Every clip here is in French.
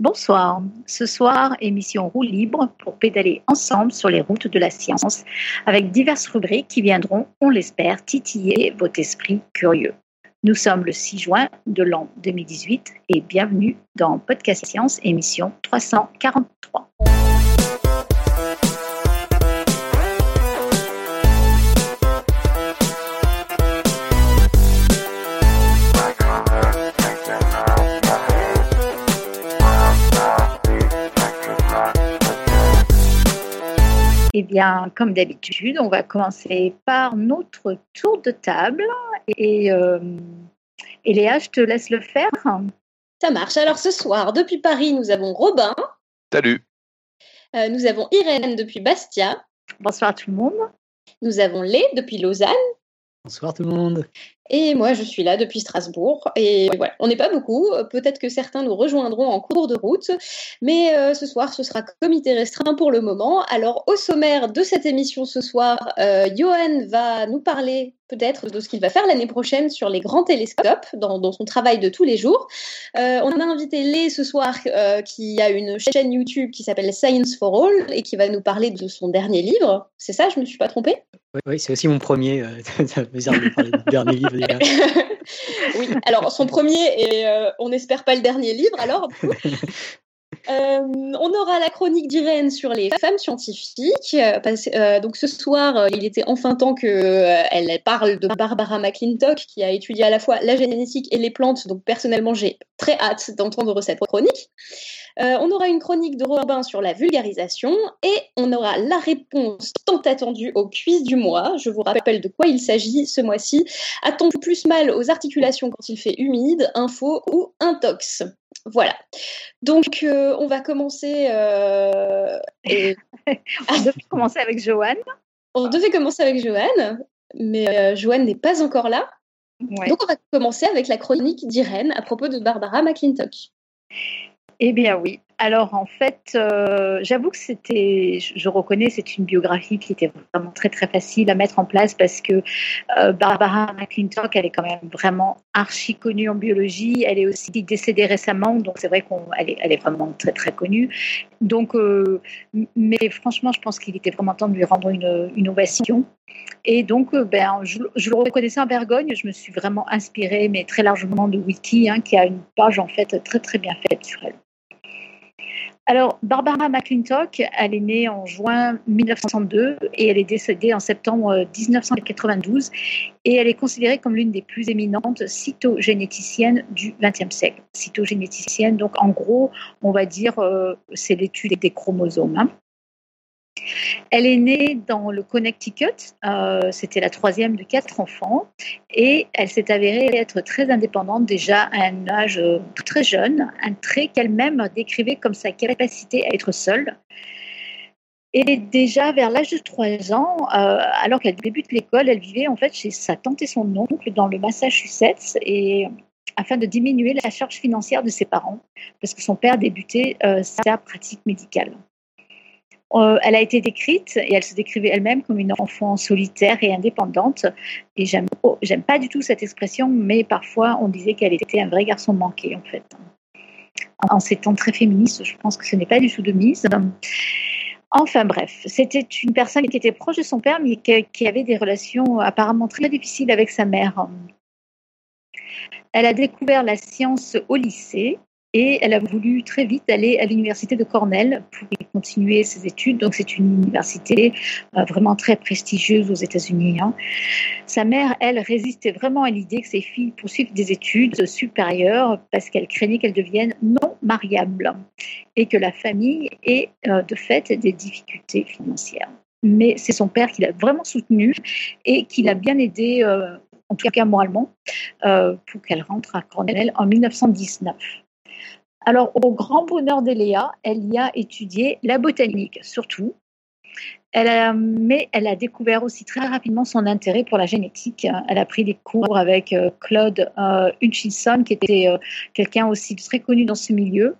Bonsoir. Ce soir, émission roue libre pour pédaler ensemble sur les routes de la science avec diverses rubriques qui viendront, on l'espère, titiller votre esprit curieux. Nous sommes le 6 juin de l'an 2018 et bienvenue dans Podcast Science, émission 343. Eh bien, comme d'habitude, on va commencer par notre tour de table. Et, euh, Léa, je te laisse le faire. Ça marche. Alors ce soir, depuis Paris, nous avons Robin. Salut. Euh, nous avons Irène depuis Bastia. Bonsoir tout le monde. Nous avons Lé depuis Lausanne. Bonsoir tout le monde. Et moi, je suis là depuis Strasbourg. Et voilà, on n'est pas beaucoup. Peut-être que certains nous rejoindront en cours de route. Mais euh, ce soir, ce sera comité restreint pour le moment. Alors, au sommaire de cette émission ce soir, euh, Johan va nous parler peut-être de ce qu'il va faire l'année prochaine sur les grands télescopes dans, son travail de tous les jours. Euh, on a invité Lé ce soir qui a une chaîne YouTube qui s'appelle Science for All et qui va nous parler de son dernier livre. C'est ça, je ne me suis pas trompée? Oui, c'est aussi mon premier. ça bizarre de parler du dernier livre. oui, alors son premier et euh, on n'espère pas le dernier livre alors. Euh, on aura la chronique d'Irène sur les femmes scientifiques. Euh, donc ce soir, il était enfin temps qu'elle parle de Barbara McClintock, qui a étudié à la fois la génétique et les plantes. Donc personnellement, j'ai très hâte d'entendre cette chronique. Euh, on aura une chronique de Robin sur la vulgarisation et on aura la réponse tant attendue au quiz du mois. Je vous rappelle de quoi il s'agit ce mois-ci. A-t-on plus mal aux articulations quand il fait humide, info ou intox? Voilà. Donc, euh, on va commencer. Euh, on devait commencer avec Joanne. On devait commencer avec Joanne, mais Joanne n'est pas encore là. Donc, on va commencer avec la chronique d'Irène à propos de Barbara McClintock. Eh bien oui. Alors en fait, euh, j'avoue que c'était, je, reconnais, c'est une biographie qui était vraiment très très facile à mettre en place parce que euh, Barbara McClintock, elle est quand même vraiment archi connue en biologie. Elle est aussi décédée récemment, donc c'est vrai qu'elle est, elle est vraiment très très connue. Donc, euh, mais franchement, je pense qu'il était vraiment temps de lui rendre une, une ovation. Et donc, ben, je, le reconnaissais en Bergogne. Je me suis vraiment inspirée, mais très largement de Wiki, hein, qui a une page en fait très très bien faite sur elle. Alors, Barbara McClintock, elle est née en juin 1902 et elle est décédée en septembre 1992 et elle est considérée comme l'une des plus éminentes cytogénéticiennes du XXe siècle. Cytogénéticienne, donc en gros, on va dire, euh, c'est l'étude des chromosomes. Hein. Elle est née dans le Connecticut, euh, c'était la troisième de quatre enfants, et elle s'est avérée être très indépendante déjà à un âge euh, très jeune, un trait qu'elle-même décrivait comme sa capacité à être seule. Et déjà vers l'âge de 3 ans, euh, alors qu'elle débute l'école, elle vivait en fait chez sa tante et son oncle dans le Massachusetts et afin de diminuer la charge financière de ses parents, parce que son père débutait sa pratique médicale. Euh, elle a été décrite et elle se décrivait elle-même comme une enfant solitaire et indépendante. Et j'aime, pas du tout cette expression, mais parfois on disait qu'elle était un vrai garçon manqué en fait. En ces temps très féministes, je pense que ce n'est pas du tout de mise. Enfin bref, c'était une personne qui était proche de son père, mais qui avait des relations apparemment très difficiles avec sa mère. Elle a découvert la science au lycée et elle a voulu très vite aller à l'université de Cornell pour y continuer ses études. Donc c'est une université euh, vraiment très prestigieuse aux États-Unis. Hein. Sa mère, elle, résistait vraiment à l'idée que ses filles poursuivent des études supérieures parce qu'elle craignait qu'elles deviennent non mariables et que la famille ait euh, de fait des difficultés financières. Mais c'est son père qui l'a vraiment soutenu et qui l'a bien aidé, euh, en tout cas moralement, pour qu'elle rentre à Cornell en 1919. Alors, au grand bonheur d'Eléa, elle y a étudié la botanique, surtout. Elle mais elle a découvert aussi très rapidement son intérêt pour la génétique. Elle a pris des cours avec euh, Claude euh, Hutchinson, qui était euh, quelqu'un aussi très connu dans ce milieu,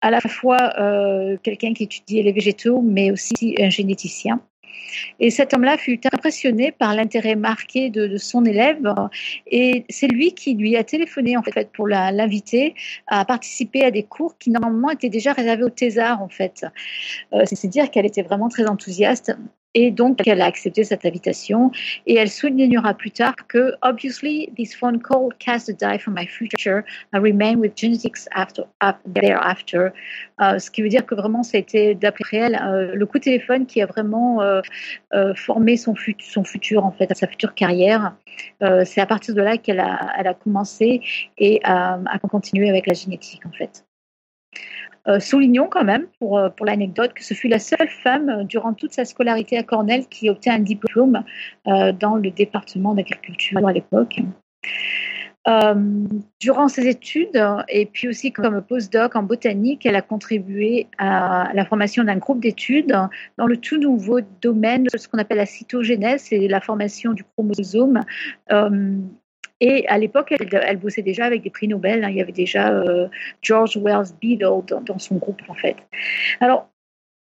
à la fois quelqu'un qui étudiait les végétaux, mais aussi un généticien. Et cet homme-là fut impressionné par l'intérêt marqué de, son élève et c'est lui qui lui a téléphoné en fait pour l'inviter à participer à des cours qui normalement étaient déjà réservés au thésard en fait. Euh, c'est dire qu'elle était vraiment très enthousiaste et donc, elle a accepté cette invitation et elle soulignera plus tard que, obviously, this phone call cast a die for my future. I remain with genetics after, thereafter. Euh, ce qui veut dire que vraiment, été, d'après elle, euh, le coup de téléphone qui a vraiment euh, formé son, son futur, en fait, sa future carrière. C'est à partir de là qu'elle a, elle a commencé et a continué avec la génétique, en fait. Euh, soulignons quand même, pour, euh, pour l'anecdote, que ce fut la seule femme euh, durant toute sa scolarité à Cornell qui obtint un diplôme dans le département d'agriculture à l'époque. durant ses études et puis aussi comme postdoc en botanique, elle a contribué à la formation d'un groupe d'études dans le tout nouveau domaine de ce qu'on appelle la cytogénèse et la formation du chromosome et à l'époque, elle, bossait déjà avec des prix Nobel. Hein. Il y avait déjà euh, George Wells Beadle dans, son groupe, en fait. Alors,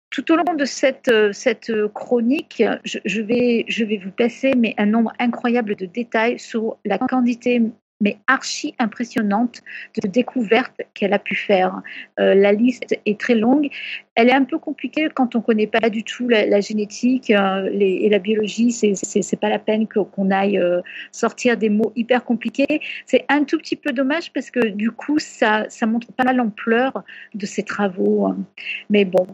tout au long de cette, euh, cette chronique, je, vais, je vais vous passer mais un nombre incroyable de détails sur la quantité mais archi impressionnante de découvertes qu'elle a pu faire. Euh, la liste est très longue. Elle est un peu compliquée quand on ne connaît pas du tout la, génétique euh, et la biologie. C'est n'est pas la peine qu'on aille euh, sortir des mots hyper compliqués. C'est un tout petit peu dommage parce que du coup, ça, ça montre pas l'ampleur de ces travaux. Mais bon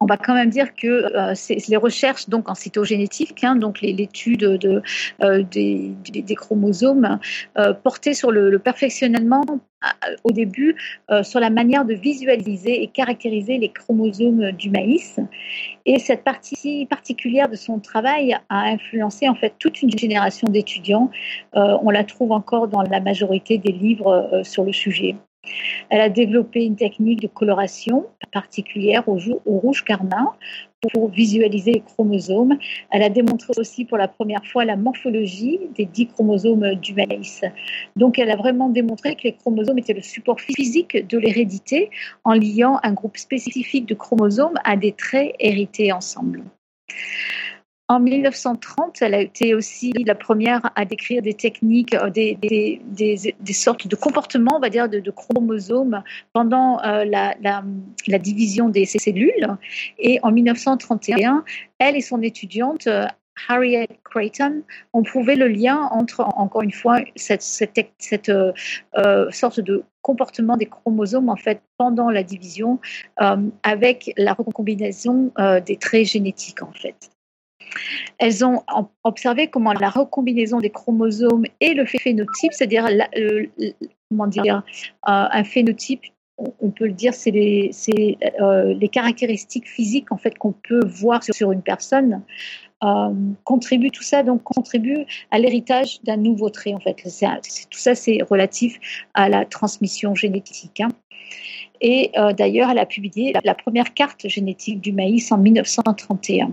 on va quand même dire que euh, les recherches donc en cytogénétique, hein, donc l'étude de, euh, des, chromosomes, euh, portaient sur le, perfectionnement au début sur la manière de visualiser et caractériser les chromosomes du maïs. Et cette partie particulière de son travail a influencé en fait toute une génération d'étudiants. on la trouve encore dans la majorité des livres sur le sujet. Elle a développé une technique de coloration particulière au, rouge carmin pour visualiser les chromosomes. Elle a démontré aussi pour la première fois la morphologie des dix chromosomes du maïs. Donc elle a vraiment démontré que les chromosomes étaient le support physique de l'hérédité en liant un groupe spécifique de chromosomes à des traits hérités ensemble. En 1930, elle a été aussi la première à décrire des techniques, euh, des, sortes de comportements, on va dire, de, chromosomes pendant euh, la, la, la, division des cellules. Et en 1931, elle et son étudiante euh, Harriet Creighton ont prouvé le lien entre, encore une fois, cette sorte de comportement des chromosomes en fait pendant la division avec la recombinaison des traits génétiques en fait. Elles ont observé comment la recombinaison des chromosomes et le phénotype, c'est-à-dire comment dire, euh, un phénotype, on peut le dire, c'est les, euh, les, caractéristiques physiques en fait qu'on peut voir sur, une personne. Euh, contribue tout ça donc contribue à l'héritage d'un nouveau trait en fait tout ça c'est relatif à la transmission génétique hein. et d'ailleurs elle a publié la, première carte génétique du maïs en 1931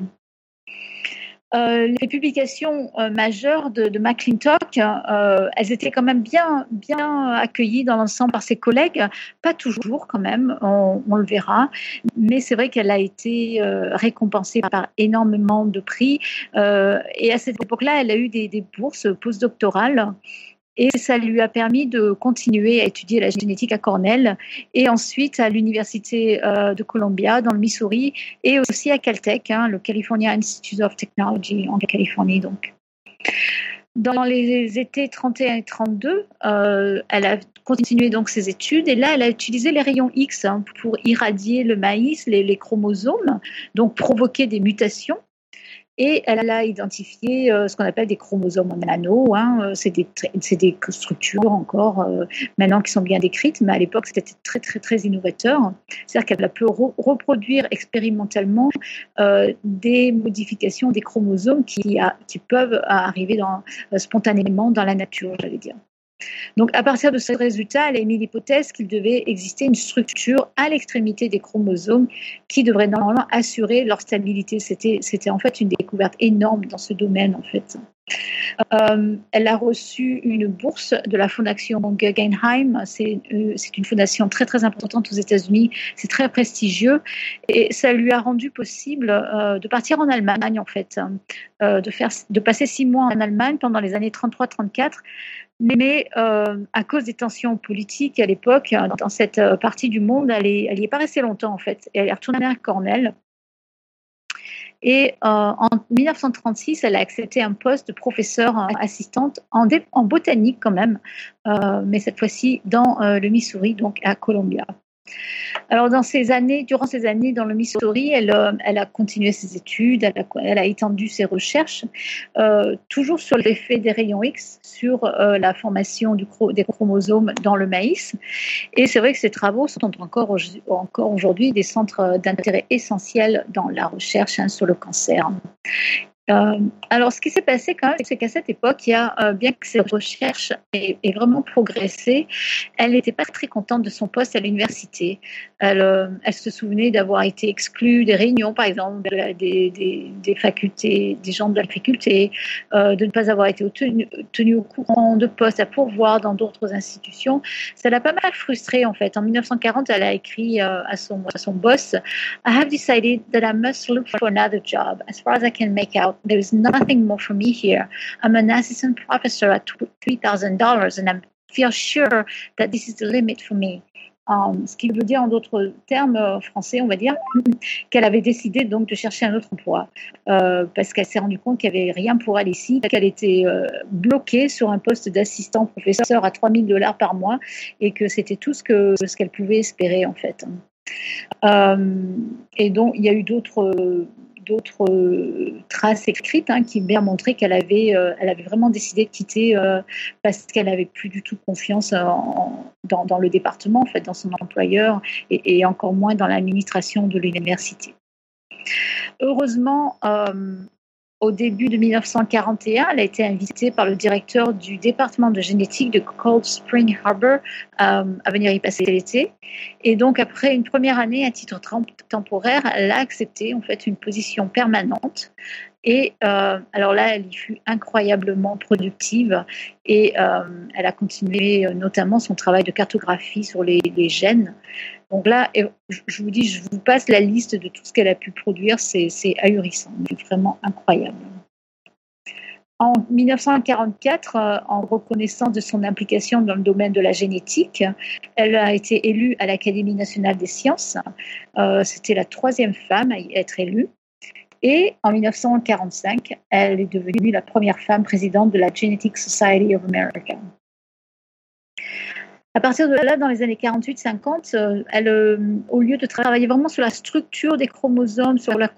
euh, les publications euh, majeures de, de McClintock, euh, elles étaient quand même bien, bien accueillies dans l'ensemble par ses collègues. Pas toujours, quand même, on, le verra. Mais c'est vrai qu'elle a été récompensée par énormément de prix. et à cette époque-là, elle a eu des, des bourses postdoctorales et ça lui a permis de continuer à étudier la génétique à Cornell et ensuite à l'université euh, de Columbia dans le Missouri et aussi à Caltech, hein, le California Institute of Technology en Californie donc. Dans les étés 31 et 32, euh, elle a continué donc ses études et là, elle a utilisé les rayons X hein, pour irradier le maïs, les, les, chromosomes, donc provoquer des mutations et elle a identifié euh, ce qu'on appelle des chromosomes en anneaux. Hein. Euh, c'est des, des, structures encore euh, maintenant qui sont bien décrites, mais à l'époque c'était très très très innovateur. C'est-à-dire qu'elle a pu reproduire expérimentalement des modifications des chromosomes qui, qui peuvent arriver dans, spontanément dans la nature, j'allais dire. Donc, à partir de ce résultat, elle a émis l'hypothèse qu'il devait exister une structure à l'extrémité des chromosomes qui devrait normalement assurer leur stabilité. C'était, en fait une découverte énorme dans ce domaine, en fait. Euh, elle a reçu une bourse de la fondation Guggenheim. C'est euh, une fondation très très importante aux États-Unis. C'est très prestigieux et ça lui a rendu possible euh, de partir en Allemagne en fait, de de passer six mois en Allemagne pendant les années 33-34. Mais à cause des tensions politiques à l'époque, dans cette partie du monde, elle n'y est, est, pas restée longtemps en fait. Et elle est retournée à Cornell. Et euh, en 1936, elle a accepté un poste de professeur euh, assistante en, botanique quand même, euh, mais cette fois-ci dans le Missouri, donc à Columbia. Alors, dans ces années, durant ces années dans le Missouri, elle, euh, elle a continué ses études, elle a, étendu ses recherches, euh, toujours sur l'effet des rayons X sur euh, la formation des chromosomes dans le maïs. Et c'est vrai que ces travaux sont encore, encore aujourd'hui des centres d'intérêt essentiels dans la recherche hein, sur le cancer. Euh, alors, ce qui s'est passé quand même, c'est qu'à cette époque, euh, bien que cette recherche ait, vraiment progressé, elle n'était pas très contente de son poste à l'université. Elle, euh, elle, se souvenait d'avoir été exclue des réunions, par exemple, des facultés, des gens de la faculté, de ne pas avoir été tenue au courant de postes à pourvoir dans d'autres institutions. Ça l'a pas mal frustrée, en fait. En 1940, elle a écrit à, son, à son boss I have decided that I must look for another job as far as I can make out there is nothing more for me here. I'm an assistant professor at $3,000 and I feel sure that this is the limit for me. Um, ce qui veut dire en d'autres termes euh, français, on va dire, qu'elle avait décidé donc de chercher un autre emploi euh, parce qu'elle s'est rendue compte qu'il n'y avait rien pour elle ici, qu'elle était euh, bloquée sur un poste d'assistant professeur à 3000 dollars par mois et que c'était tout ce que ce qu'elle pouvait espérer en fait. Et donc il y a eu d'autres d'autres euh, traces écrites hein, qui bien montré qu'elle avait, euh, elle avait vraiment décidé de quitter euh, parce qu'elle n'avait plus du tout confiance dans, dans, le département, en fait, dans son employeur et encore moins dans l'administration de l'université. Heureusement, au début de 1941, elle a été invitée par le directeur du département de génétique de Cold Spring Harbor euh, à venir y passer l'été. Et donc, après une première année à titre temporaire, elle a accepté en fait une position permanente. Et euh, alors là, elle y fut incroyablement productive et euh, elle a continué notamment son travail de cartographie sur les, gènes. Donc là, je vous dis, je vous passe la liste de tout ce qu'elle a pu produire, c'est ahurissant, vraiment incroyable. En 1944, euh, en reconnaissance de son implication dans le domaine de la génétique, elle a été élue à l'Académie nationale des sciences. Euh, c'était la troisième femme à y être élue. Et en 1945, elle est devenue la première femme présidente de la Genetic Society of America. À partir de là, dans les années 48-50, euh, elle, euh, au lieu de travailler vraiment sur la structure des chromosomes, sur leur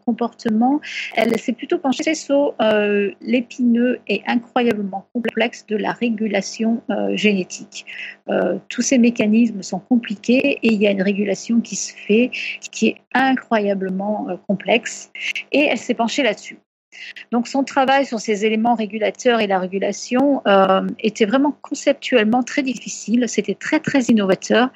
comportement, elle s'est plutôt penchée sur euh, l'épineux et incroyablement complexe de la régulation génétique. tous ces mécanismes sont compliqués et il y a une régulation qui se fait qui est incroyablement complexe et elle s'est penchée là-dessus. Donc son travail sur ces éléments régulateurs et la régulation euh, était vraiment conceptuellement très difficile, c'était très très innovateur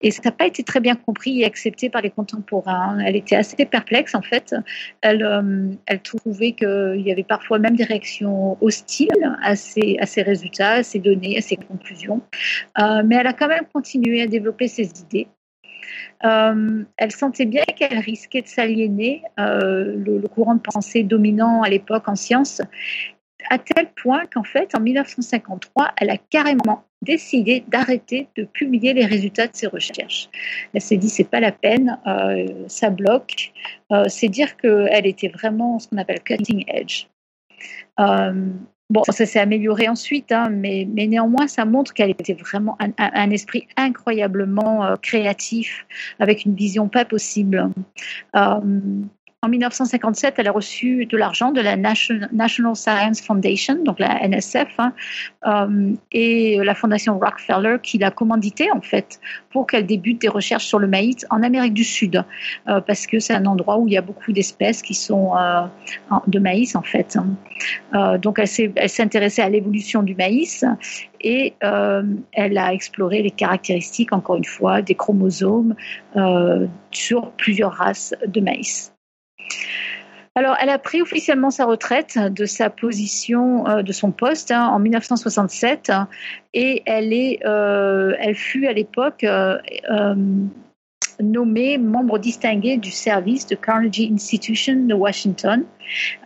et ça n'a pas été très bien compris et accepté par les contemporains. Elle était assez perplexe en fait, elle, euh, trouvait qu'il y avait parfois même des réactions hostiles à ces résultats, à ces données, à ces conclusions, euh, mais elle a quand même continué à développer ses idées. Euh, elle sentait bien qu'elle risquait de s'aliéner euh, le, courant de pensée dominant à l'époque en sciences, à tel point qu'en fait, en 1953, elle a carrément décidé d'arrêter de publier les résultats de ses recherches. Elle s'est dit c'est pas la peine, euh, ça bloque. c'est dire qu'elle était vraiment ce qu'on appelle cutting edge. Bon, ça s'est amélioré ensuite, hein, mais, mais, néanmoins, ça montre qu'elle était vraiment un, esprit incroyablement euh, créatif, avec une vision pas possible. Euh, en 1957, elle a reçu de l'argent de la National Science Foundation, donc la NSF, hein, euh, et la fondation Rockefeller qui l'a commandité en fait pour qu'elle débute des recherches sur le maïs en Amérique du Sud, euh, parce que c'est un endroit où il y a beaucoup d'espèces qui sont euh, de maïs en fait. Hein. donc elle s'est intéressée à l'évolution du maïs et elle a exploré les caractéristiques, encore une fois, des chromosomes sur plusieurs races de maïs. Alors, elle a pris officiellement sa retraite de sa position, euh, de son poste hein, en 1967, et euh, elle fut à l'époque euh, nommé membre distingué du service de Carnegie Institution de Washington.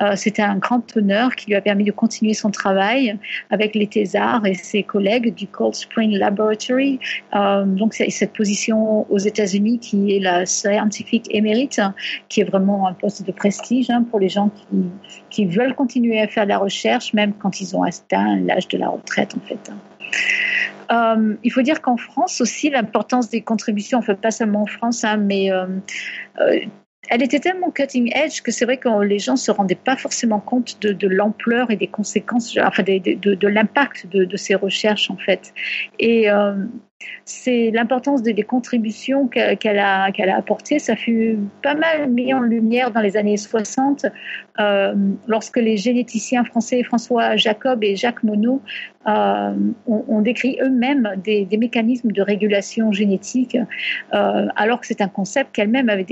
Euh, C'était un grand honneur qui lui a permis de continuer son travail avec les thésards et ses collègues du Cold Spring Laboratory. Euh, donc, cette position aux États-Unis qui est la scientifique émérite, qui est vraiment un poste de prestige hein, pour les gens qui, qui veulent continuer à faire de la recherche, même quand ils ont atteint l'âge de la retraite, en fait. Euh, il faut dire qu'en France aussi, l'importance des contributions, fait pas seulement en France, hein, mais euh, euh, elle était tellement cutting edge que c'est vrai que les gens se rendaient pas forcément compte de, l'ampleur et des conséquences, enfin de, l'impact de, ces recherches en fait. C'est l'importance des, contributions qu'elle a, apportées. Ça fut pas mal mis en lumière dans les années 60 euh, lorsque les généticiens français François Jacob et Jacques Monod euh, ont, décrit eux-mêmes des, mécanismes de régulation génétique, euh, alors que c'est un concept qu'elle-même avait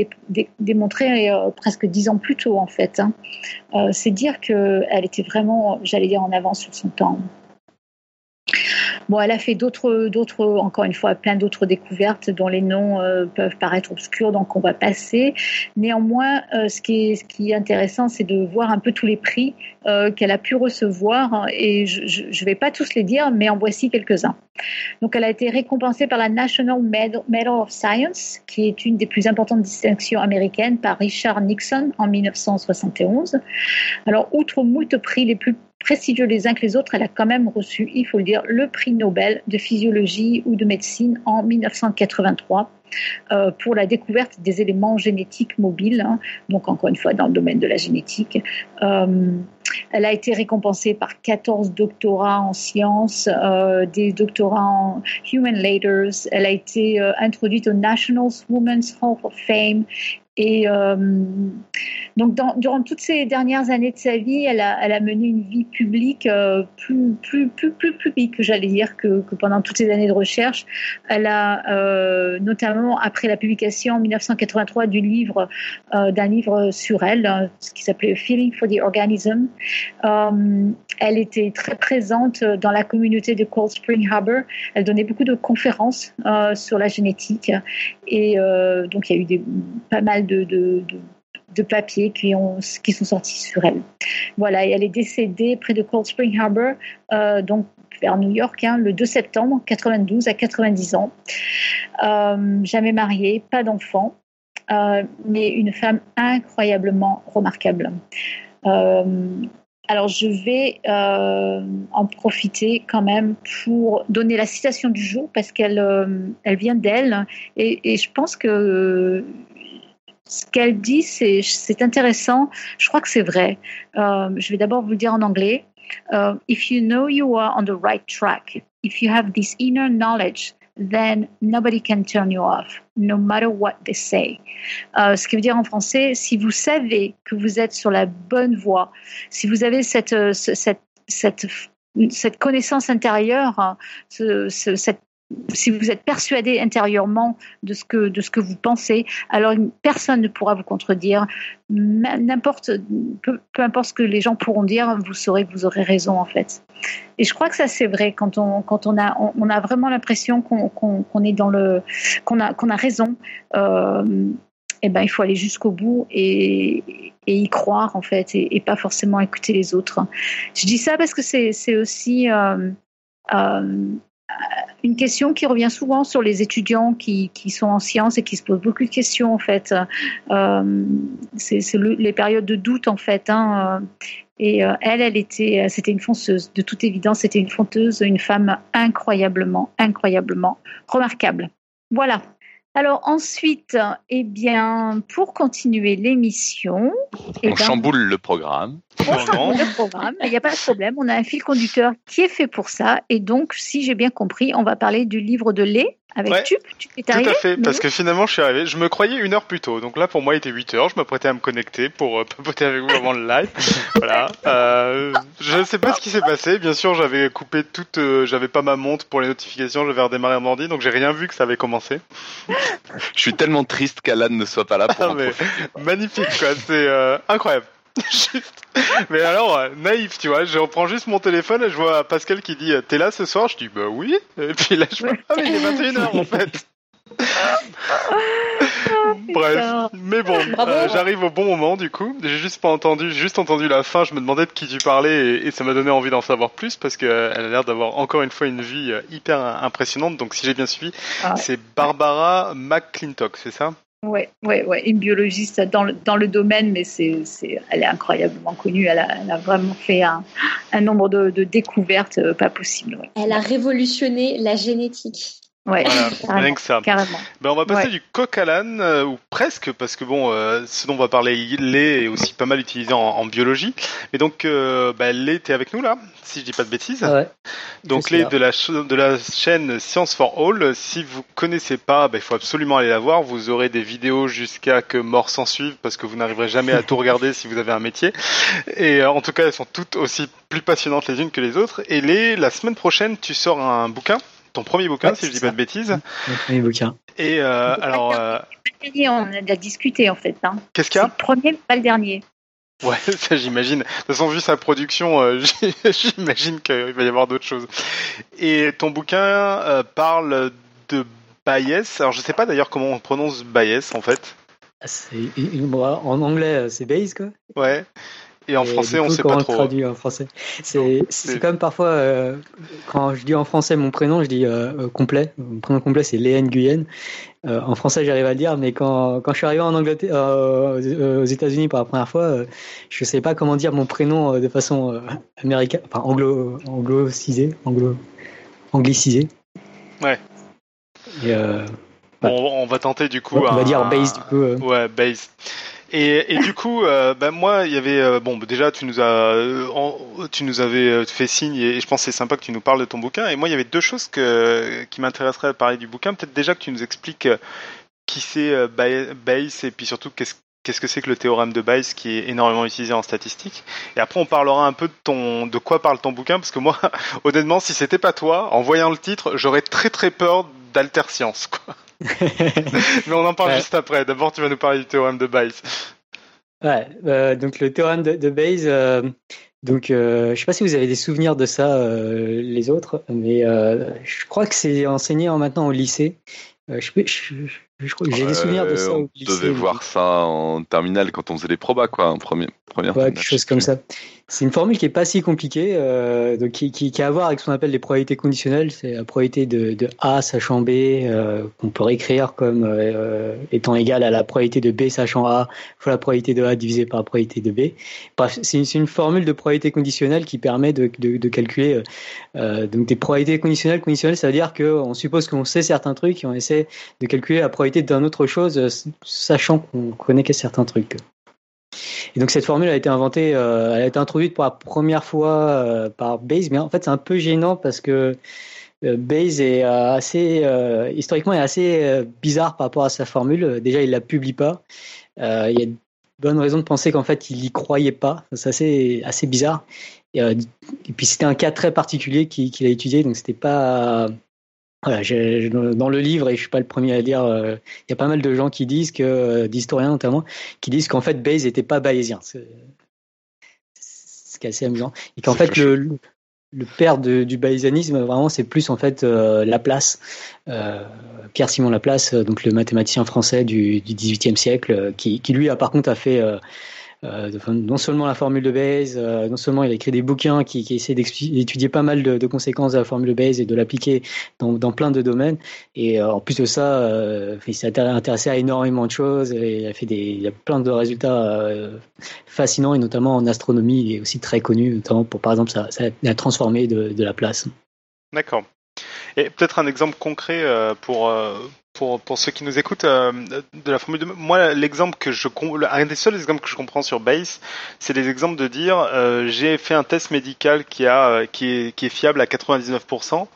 démontré presque dix ans plus tôt en fait. Hein. c'est dire qu'elle était vraiment, j'allais dire, en avance sur son temps. Bon, elle a fait d'autres, d'autres, encore une fois, plein d'autres découvertes dont les noms euh, peuvent paraître obscurs, donc on va passer. Néanmoins, euh, ce, qui est, intéressant, c'est de voir un peu tous les prix euh, qu'elle a pu recevoir, et je ne vais pas tous les dire, mais en voici quelques-uns. Donc, elle a été récompensée par la National Medal of Science, qui est une des plus importantes distinctions américaines, par Richard Nixon en 1971. Alors, outre moult prix les plus prestigieux les uns que les autres, elle a quand même reçu, il faut le dire, le prix Nobel de physiologie ou de médecine en 1983 euh, pour la découverte des éléments génétiques mobiles, hein. donc encore une fois dans le domaine de la génétique. Euh, elle a été récompensée par 14 doctorats en sciences, euh, des doctorats en Human Leaders. Elle a été introduite au National Women's Hall of Fame et euh, donc, durant toutes ces dernières années de sa vie, elle a, elle a mené une vie publique euh, plus, plus, plus, plus publique, j'allais dire, que, que, pendant toutes ces années de recherche. Elle a, euh, notamment après la publication en 1983 du livre, euh, d'un livre sur elle, ce qui s'appelait Feeling for the Organism, euh, elle était très présente dans la communauté de Cold Spring Harbor. Elle donnait beaucoup de conférences sur la génétique. Et donc, il y a eu pas mal de, papiers qui, ont, qui sont sortis sur elle. Voilà, et elle est décédée près de Cold Spring Harbor, euh, donc vers New York, hein, le 2 septembre 92 à 90 ans. Euh, jamais mariée, pas d'enfant, euh, mais une femme incroyablement remarquable. Alors je vais en profiter quand même pour donner la citation du jour parce qu'elle elle vient d'elle et, et, je pense que ce qu'elle dit, c'est intéressant. Je crois que c'est vrai. Euh, je vais d'abord vous le dire en anglais. If you know you are on the right track, if you have this inner knowledge, then nobody can turn you off, no matter what they say. Euh, ce qui veut dire en français, si vous savez que vous êtes sur la bonne voie, si vous avez cette, euh, cette, cette, cette connaissance intérieure, hein, ce, cette si vous êtes persuadé intérieurement de ce que de ce que vous pensez, alors personne ne pourra vous contredire. N'importe peu, importe ce que les gens pourront dire, vous saurez que vous aurez raison en fait. Et je crois que ça c'est vrai quand on quand on a on, a vraiment l'impression qu'on est dans le qu'on a qu'on a raison. Euh, eh ben, il faut aller jusqu'au bout et, et, y croire en fait et, pas forcément écouter les autres. Je dis ça parce que c'est aussi euh, euh, une question qui revient souvent sur les étudiants qui, qui, sont en sciences et qui se posent beaucoup de questions en fait. Euh, c'est les périodes de doute en fait. Hein. Et euh, elle, elle était, c'était une fonceuse. De toute évidence, c'était une fonteuse, une femme incroyablement, incroyablement remarquable. Voilà. Alors ensuite, eh bien, pour continuer l'émission, eh on chamboule le programme. Le programme, il n'y a pas de problème. On a un fil conducteur qui est fait pour ça, et donc, si j'ai bien compris, on va parler du livre de lait avec Tup. Tu es arrivé Tout à fait, parce que finalement, je suis arrivé. Je me croyais une heure plus tôt, donc là, pour moi, il était 8 heures. Je m'apprêtais à me connecter pour euh, papoter avec vous avant le live. voilà. Euh, je ne sais pas ce qui s'est passé. Bien sûr, j'avais coupé toute. Euh, j'avais pas ma montre pour les notifications. J'avais redémarré mon ordi, donc j'ai rien vu que ça avait commencé. je suis tellement triste qu'Alan ne soit pas là pour. Ah, magnifique, quoi. C'est incroyable. Mais alors, euh, naïf, tu vois, je reprends juste mon téléphone et je vois Pascal qui dit T'es là ce soir? Je dis Bah oui. Et puis là, je vois Ah, mais il est 21h en fait. Bref, mais bon, euh, j'arrive au bon moment du coup. J'ai juste pas entendu, juste entendu la fin. Je me demandais de qui tu parlais et, ça m'a donné envie d'en savoir plus parce qu'elle a l'air d'avoir encore une fois une vie euh, hyper impressionnante. Donc si j'ai bien suivi, ah c'est Barbara McClintock, c'est ça? Ouais, ouais, ouais, une biologiste dans le, dans le domaine, mais c'est, elle est incroyablement connue. Elle a, vraiment fait un, un nombre de, découvertes euh, pas possibles. Elle a révolutionné la génétique. Ouais, voilà, rien que ça. Carrément. Ben, on va passer du coq à l'âne, euh, ou presque, parce que bon, euh, ce dont on va parler, lait est aussi pas mal utilisé en, en biologie. Et donc, euh, ben, lait, t'es avec nous là, si je dis pas de bêtises. Ouais, donc, lait de la, de la chaîne Science for All. Si vous connaissez pas, ben, il faut absolument aller la voir. Vous aurez des vidéos jusqu'à que mort s'en suive, parce que vous n'arriverez jamais à tout regarder si vous avez un métier. Et en tout cas, elles sont toutes aussi plus passionnantes les unes que les autres. Et les, la semaine prochaine, tu sors un bouquin ton premier bouquin, si je dis pas de bêtises. Mon premier bouquin. Et euh, alors. Euh... On a discuté en fait. Hein. Qu'est-ce qu'il y a Le premier, pas le dernier. Ouais, ça j'imagine. De toute façon, vu sa production, euh, j'imagine qu'il va y avoir d'autres choses. Et ton bouquin euh, parle de Bayes. Alors je sais pas d'ailleurs comment on prononce Bayes en fait. en anglais, c'est Bayes quoi. Ouais. Et en français, on sait pas trop. traduit en français. C'est comme parfois, euh, quand je dis en français mon prénom, je dis euh, euh, complet. Mon prénom complet, c'est Léane Guyenne. en français, j'arrive à le dire, mais quand, quand je suis arrivé en Angleterre, aux États-Unis pour la première fois, je ne savais pas comment dire mon prénom de façon américaine, enfin anglo, anglo-cisée, anglo, anglicisée. Ouais. Et, bon, on va tenter du coup. On va dire base du coup. Ouais, base. Et, du coup, euh, ben moi, il y avait euh, bon, déjà tu nous as, euh, tu nous avais fait signe et, je pense que c'est sympa que tu nous parles de ton bouquin. Et moi, il y avait deux choses que, qui m'intéresseraient à parler du bouquin. Peut-être déjà que tu nous expliques qui c'est Bayes et puis surtout qu'est-ce qu'est-ce que c'est que le théorème de Bayes qui est énormément utilisé en statistique. Et après, on parlera un peu de ton, de quoi parle ton bouquin, parce que moi, honnêtement, si c'était pas toi, en voyant le titre, j'aurais très très peur d'alterscience, quoi. Mais on en parle juste après. D'abord, tu vas nous parler du théorème de Bayes. Ouais, euh, donc le théorème de, de Bayes, euh, donc euh, je sais pas si vous avez des souvenirs de ça, euh, les autres, mais euh, je crois que c'est enseigné en, maintenant au lycée. je, je, je crois que j'ai des souvenirs de ça au lycée. On devait voir ça en terminale quand on faisait les probas, quoi, en premier, première. Ouais, quelque chose comme ça. C'est une formule qui est pas si compliquée, euh, donc qui, qui, qui, a à voir avec ce qu'on appelle les probabilités conditionnelles. C'est la probabilité de, de A sachant B, euh, qu'on peut réécrire comme euh, étant égale à la probabilité de B sachant A fois la probabilité de A divisée par la probabilité de B. Bref, c'est une, formule de probabilité conditionnelle qui permet de, calculer donc des probabilités conditionnelles. Conditionnelles, ça veut dire qu'on suppose qu'on sait certains trucs et on essaie de calculer la probabilité d'un autre chose, sachant qu'on connaît certains trucs. Et donc cette formule a été inventée, euh, elle a été introduite pour la première fois euh, par Bayes, mais en fait c'est un peu gênant parce que euh, Bayes est assez historiquement est assez bizarre par rapport à sa formule. Déjà il la publie pas. il y a de bonnes raisons de penser qu'en fait il y croyait pas. C'est assez assez bizarre. Et puis c'était un cas très particulier qu'il a étudié, donc c'était pas voilà, dans le livre, et je suis pas le premier à dire, euh, il y a pas mal de gens qui disent que, euh, d'historiens notamment, qui disent qu'en fait Bayes n'était pas bayésien. C'est ce qui est assez amusant. Et qu'en fait le, le père de, du bayésianisme, vraiment, c'est plus en fait euh, Laplace, euh, Pierre Simon Laplace, donc le mathématicien français du, du XVIIIe siècle, qui, qui, lui a par contre a fait euh, non seulement la formule de Bayes, euh, non seulement il a écrit des bouquins qui, qui essaient d'étudier pas mal de, conséquences de la formule de Bayes et de l'appliquer dans, plein de domaines. Et euh, en plus de ça, il s'est intéressé à énormément de choses. Et il a fait des, il a plein de résultats fascinants et notamment en astronomie, il est aussi très connu, notamment pour par exemple ça, ça a transformé de la place. D'accord. Et peut-être un exemple concret pour, pour, pour ceux qui nous écoutent euh, de la formule de moi l'exemple que je un des seuls exemples que je comprends sur Base c'est les exemples de dire euh, j'ai fait un test médical qui a euh, qui est qui est fiable à 99%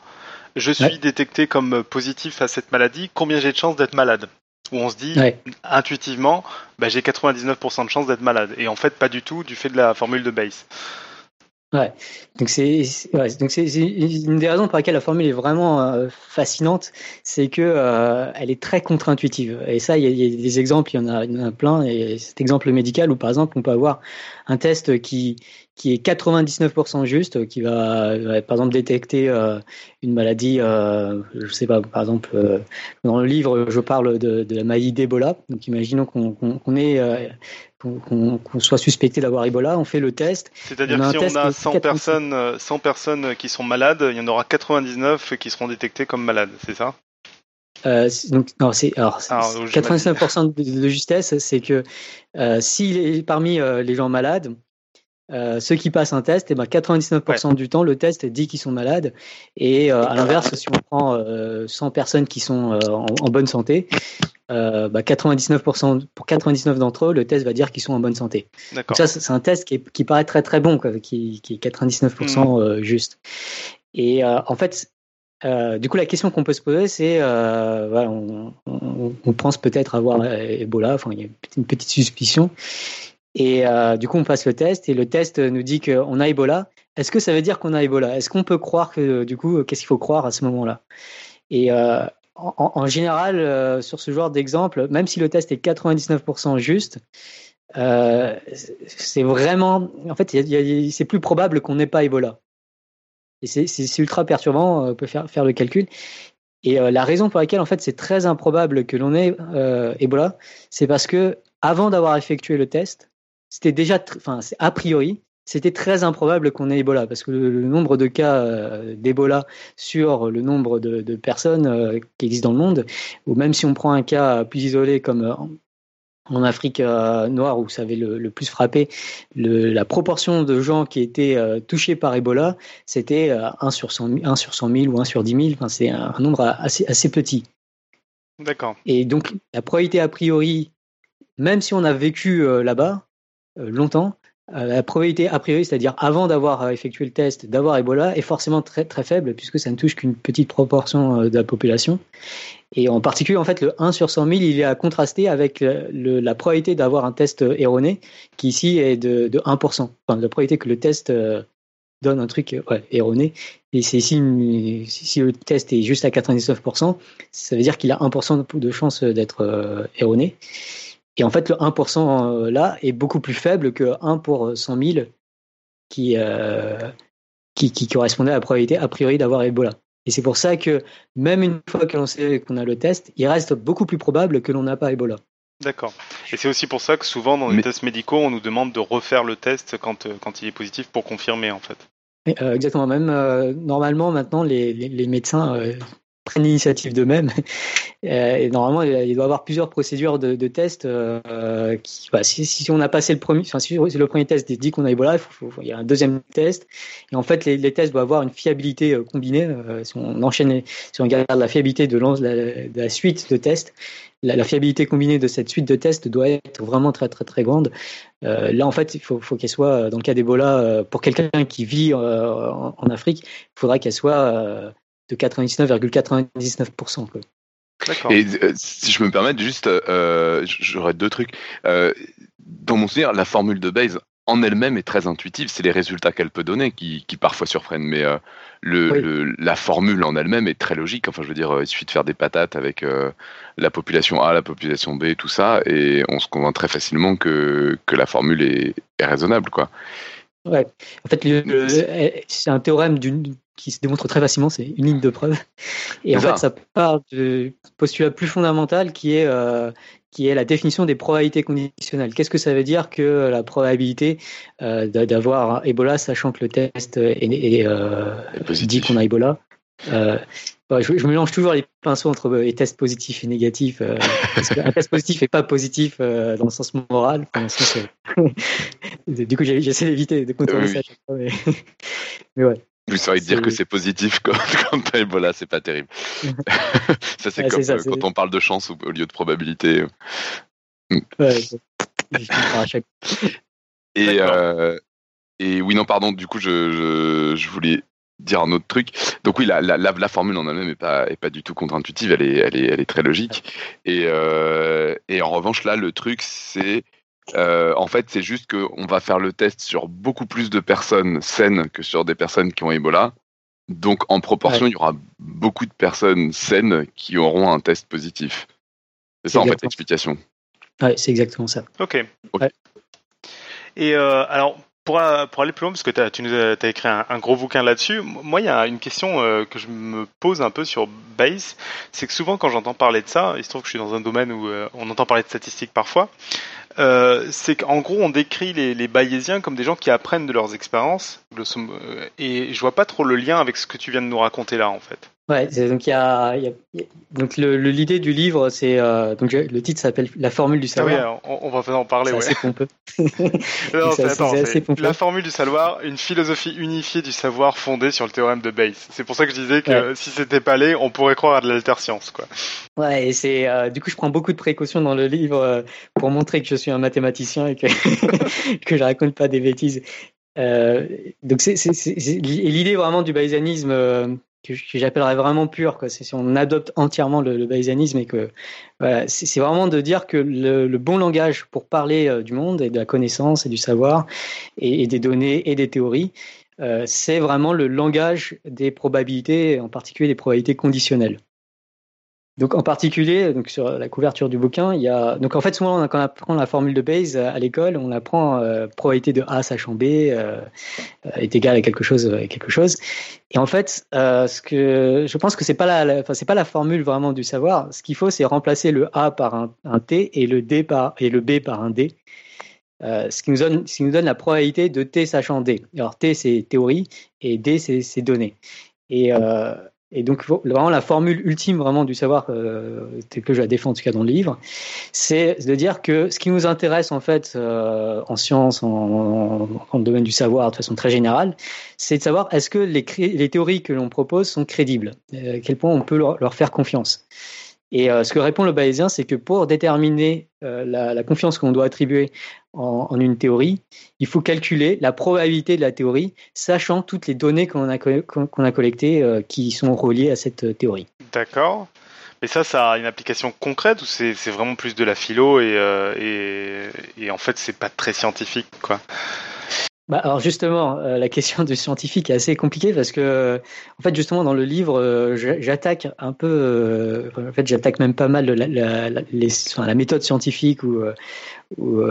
je suis ouais. détecté comme positif à cette maladie. Combien j'ai de chances d'être malade? Où on se dit ouais. intuitivement bah, j'ai 99% de chances d'être malade. Et en fait pas du tout du fait de la formule de Base Ouais, donc c'est ouais, donc c'est une des raisons pour lesquelles la formule est vraiment euh, fascinante, c'est que euh, elle est très contre-intuitive. Et ça, il y, a, des exemples, il y y en a plein. Et cet exemple médical où par exemple on peut avoir un test qui qui est 99% juste, qui va, par exemple détecter euh, une maladie, euh, je sais pas, par exemple euh, dans le livre je parle de, de la maladie d'Ebola. Donc imaginons qu'on qu soit suspecté d'avoir Ebola, on fait le test. C'est-à-dire que si on a 100 personnes, 100 personnes qui sont malades, il y en aura 99 qui seront détectées comme malades, c'est ça? Euh, donc, non, c'est alors, alors 99% de, de, justesse, c'est que euh, si parmi euh, les gens malades, euh, ceux qui passent un test, et ben 99% ouais. du temps, le test dit qu'ils sont malades. Et euh, à l'inverse, si on prend euh, 100 personnes qui sont euh, en, en, bonne santé, bah 99% pour 99 d'entre eux, le test va dire qu'ils sont en bonne santé. Donc ça, c'est un test qui, est, qui, paraît très très bon, quoi, qui, qui, est 99% mmh. juste. Et en fait, euh, du coup, la question qu'on peut se poser, c'est, euh, voilà, on, on, on pense peut-être avoir Ebola, enfin, il y a une petite suspicion. Et euh, du coup, on passe le test et le test nous dit qu'on a Ebola. Est-ce que ça veut dire qu'on a Ebola? Est-ce qu'on peut croire que, du coup, qu'est-ce qu'il faut croire à ce moment-là? Et euh, en, général, euh, sur ce genre d'exemple, même si le test est 99% juste, euh, c'est vraiment, en fait, c'est plus probable qu'on n'ait pas Ebola. Et c'est ultra perturbant, on peut faire, faire le calcul. Et euh, la raison pour laquelle en fait c'est très improbable que l'on ait euh, Ebola, c'est parce que avant d'avoir effectué le test, c'était déjà, enfin a priori, c'était très improbable qu'on ait Ebola parce que le, le nombre de cas euh, d'Ebola sur le nombre de, de personnes euh, qui existent dans le monde, ou même si on prend un cas plus isolé comme euh, en Afrique noire où ça avait le, le plus frappé, le, la proportion de gens qui étaient touchés par Ebola, c'était euh, 1 sur 100 1 sur 100 000 ou 1 sur 10 000. Enfin, c'est un, un, nombre assez, assez petit. D'accord. Et donc, la probabilité a priori, même si on a vécu là-bas longtemps, euh, la probabilité a priori, c'est-à-dire avant d'avoir euh, effectué le test, d'avoir Ebola, est forcément très très faible puisque ça ne touche qu'une petite proportion euh, de la population. Et en particulier, en fait, le 1 sur 100 000, il est à contraster avec la probabilité d'avoir un test erroné, qui ici est de, de 1%. Enfin, la probabilité que le test donne un truc erroné. Et c'est une, si le test est juste à 99%, ça veut dire qu'il a 1% de chance d'être erroné. Et en fait, le 1% là est beaucoup plus faible que 1 pour 100 000 qui, euh, qui, qui, correspondait à la probabilité a priori d'avoir Ebola. Et c'est pour ça que même une fois que l'on sait qu'on a le test, il reste beaucoup plus probable que l'on n'a pas Ebola. D'accord. Et c'est aussi pour ça que souvent dans les Mais... tests médicaux, on nous demande de refaire le test quand, euh, quand il est positif pour confirmer en fait. Euh, exactement. Même euh, normalement maintenant, les, les, les médecins euh, prennent l'initiative d'eux-mêmes. Euh, et normalement, il doit y avoir plusieurs procédures de, de tests. Euh, bah, si, on a passé le premier, enfin, si le premier test dit qu'on a Ebola, il, y a un deuxième test. Et en fait, les, tests doivent avoir une fiabilité euh, combinée. Euh, si on enchaîne, si on regarde la fiabilité de, la, suite de tests, la, fiabilité combinée de cette suite de tests doit être vraiment très très très grande. Euh, là, en fait, il faut, qu'elle soit, dans le cas d'Ebola, pour quelqu'un qui vit en, Afrique, il faudra qu'elle soit de 99,99%. ,99%, Et euh, si je me permets, juste, euh, j'aurais deux trucs. Euh, dans mon souvenir, la formule de Bayes en elle-même est très intuitive. C'est les résultats qu'elle peut donner qui, qui, parfois surprennent. Mais euh, le, oui. le, la formule en elle-même est très logique. Enfin, je veux dire, il suffit de faire des patates avec euh, la population A, la population B, tout ça, et on se convainc très facilement que, que la formule est, est raisonnable, quoi. Ouais. En fait, c'est un théorème d'une qui se démontre très facilement, c'est une ligne de preuve. Et en ça. fait, ça part du postulat plus fondamental qui est, euh, qui est la définition des probabilités conditionnelles. Qu'est-ce que ça veut dire que la probabilité euh, d'avoir Ebola, sachant que le test est, est, euh, dit qu'on a Ebola je, je, mélange toujours les pinceaux entre les tests positifs et négatifs. Parce qu'un test positif n'est pas positif dans le sens moral. Enfin, le sens, du coup, j'essaie d'éviter de contourner ça. Mais, mais ouais. Vous sauriez dire que c'est positif quand, quand t'as Ebola, c'est pas terrible. ça, c'est ouais, comme ça, euh, quand on parle de chance au, au lieu de probabilité. Ouais, et, euh, et oui, non, pardon, du coup, je, je, je, voulais dire un autre truc. Donc oui, la, la, la formule en elle-même est pas, est pas du tout contre-intuitive, elle est, elle, est, elle est très logique. Et, euh, et en revanche, là, le truc, c'est en fait, c'est juste qu'on va faire le test sur beaucoup plus de personnes saines que sur des personnes qui ont Ebola. Donc, en proportion, il y aura beaucoup de personnes saines qui auront un test positif. C'est ça, en fait, l'explication. Ouais, c'est exactement ça. Ok. Et euh, alors, pour, pour, aller plus loin, parce que as, tu nous as, écrit un, gros bouquin là-dessus, moi, il y a une question euh, que je me pose un peu sur Base, c'est que souvent, quand j'entends parler de ça, il se trouve que je suis dans un domaine où euh, on entend parler de statistiques parfois, c'est qu'en gros, on décrit les, les, Bayésiens comme des gens qui apprennent de leurs expériences, et je vois pas trop le lien avec ce que tu viens de nous raconter là, en fait. Ouais, donc il y a, donc le l'idée du livre, c'est euh, donc le titre s'appelle La formule du ah savoir. oui, on, va en parler. C'est ouais. assez pompeux. non, c'est assez, pompeux. La formule du savoir, une philosophie unifiée du savoir fondée sur le théorème de Bayes. C'est pour ça que je disais que si c'était pas laid, on pourrait croire à de l'alterscience, quoi. Ouais, et c'est euh, du coup je prends beaucoup de précautions dans le livre euh, pour montrer que je suis un mathématicien et que que je raconte pas des bêtises. donc c'est l'idée vraiment du bayésianisme que, j'appellerais vraiment pur. C'est si on adopte entièrement le, le et que voilà, c'est vraiment de dire que le, bon langage pour parler euh, du monde et de la connaissance et du savoir et, des données et des théories, euh, c'est vraiment le langage des probabilités, en particulier des probabilités conditionnelles. Donc en particulier, donc sur la couverture du bouquin, il y a donc en fait souvent quand on apprend la formule de Bayes à l'école, on apprend euh, probabilité de A sachant B euh, est égal à quelque chose à quelque chose. Et en fait, euh, ce que je pense que c'est pas la, enfin c'est pas la formule vraiment du savoir. Ce qu'il faut, c'est remplacer le A par un, un, T et le D par et le B par un D. Euh, ce qui nous donne, ce qui nous donne la probabilité de T sachant D. Alors T c'est théorie et D c'est données. Et euh, et donc vraiment la formule ultime vraiment du savoir euh, que je la défends en tout cas dans le livre, c'est de dire que ce qui nous intéresse en fait euh, en science, en, en, le domaine du savoir de façon très générale, c'est de savoir est-ce que les, les, théories que l'on propose sont crédibles, euh, à quel point on peut leur, faire confiance. Et euh, ce que répond le bayésien, c'est que pour déterminer la, la, confiance qu'on doit attribuer en, une théorie, il faut calculer la probabilité de la théorie, sachant toutes les données qu'on a, a collectées euh, qui sont reliées à cette théorie. D'accord. Mais ça, ça a une application concrète ou c'est vraiment plus de la philo et, et, et en fait, c'est pas très scientifique, quoi? Bah alors justement, euh, la question du scientifique est assez compliquée parce que, en fait, justement dans le livre, euh, j'attaque un peu, euh, en fait, j'attaque même pas mal la, méthode scientifique ou,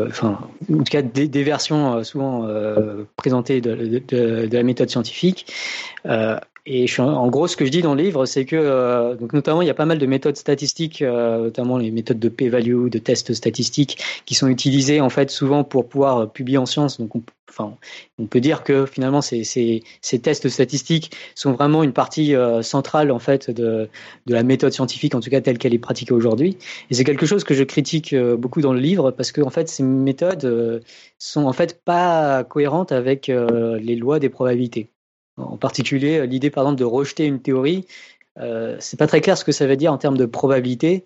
enfin, en tout cas des, versions souvent présentées de, la méthode scientifique. Et en gros, ce que je dis dans le livre, c'est que, euh, donc notamment, il y a pas mal de méthodes statistiques, euh, notamment les méthodes de p-value, de tests statistiques, qui sont utilisées en fait souvent pour pouvoir euh, publier en sciences. Donc, on, enfin, on peut dire que finalement, ces, tests statistiques sont vraiment une partie centrale en fait de, de la méthode scientifique, en tout cas telle qu'elle est pratiquée aujourd'hui. Et c'est quelque chose que je critique beaucoup dans le livre parce que en fait, ces méthodes sont en fait pas cohérentes avec les lois des probabilités. En particulier, l'idée par exemple de rejeter une théorie, euh, c'est pas très clair ce que ça veut dire en termes de probabilité.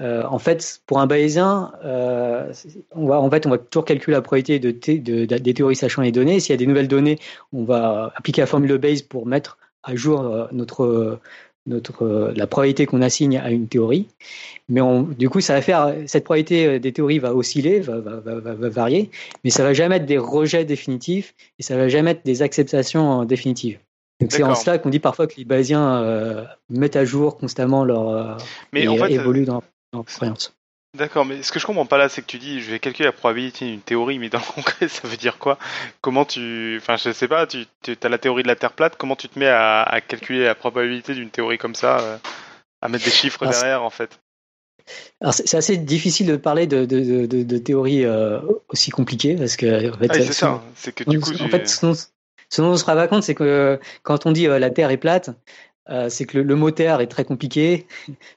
Euh, en fait, pour un bayésien, euh, on va en fait on va toujours calculer la probabilité de, de, de des théories sachant les données. S'il y a des nouvelles données, on va appliquer la formule de Bayes pour mettre à jour euh, notre notre euh, la probabilité qu'on assigne à une théorie. Mais on, du coup, ça va faire cette probabilité euh, des théories va osciller, va, va, va, va, varier, mais ça va jamais être des rejets définitifs et ça va jamais être des acceptations définitives. Donc c'est en cela qu'on dit parfois que les Bayésiens euh, mettent à jour constamment leur euh, mais et en fait, évoluent dans leur croyance. D'accord, mais ce que je comprends pas là, c'est que tu dis, je vais calculer la probabilité d'une théorie, mais dans le concret, ça veut dire quoi? Comment tu, enfin, je sais pas, tu, tu as la théorie de la Terre plate, comment tu te mets à, à calculer la probabilité d'une théorie comme ça, euh, à mettre des chiffres derrière, en fait? Alors c'est assez difficile de parler de, de, de, de théories euh, aussi compliquées parce que en fait, ah, c'est ça, c'est que du coup, en fait, ce dont, ce dont on se rend pas compte, c'est que quand on dit euh, la Terre est plate, euh, c'est que le, le, mot terre est très compliqué,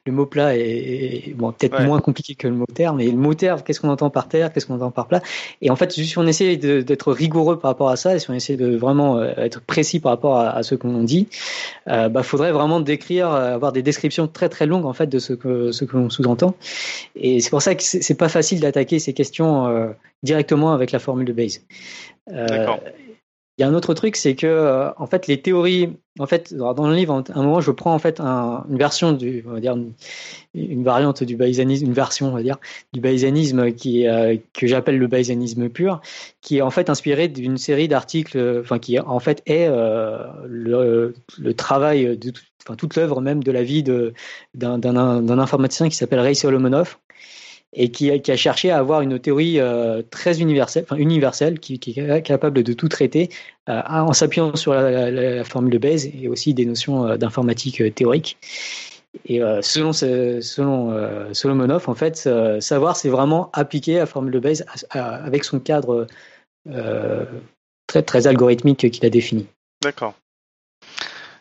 le mot plat est, bon, peut-être moins compliqué que le mot terre, mais le mot terre, qu'est-ce qu'on entend par terre, qu'est-ce qu'on entend par plat? Et en fait, si on essaie d'être rigoureux par rapport à ça, et si on essaie de vraiment euh, être précis par rapport à, à ce qu'on dit, euh, bah, faudrait vraiment décrire, euh, avoir des descriptions très très longues en fait de ce que ce que l'on sous-entend. Et c'est pour ça que c'est pas facile d'attaquer ces questions euh, directement avec la formule de Bayes. D'accord. Il y a un autre truc, c'est que euh, en fait les théories, en fait dans le livre, à un moment je prends en fait une version du, on va dire une, variante du bayésianisme, une version on va dire du bayésianisme qui euh, que j'appelle le bayésianisme pur, qui est en fait inspiré d'une série d'articles, enfin qui en fait est euh, le, le, travail de enfin toute l'œuvre même de la vie d'un informaticien qui s'appelle Ray Solomonov et qui, a cherché à avoir une théorie euh, très universelle, enfin universelle, qui, est capable de tout traiter euh, en s'appuyant sur la, formule de Bayes et aussi des notions euh, d'informatique théorique. Et selon, selon Solomonov, en fait, savoir, c'est vraiment appliquer la formule de Bayes avec son cadre très, très algorithmique qu'il a défini. D'accord.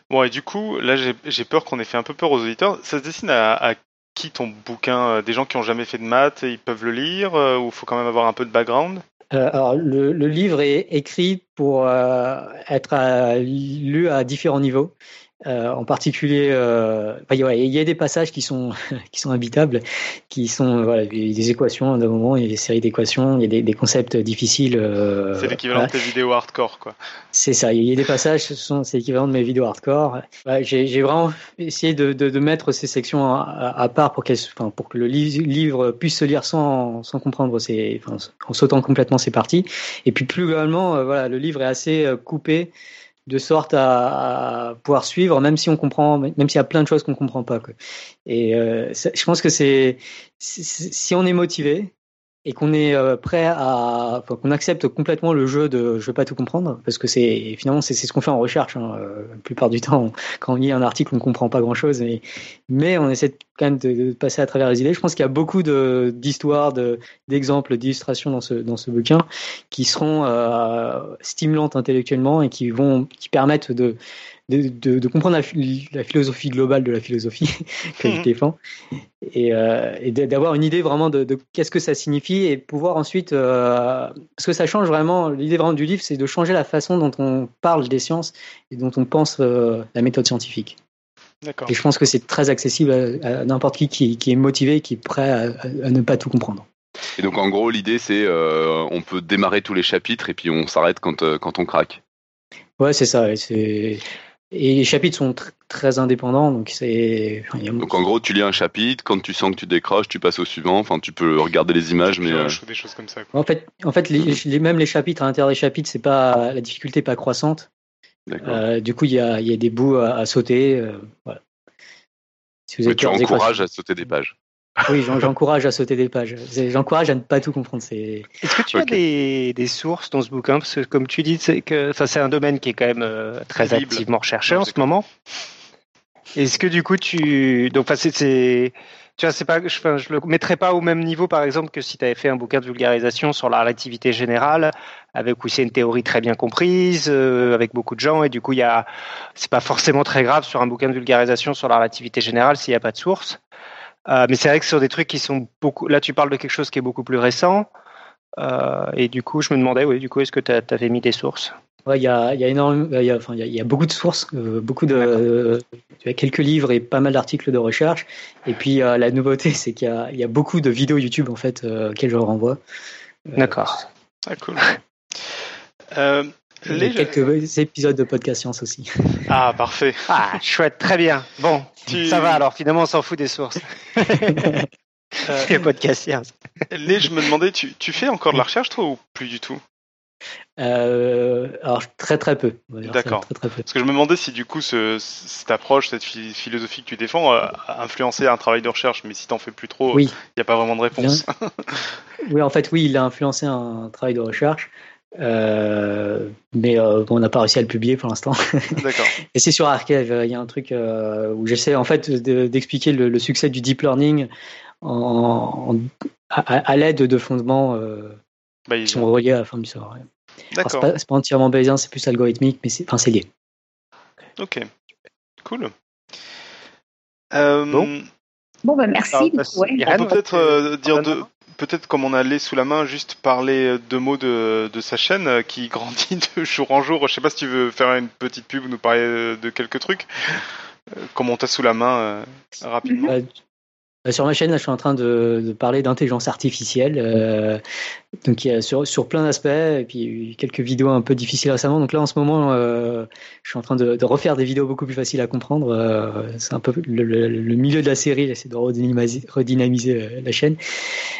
Bon, et du coup, là, j'ai peur qu'on ait fait un peu peur aux auditeurs. Ça se dessine à qui ton bouquin euh, Des gens qui ont jamais fait de maths, ils peuvent le lire euh, ou faut quand même avoir un peu de background? Euh, alors, le, livre est écrit pour être lu à différents niveaux. Euh, en particulier, euh, il y a des passages qui sont qui sont habitables, qui sont voilà, des équations d'un moment, il y a des séries d'équations, il y a des, des concepts difficiles. Euh, c'est l'équivalent de tes vidéos hardcore, quoi. C'est ça. Il y a des passages, c'est l'équivalent de mes vidéos hardcore. J'ai vraiment essayé de, de, de, mettre ces sections à, à part pour, enfin, pour que le livre puisse se lire sans, sans comprendre ses, enfin, en sautant complètement ses parties. Et puis plus globalement, voilà, le livre est assez coupé de sorte à, pouvoir suivre, même si on comprend, même s'il y a plein de choses qu'on comprend pas. Quoi. Et euh, je pense que c'est si on est motivé, et qu'on est euh, prêt à, enfin, qu'on accepte complètement le jeu de je veux pas tout comprendre, parce que c'est finalement c'est ce qu'on fait en recherche. Hein. Euh, la plupart du temps, quand on lit un article, on comprend pas grand chose, et, mais on essaie quand même de, passer à travers les idées. Je pense qu'il y a beaucoup de d'histoires, de, d'exemples, d'illustrations dans ce dans ce bouquin qui seront euh, stimulantes intellectuellement et qui vont qui permettent de de, de, comprendre la, philosophie globale de la philosophie que je mhm. défends et, euh, et d'avoir une idée vraiment de, de qu'est-ce que ça signifie et pouvoir ensuite euh, parce que ça change vraiment l'idée vraiment du livre c'est de changer la façon dont on parle des sciences et dont on pense euh, la méthode scientifique et je pense que c'est très accessible à, n'importe qui, qui, qui est motivé qui est prêt à, à, ne pas tout comprendre et donc en gros l'idée c'est euh, on peut démarrer tous les chapitres et puis on s'arrête quand, euh, quand on craque Ouais, c'est ça. C'est et les chapitres sont très indépendants, donc c'est. donc en gros, tu lis un chapitre, quand tu sens que tu décroches, tu passes au suivant. Enfin, tu peux regarder les images, mais. Euh, des choses comme ça. En fait, en fait, les, même les chapitres à l'intérieur des chapitres, c'est pas la difficulté pas croissante. Euh, du coup, il y a, y a, des bouts à, sauter. Euh, voilà. Si vous êtes tu encourages à sauter des pages. Oui, j'encourage à sauter des pages. J'encourage à ne pas tout comprendre. Est-ce que tu as des, des, sources dans ce bouquin Parce que comme tu dis, c'est que c'est un domaine qui est quand même euh, très activement recherché en ce moment. Est-ce que du coup tu donc c'est tu vois c'est pas je, je le mettrais pas au même niveau par exemple que si tu avais fait un bouquin de vulgarisation sur la relativité générale avec où c'est une théorie très bien comprise euh, avec beaucoup de gens et du coup il y a c'est pas forcément très grave sur un bouquin de vulgarisation sur la relativité générale s'il n'y a pas de source. Euh, mais c'est vrai que sur des trucs qui sont beaucoup. Là, tu parles de quelque chose qui est beaucoup plus récent. Euh, et du coup, je me demandais, oui, du coup, est-ce que tu avais mis des sources? Ouais, il y a, y a énormément, il y a, enfin, il y, a beaucoup de sources, euh, beaucoup de, tu as quelques livres et pas mal d'articles de recherche. Et puis la nouveauté, c'est qu'il y a, il y a beaucoup de vidéos YouTube en fait auxquelles je renvoie. D'accord. Ah, cool. Les... quelques épisodes de podcast science aussi. Ah, parfait. Ah, chouette, très bien. Bon, ça va alors, finalement, on s'en fout des sources. Les podcasts science. Les, je me demandais, tu, tu fais encore de la recherche, toi, ou plus du tout? Euh, alors très très peu. D'accord. Parce que je me demandais si du coup ce, cette approche, cette philosophie que tu défends a influencé un travail de recherche, mais si t'en fais plus trop, il n'y a pas vraiment de réponse. oui, en fait, oui, il a influencé un travail de recherche. Euh, mais euh, on n'a pas réussi à le publier pour l'instant. D'accord. Et c'est sur Archive, il y a un truc euh, où j'essaie en fait d'expliquer le, succès du deep learning en, à, l'aide de fondements qui sont reliés à la forme du savoir. C'est pas, pas, entièrement bayésien, c'est plus algorithmique, mais c'est enfin, lié. Ok, cool. bon. Bon, bah merci. on peut peut-être dire deux, peut-être comme on a les sous la main, juste parler deux mots de, sa chaîne euh, qui grandit de jour en jour. Je sais pas si tu veux faire une petite pub ou nous parler de quelques trucs. Euh, comme on t'a sous la main euh, rapidement? Euh, sur ma chaîne, là, je suis en train de, parler d'intelligence artificielle, euh, donc sur, sur plein d'aspects, et puis quelques vidéos un peu difficiles récemment. Donc là, en ce moment, euh, je suis en train de, refaire des vidéos beaucoup plus faciles à comprendre. c'est un peu le, milieu de la série, c'est de redynamiser, la chaîne.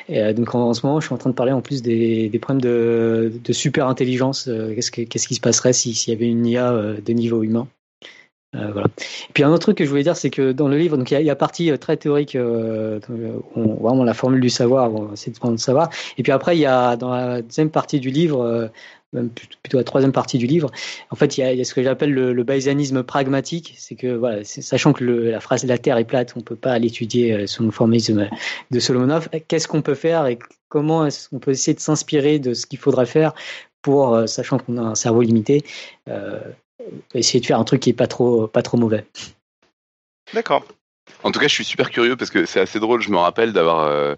Donc en, ce moment, je suis en train de parler en plus des, problèmes de, super intelligence. qu'est-ce, qu'est-ce qui se passerait s'il y avait une IA de niveau humain euh. Et puis un autre truc que je voulais dire, c'est que dans le livre, donc il y, a, partie euh, très théorique, euh, on, vraiment la formule du savoir, on essaie de prendre le savoir. Et puis après, il y a dans la deuxième partie du livre, même plutôt la troisième partie du livre, en fait, il y a, ce que j'appelle le, le pragmatique, c'est que voilà, sachant que la phrase la Terre est plate, on peut pas l'étudier selon le formalisme de Solomonov. Qu'est-ce qu'on peut faire et comment est-ce qu'on peut essayer de s'inspirer de ce qu'il faudrait faire pour, sachant qu'on a un cerveau limité, euh, essayer de faire un truc qui est pas trop, pas trop mauvais. D'accord. En tout cas, je suis super curieux parce que c'est assez drôle. Je me rappelle d'avoir, euh,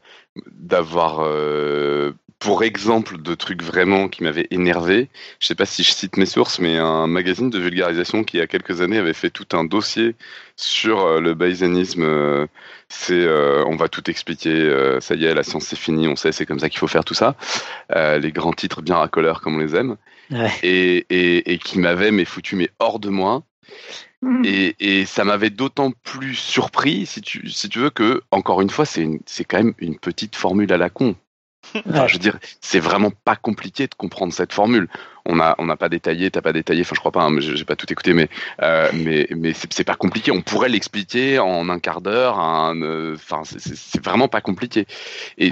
d'avoir, euh, pour exemple, de trucs vraiment qui m'avaient énervé. Je sais pas si je cite mes sources, mais un magazine de vulgarisation qui, il y a quelques années, avait fait tout un dossier sur euh, le bayésianisme. c'est, on va tout expliquer. ça y est, la science c'est fini. On sait, c'est comme ça qu'il faut faire tout ça. les grands titres bien racoleurs comme on les aime. Et, et, et, qui m'avait mais foutu mais hors de moi. Mm. Et, et, ça m'avait d'autant plus surpris, si tu, si tu veux, que, encore une fois, c'est quand même une petite formule à la con. Enfin, je veux dire, c'est vraiment pas compliqué de comprendre cette formule on n'a on a pas détaillé, t'as pas détaillé, enfin je crois pas, hein, j'ai pas tout écouté, mais euh, mais mais c'est pas compliqué. On pourrait l'expliquer en un quart d'heure. Euh, enfin c'est vraiment pas compliqué. Et,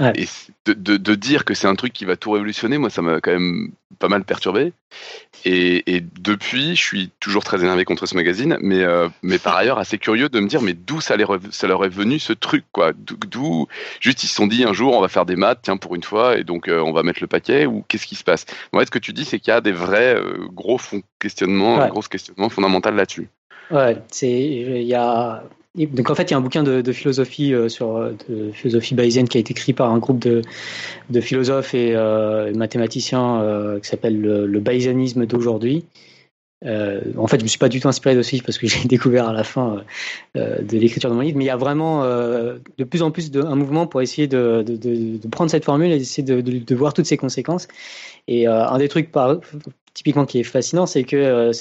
de, de, dire que c'est un truc qui va tout révolutionner, moi ça m'a quand même pas mal perturbé. Et, et, depuis, je suis toujours très énervé contre ce magazine, mais euh, mais par ailleurs assez curieux de me dire mais d'où ça, ça leur est venu ce truc quoi? D'où juste ils se sont dit un jour on va faire des maths, tiens pour une fois, et donc on va mettre le paquet ou qu'est-ce qui se passe? Moi, ce que tu dis c'est qu'il y a des vrais euh, gros questionnements, ouais. gros questionnements fondamentaux là-dessus. Ouais, c'est il y a donc en fait il y a un bouquin de, philosophie euh, sur euh, de philosophie bayésienne qui a été écrit par un groupe de, de philosophes et mathématiciens qui s'appelle le, le bayésianisme d'aujourd'hui. en fait, je me suis pas du tout inspiré de ce livre parce que j'ai découvert à la fin de l'écriture de mon livre, mais il y a vraiment de plus en plus de, un mouvement pour essayer de, de, de prendre cette formule et d'essayer de, voir toutes ses conséquences. Et euh, un des trucs par, typiquement qui est fascinant, c'est que euh,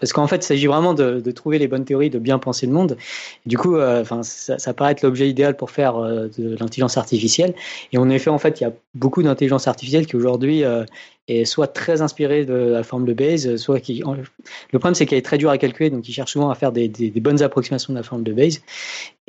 parce qu'en fait, il s'agit vraiment de, de, trouver les bonnes théories, de bien penser le monde. du coup, euh, enfin, ça, ça, paraît être l'objet idéal pour faire de l'intelligence artificielle. Et en effet, en fait, il y a beaucoup d'intelligence artificielle qui aujourd'hui soit très inspirée de la forme de Bayes, soit qui. Le problème, c'est qu'elle est très dure à calculer, donc il cherche souvent à faire des, bonnes approximations de la forme de Bayes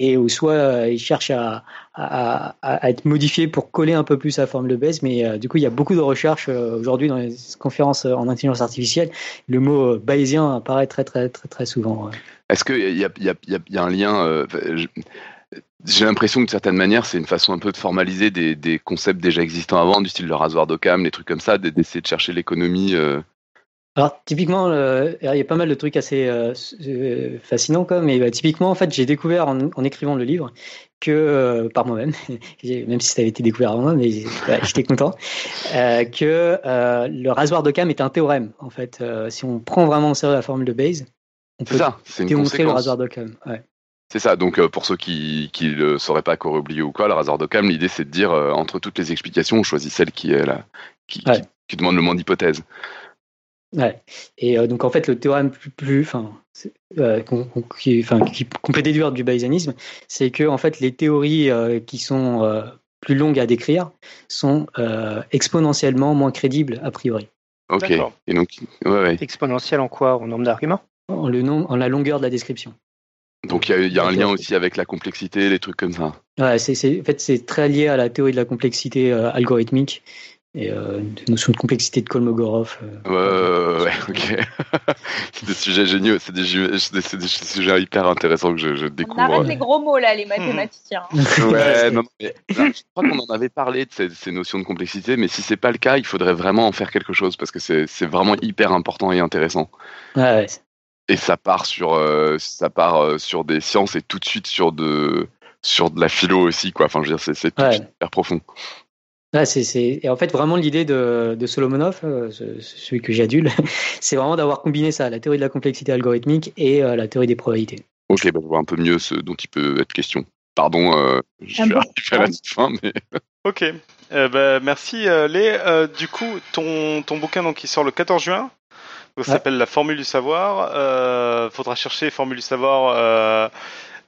et ou soit euh, il cherche à, à, être modifié pour coller un peu plus à la forme de Bayes. Mais euh, du coup, il y a beaucoup de recherches euh, aujourd'hui dans les conférences en intelligence artificielle. Le mot bayésien apparaît très très très très souvent. Est-ce qu'il y y a, un lien j'ai l'impression que de certaine manière, c'est une façon un peu de formaliser des, des, concepts déjà existants avant, du style le rasoir d'Occam, les trucs comme ça, d'essayer de chercher l'économie alors typiquement, il y a pas mal de trucs assez euh, euh, fascinants, quoi, mais bah, typiquement, en fait, j'ai découvert en, écrivant le livre que euh, par moi-même, même si ça avait été découvert avant moi, mais j'étais content, que le rasoir de Cam est un théorème. En fait, si on prend vraiment au sérieux la formule de Bayes, on peut ça, démontrer le rasoir d'Occam. Ouais. C'est ça. Donc pour ceux qui qui le sauraient pas, qu'aurait oublié ou quoi, le rasoir d'Occam, l'idée c'est de dire entre toutes les explications, on choisit celle qui est qui, qui demande le moins d'hypothèses. Ouais. Et euh, donc en fait, le théorème plus, plus enfin, euh, qui, enfin, qui qu'on peut déduire du bayésianisme, c'est que en fait les théories euh, qui sont euh, plus longues à décrire sont euh, exponentiellement moins crédibles a priori. Ok. Et donc, ouais, ouais. exponentielle en quoi? En nombre d'arguments? En, le nom, en la longueur de la description. Donc il y a, y a un lien aussi avec la complexité, les trucs comme ça. Ouais, c'est, en fait, c'est très lié à la théorie de la complexité algorithmique et euh, une notion de complexité de Kolmogorov. Euh. Ouais, ouais, ok. c'est des sujets géniaux, c'est des, des, des, sujets hyper intéressants que je, je découvre. On arrête les gros mots là, les mathématiciens. ouais, non, mais, je crois qu'on en avait parlé de ces, ces, notions de complexité, mais si c'est pas le cas, il faudrait vraiment en faire quelque chose parce que c'est vraiment hyper important et intéressant. Ouais, ouais. Et ça part sur, euh, ça part euh, sur des sciences et tout de suite sur de, sur de la philo aussi, quoi. Enfin, je veux dire, c'est ouais. hyper profond. Ah, c'est. Et en fait, vraiment, l'idée de, de Solomonov, euh, celui que j'adule, c'est vraiment d'avoir combiné ça, la théorie de la complexité algorithmique et euh, la théorie des probabilités. Ok, bah, je vois un peu mieux ce dont il peut être question. Pardon, je suis arrivé à la fin, mais. Ok. bah, merci, Lé. du coup, ton, ton bouquin donc, qui sort le 14 juin. Ça s'appelle La Formule du Savoir. Euh, faudra chercher Formule du Savoir. Euh,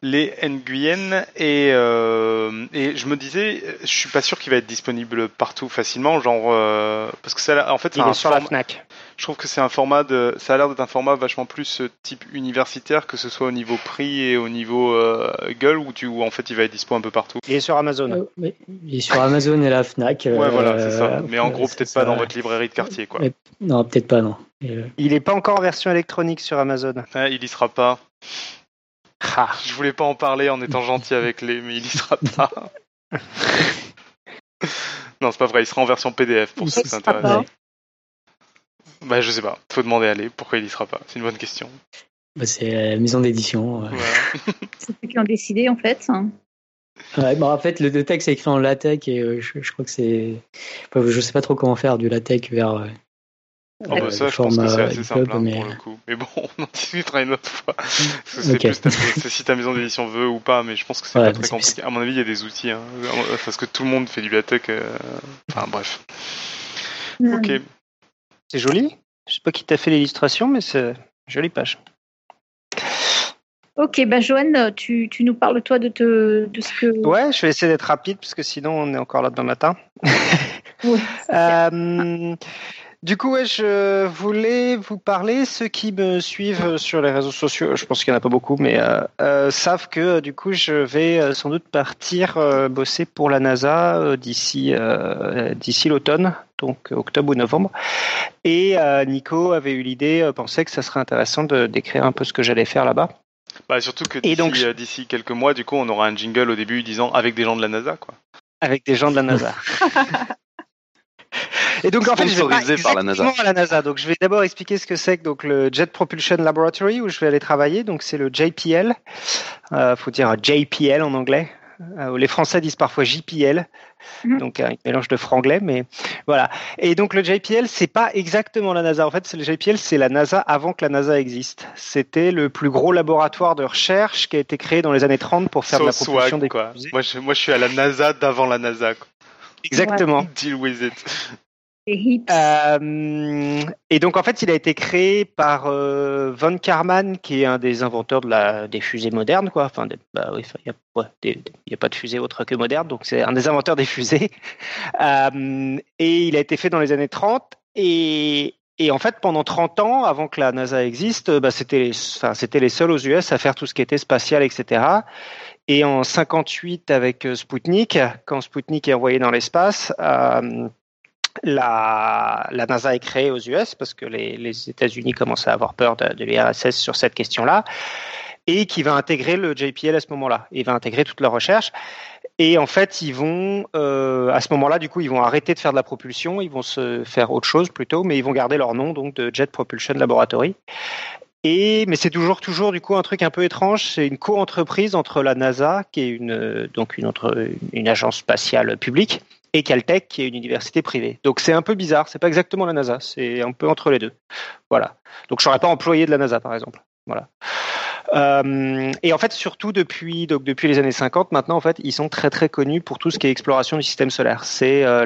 les Nguyen. Et euh, et je me disais je suis pas sûr qu'il va être disponible partout facilement genre euh, parce que ça en fait il est sur la Fnac. je trouve que c'est un format de ça a l'air d'être un format vachement plus euh, type universitaire que ce soit au niveau prix et au niveau euh, gueule où tu où en fait il va être dispo un peu partout. Il est sur Amazon. Il est sur Amazon et la Fnac ouais voilà c'est ça. Mais en gros peut-être pas dans votre librairie de quartier quoi. Non peut-être pas non il est pas encore en version électronique sur Amazon il y sera pas ah, je voulais pas en parler en étant gentil avec les, mais il y sera pas. non, c'est pas vrai, il sera en version PDF pour ceux qui s'intéressent. Bah, je sais pas, faut demander à aller pourquoi il y sera pas. C'est une bonne question. Bah, c'est la maison d'édition. c'est ceux qui ont décidé en fait. Ouais, bah, en fait, le, texte est écrit en LaTeX et euh, je, crois que c'est. je sais pas trop comment faire du LaTeX vers. Euh, Oh bah ça, je pense que c'est assez simple hein, mais... pour le coup. Mais bon, on en discutera une autre fois. C'est plus si ta maison d'édition veut ou pas, mais je pense que c'est pas très compliqué. À mon avis, il y a des outils, hein, parce que tout le monde fait du LaTeX. Euh... Enfin bref. Ok. C'est joli. Je sais pas qui t'a fait l'illustration, mais c'est jolie page. Ok, ben Joanne, tu, tu, nous parles toi de, te, de ce que. Ouais, je vais essayer d'être rapide parce que sinon on est encore là demain matin. oui, euh, du coup, ouais, je voulais vous parler. Ceux qui me suivent sur les réseaux sociaux, je pense qu'il n'y en a pas beaucoup, mais euh, euh, savent que du coup, je vais euh, sans doute partir bosser pour la NASA d'ici d'ici l'automne, donc octobre ou novembre. Et Nico avait eu l'idée, pensait que ça serait intéressant de décrire un peu ce que j'allais faire là-bas. Bah, surtout que d'ici quelques mois, du coup, on aura un jingle au début disant avec des gens de la NASA, quoi. Avec des gens de la NASA. Et donc en fait, je vais par la NASA. À la NASA. Donc je vais d'abord expliquer ce que c'est que donc le Jet Propulsion Laboratory où je vais aller travailler. Donc c'est le JPL. Euh, faut dire JPL en anglais. Euh, les Français disent parfois JPL, mhm. donc un mélange de franglais, mais voilà. Et donc le JPL, c'est pas exactement la NASA. En fait, le JPL, c'est la NASA avant que la NASA existe. C'était le plus gros laboratoire de recherche qui a été créé dans les années 30 pour faire de la propulsion des quoi. Moi je, moi, je suis à la NASA d'avant la NASA. Quoi. Exactement. Deal with it. Euh, et donc en fait, il a été créé par euh, von Karman, qui est un des inventeurs de la, des fusées modernes, quoi. Enfin, bah oui, il n'y a, pas de fusée autre que moderne, donc c'est un des inventeurs des fusées. Euh, et il a été fait dans les années 30 et, et en fait, pendant 30 ans, avant que la NASA existe, bah, c'était enfin, les seuls aux US à faire tout ce qui était spatial, etc. Et en 58, avec Sputnik, quand Sputnik est envoyé dans l'espace, la, la, NASA est créée aux US parce que les, les États-Unis commencent à avoir peur de, de l'IRSS sur cette question-là et qui va intégrer le JPL à ce moment-là. Il va intégrer toute leur recherche. Et en fait, ils vont, euh, à ce moment-là, du coup, ils vont arrêter de faire de la propulsion, ils vont se faire autre chose plutôt, mais ils vont garder leur nom, donc de Jet Propulsion Laboratory. Et mais c'est toujours toujours du coup un truc un peu étrange. C'est une co-entreprise entre la NASA, qui est une donc une, autre, une agence spatiale publique, et Caltech, qui est une université privée. Donc c'est un peu bizarre, c'est pas exactement la NASA, c'est un peu entre les deux. Voilà. Donc je serais pas employé de la NASA, par exemple. Voilà. Euh, et en fait, surtout depuis donc depuis les années 50, maintenant en fait, ils sont très très connus pour tout ce qui est exploration du système solaire. C'est euh,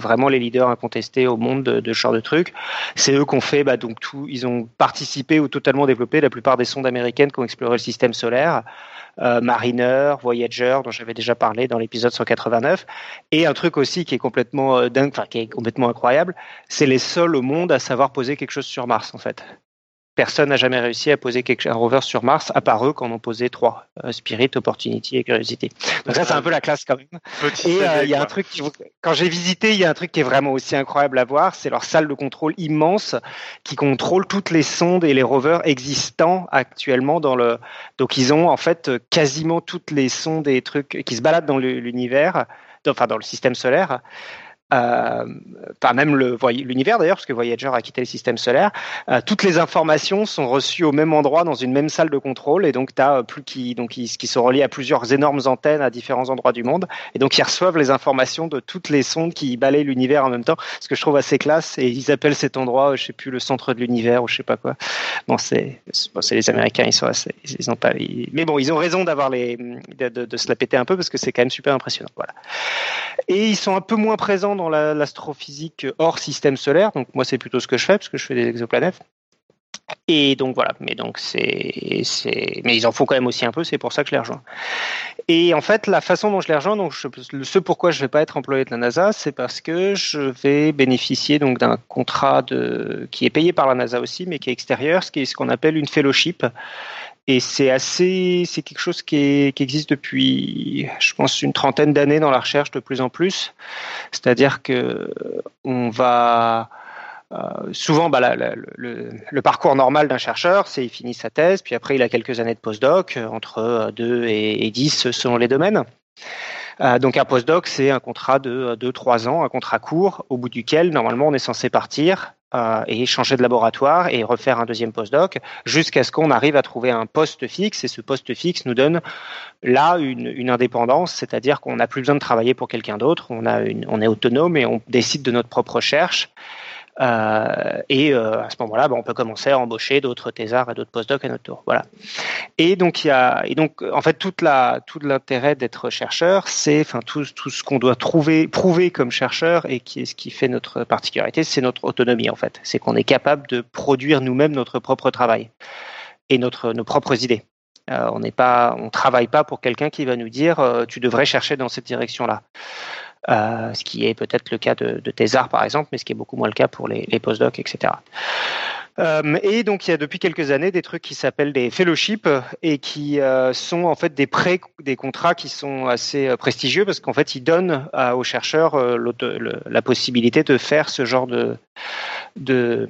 vraiment les leaders incontestés au monde de, ce genre de trucs. C'est eux qui ont fait bah, donc tout, ils ont participé ou totalement développé la plupart des sondes américaines qui ont exploré le système solaire. Euh, Mariner, Voyager, dont j'avais déjà parlé dans l'épisode 189. Et un truc aussi qui est complètement euh, dingue, enfin qui est complètement incroyable, c'est les seuls au monde à savoir poser quelque chose sur Mars en fait personne n'a jamais réussi à poser quelque, un rover sur Mars, à part eux qui en ont posé trois euh, Spirit, Opportunity et Curiosity. Donc ça, c'est un peu la classe quand même. et euh, il y a un truc, quand j'ai visité, il y a un truc qui est vraiment aussi incroyable à voir, c'est leur salle de contrôle immense qui contrôle toutes les sondes et les rovers existants actuellement dans le. Donc ils ont en fait quasiment toutes les sondes et trucs qui se baladent dans l'univers, enfin dans le système solaire. Euh, même l'univers d'ailleurs, parce que Voyager a quitté le système solaire, euh, toutes les informations sont reçues au même endroit dans une même salle de contrôle, et donc tu as plus qui, donc, qui, sont reliés à plusieurs énormes antennes à différents endroits du monde, et donc ils reçoivent les informations de toutes les sondes qui balayent l'univers en même temps, ce que je trouve assez classe, et ils appellent cet endroit, je sais plus, le centre de l'univers, ou je sais pas quoi. Bon, c'est bon, les Américains, ils sont ils ont pas, mais bon, ils ont raison d'avoir les, de, se la péter un peu, parce que c'est quand même super impressionnant, voilà. Et ils sont un peu moins présents dans l'astrophysique hors système solaire. Donc moi, c'est plutôt ce que je fais parce que je fais des exoplanètes. Et donc voilà, mais donc c'est, mais ils en font quand même aussi un peu, c'est pour ça que je les rejoins. Et en fait, la façon dont je les rejoins, donc je, ce pourquoi je vais pas être employé de la NASA, c'est parce que je vais bénéficier donc d'un contrat de, qui est payé par la NASA aussi, mais qui est extérieur, ce qui est ce qu'on appelle une fellowship. Et c'est assez, c'est quelque chose qui, qui, existe depuis, je pense, une trentaine d'années dans la recherche de plus en plus. C'est-à-dire que on va euh, souvent, bah, le, le, parcours normal d'un chercheur, c'est il finit sa thèse, puis après il a quelques années de postdoc, euh, entre 2 et, et 10 selon les domaines. Euh, donc un postdoc, c'est un contrat de 2-3 ans, un contrat court, au bout duquel normalement on est censé partir euh, et changer de laboratoire et refaire un deuxième postdoc jusqu'à ce qu'on arrive à trouver un poste fixe. Et ce poste fixe nous donne là une, indépendance, c'est-à-dire qu'on n'a plus besoin de travailler pour quelqu'un d'autre, on, on est autonome et on décide de notre propre recherche euh, et euh, à ce moment-là, bah, on peut commencer à embaucher d'autres thésards et d'autres postdocs à notre tour. Voilà. Et donc y a, et donc en fait tout l'intérêt d'être chercheur, c'est tout, ce qu'on doit prouver comme chercheur et qui est ce qui fait notre particularité, c'est notre autonomie en fait. C'est qu'on est capable de produire nous-mêmes notre propre travail et notre nos propres idées. Euh, on n'est pas, on travaille pas pour quelqu'un qui va nous dire tu devrais chercher dans cette direction-là. Euh, ce qui est peut-être le cas de, de Thésard par exemple, mais ce qui est beaucoup moins le cas pour les, les postdocs, etc. Euh, et donc il y a depuis quelques années des trucs qui s'appellent des fellowships et qui euh, sont en fait des prêts, des contrats qui sont assez euh, prestigieux parce qu'en fait ils donnent aux chercheurs la possibilité de faire ce genre de, de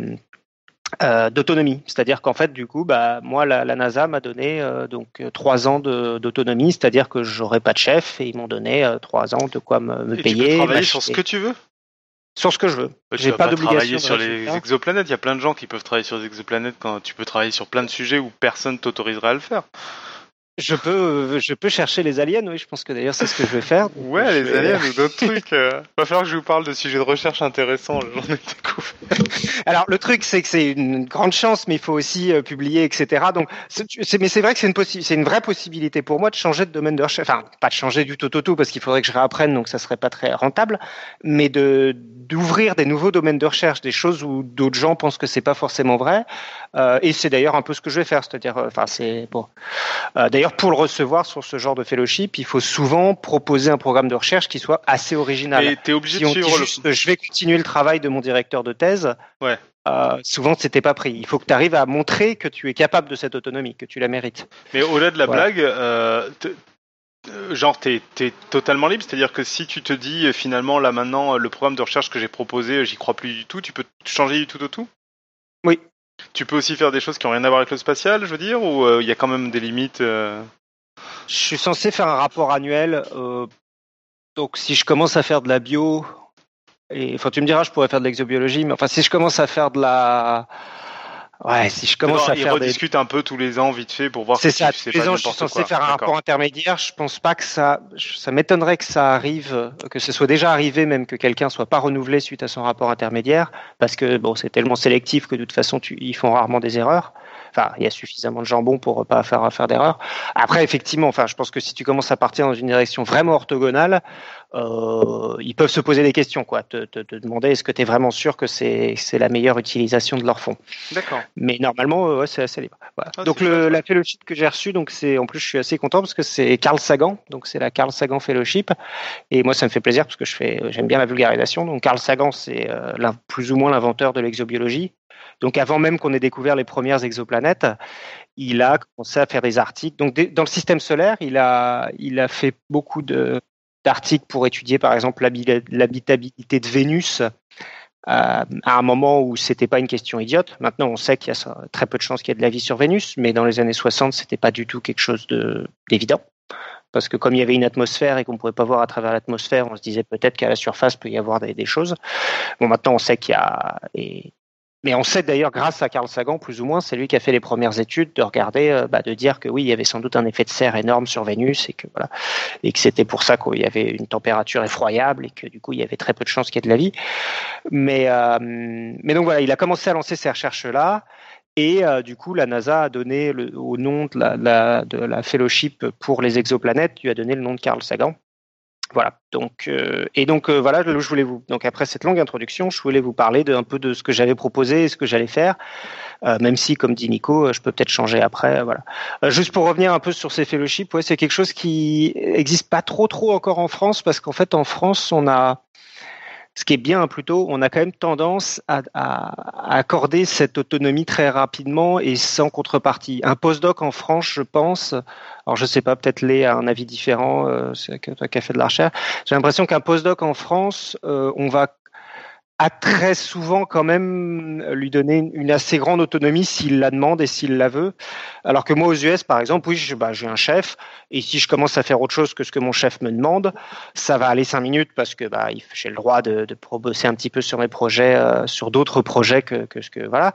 euh, d'autonomie. C'est-à-dire qu'en fait, du coup, bah, moi, la, la NASA m'a donné euh, donc euh, trois ans d'autonomie, c'est-à-dire que j'aurais pas de chef et ils m'ont donné trois ans de quoi me, me et payer. Tu peux travailler sur ce que tu veux? Sur ce que je veux. J'ai pas, pas d'obligation. Travailler sur les exoplanètes. Il y a plein de gens qui peuvent travailler sur les exoplanètes quand tu peux travailler sur plein de sujets où personne t'autoriserait à le faire. Je peux, euh, je peux chercher les aliens, oui, je pense que d'ailleurs c'est ce que je vais faire. Ouais, les aliens ou d'autres trucs. Euh. Va falloir que je vous parle de sujets de recherche intéressants, j'en ai Alors le truc c'est que c'est une grande chance, mais il faut aussi euh, publier, etc. Donc, c'est, mais c'est vrai que c'est une, c'est une vraie possibilité pour moi de changer de domaine de recherche. Enfin, pas de changer du tout au tout, parce qu'il faudrait que je réapprenne, donc ça serait pas très rentable, mais de d'ouvrir des nouveaux domaines de recherche, des choses où d'autres gens pensent que c'est pas forcément vrai. Euh, et c'est d'ailleurs un peu ce que je vais faire, c'est-à-dire, enfin, c'est bon. d'ailleurs D'ailleurs, pour le recevoir sur ce genre de fellowship, il faut souvent proposer un programme de recherche qui soit assez original. Et es obligé de suivre juste, Je vais continuer le travail de mon directeur de thèse. Ouais. Euh, souvent, c'était pas pris. Il faut que tu arrives à montrer que tu es capable de cette autonomie, que tu la mérites. Mais au-delà de la voilà. blague, euh, euh genre, t'es es totalement libre, c'est-à-dire que si tu te dis finalement là maintenant le programme de recherche que j'ai proposé, j'y crois plus du tout, tu peux changer du tout au tout? Oui, tu peux aussi faire des choses qui n'ont rien à voir avec le spatial, je veux dire, ou il euh, y a quand même des limites euh... Je suis censé faire un rapport annuel. Euh, donc, si je commence à faire de la bio, et enfin, tu me diras, je pourrais faire de l'exobiologie, mais enfin, si je commence à faire de la Ouais, si je commence à ils faire rediscutent des... un peu tous les ans vite fait pour voir c'est si ça, tu sais tous les ans je suis censé quoi. faire un rapport intermédiaire. Je pense pas que ça ça m'étonnerait que ça arrive que ce soit déjà arrivé même que quelqu'un soit pas renouvelé suite à son rapport intermédiaire parce que bon c'est tellement sélectif que de toute façon tu, ils font rarement des erreurs enfin il y a suffisamment de jambon pour pas faire faire d'erreurs après effectivement enfin je pense que si tu commences à partir dans une direction vraiment orthogonale euh, ils peuvent se poser des questions, quoi, te, te, te demander est-ce que tu es vraiment sûr que c'est la meilleure utilisation de leur fonds. D'accord. Mais normalement, euh, ouais, c'est assez libre. Voilà. Ah, donc le, la fellowship que j'ai reçue, donc c'est en plus je suis assez content parce que c'est Carl Sagan, donc c'est la Carl Sagan Fellowship, et moi ça me fait plaisir parce que je fais, j'aime bien la vulgarisation. Donc Carl Sagan, c'est euh, plus ou moins l'inventeur de l'exobiologie. Donc avant même qu'on ait découvert les premières exoplanètes, il a commencé à faire des articles. Donc dans le système solaire, il a, il a fait beaucoup d'articles pour étudier par exemple l'habitabilité de Vénus euh, à un moment où c'était pas une question idiote. Maintenant, on sait qu'il y a très peu de chances qu'il y ait de la vie sur Vénus, mais dans les années 60, c'était pas du tout quelque chose d'évident. parce que comme il y avait une atmosphère et qu'on pouvait pas voir à travers l'atmosphère, on se disait peut-être qu'à la surface peut y avoir des, choses. Bon, maintenant on sait qu'il y a mais on sait d'ailleurs, grâce à Carl Sagan, plus ou moins, c'est lui qui a fait les premières études de regarder, euh, bah, de dire que oui, il y avait sans doute un effet de serre énorme sur Vénus et que voilà, et que c'était pour ça qu'il y avait une température effroyable et que du coup il y avait très peu de chances qu'il y ait de la vie. Mais euh, mais donc voilà, il a commencé à lancer ces recherches là. Et euh, du coup, la NASA a donné le, au nom de la, la, de la fellowship pour les exoplanètes, lui a donné le nom de Carl Sagan. Voilà. Donc euh, et donc euh, voilà, je voulais vous donc après cette longue introduction, je voulais vous parler de un peu de ce que j'avais proposé et ce que j'allais faire, euh, même si comme dit Nico, je peux peut-être changer après. Voilà. juste pour revenir un peu sur ces fellowships, ouais, c'est quelque chose qui existe pas trop trop encore en France parce qu'en fait en France on a ce qui est bien plutôt, on a quand même tendance à, accorder cette autonomie très rapidement et sans contrepartie. Un postdoc en France, je pense, alors je sais pas, peut-être Lé a un avis différent, euh, c'est toi qui as fait de la recherche. J'ai l'impression qu'un postdoc en France, euh, on va a très souvent quand même lui donner une assez grande autonomie s'il la demande et s'il la veut. Alors que moi aux US par exemple, oui, bah, j'ai un chef et si je commence à faire autre chose que ce que mon chef me demande, ça va aller cinq minutes parce que bah, j'ai le droit de, de bosser un petit peu sur mes projets, euh, sur d'autres projets que, que ce que voilà.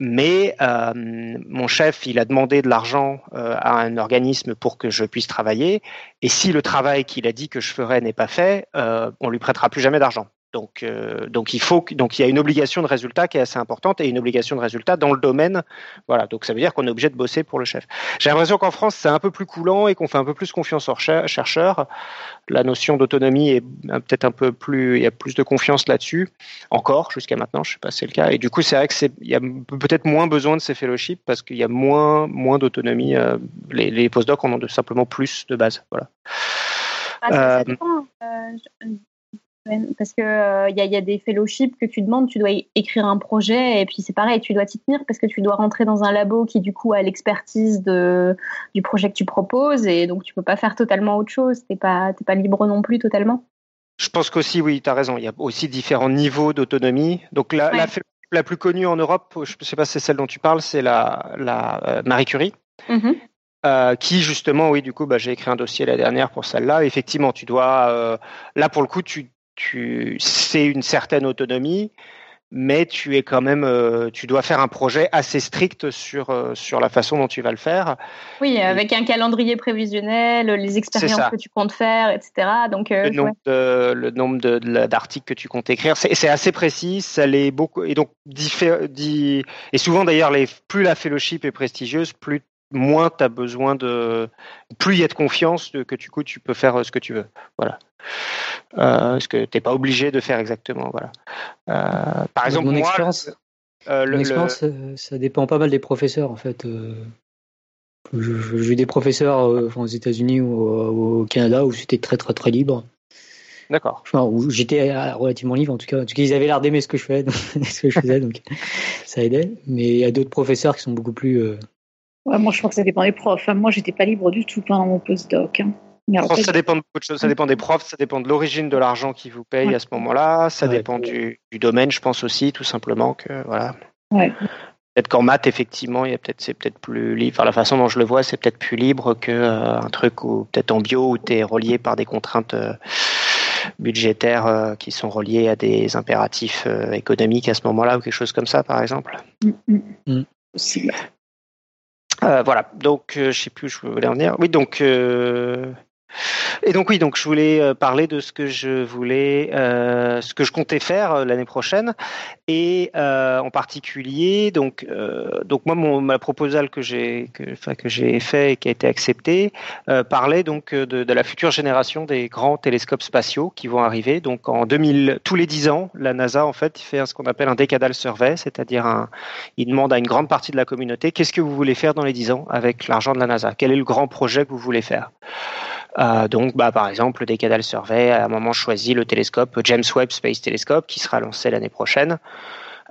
Mais euh, mon chef, il a demandé de l'argent euh, à un organisme pour que je puisse travailler. Et si le travail qu'il a dit que je ferais n'est pas fait, euh, on lui prêtera plus jamais d'argent. Donc, euh, donc il faut, donc il y a une obligation de résultat qui est assez importante et une obligation de résultat dans le domaine. Voilà, donc ça veut dire qu'on est obligé de bosser pour le chef. J'ai l'impression qu'en France c'est un peu plus coulant et qu'on fait un peu plus confiance aux chercheurs. La notion d'autonomie est peut-être un peu plus, il y a plus de confiance là-dessus. Encore jusqu'à maintenant, je sais pas si c'est le cas. Et du coup, c'est vrai que c'est, il y a peut-être moins besoin de ces fellowships parce qu'il y a moins, moins d'autonomie. Euh, les, les postdocs en ont de, simplement plus de base. Voilà. Ah, ça, euh. Parce que il euh, y, a des fellowships que tu demandes, tu dois écrire un projet et puis c'est pareil, tu dois t'y tenir parce que tu dois rentrer dans un labo qui du coup a l'expertise du projet que tu proposes et donc tu peux pas faire totalement autre chose. T'es pas pas libre non plus totalement. Je pense qu'aussi oui, tu as raison. Il y a aussi différents niveaux d'autonomie. Donc la, la, plus connue en Europe, je ne sais pas si c'est celle dont tu parles, c'est la, la euh, Marie Curie. Mm-hmm. Euh, qui justement, oui, du coup, bah, j'ai écrit un dossier la dernière pour celle-là. Effectivement, tu dois, là pour le coup, tu tu c'est une certaine autonomie, mais tu es quand même, euh, tu dois faire un projet assez strict sur euh, sur la façon dont tu vas le faire. Oui, avec un calendrier prévisionnel, les expériences que tu comptes faire, etc. Donc euh, le nombre de, le nombre d'articles que tu comptes écrire, c'est assez précis, ça l'est beaucoup et donc dit, et souvent d'ailleurs les plus la fellowship est prestigieuse, plus moins tu as besoin de plus il y a de confiance que du coup tu peux faire ce que tu veux. Voilà. Euh, parce que tu n'es pas obligé de faire exactement. Voilà. Euh, par exemple, mon expérience, euh, ça dépend pas mal des professeurs en fait. J'ai vu des professeurs aux États-Unis ou au, Canada où c'était très très très libre. D'accord. où j'étais relativement libre en tout cas. En tout cas, ils avaient l'air d'aimer ce que je faisais, ce que je faisais, donc ça aidait. Mais il y a d'autres professeurs qui sont beaucoup plus. moi, je crois que ça dépend des profs. Moi, j'étais pas libre du tout pendant mon postdoc. Hein ça dépend de beaucoup de choses. Ça dépend des profs, ça dépend de l'origine de l'argent qu'ils vous payent à ce moment-là. Ça dépend du, domaine, je pense aussi, tout simplement que voilà. Peut-être qu'en maths, effectivement, il y a peut-être c'est peut-être plus libre. Enfin, la façon dont je le vois, c'est peut-être plus libre que euh, un truc ou peut-être en bio où tu es relié par des contraintes euh, budgétaires euh, qui sont reliées à des impératifs économiques à ce moment-là ou quelque chose comme ça, par exemple. Mm, mm. Mm. Voilà, donc je sais plus où je voulais en venir. Oui, donc et donc oui, donc je voulais euh, parler de ce que je voulais, euh, ce que je comptais faire euh, l'année prochaine, et en particulier, donc donc moi ma proposal que j'ai que, j'ai fait et qui a été accepté parlait donc de, la future génération des grands télescopes spatiaux qui vont arriver. Donc en 2000, tous les 10 ans, la NASA en fait fait ce qu'on appelle un décadal survey, c'est-à-dire un, il demande à une grande partie de la communauté qu'est-ce que vous voulez faire dans les 10 ans avec l'argent de la NASA, quel est le grand projet que vous voulez faire? Euh, donc, bah, par exemple, le Decadal Survey a un moment choisi le télescope James Webb Space Telescope qui sera lancé l'année prochaine.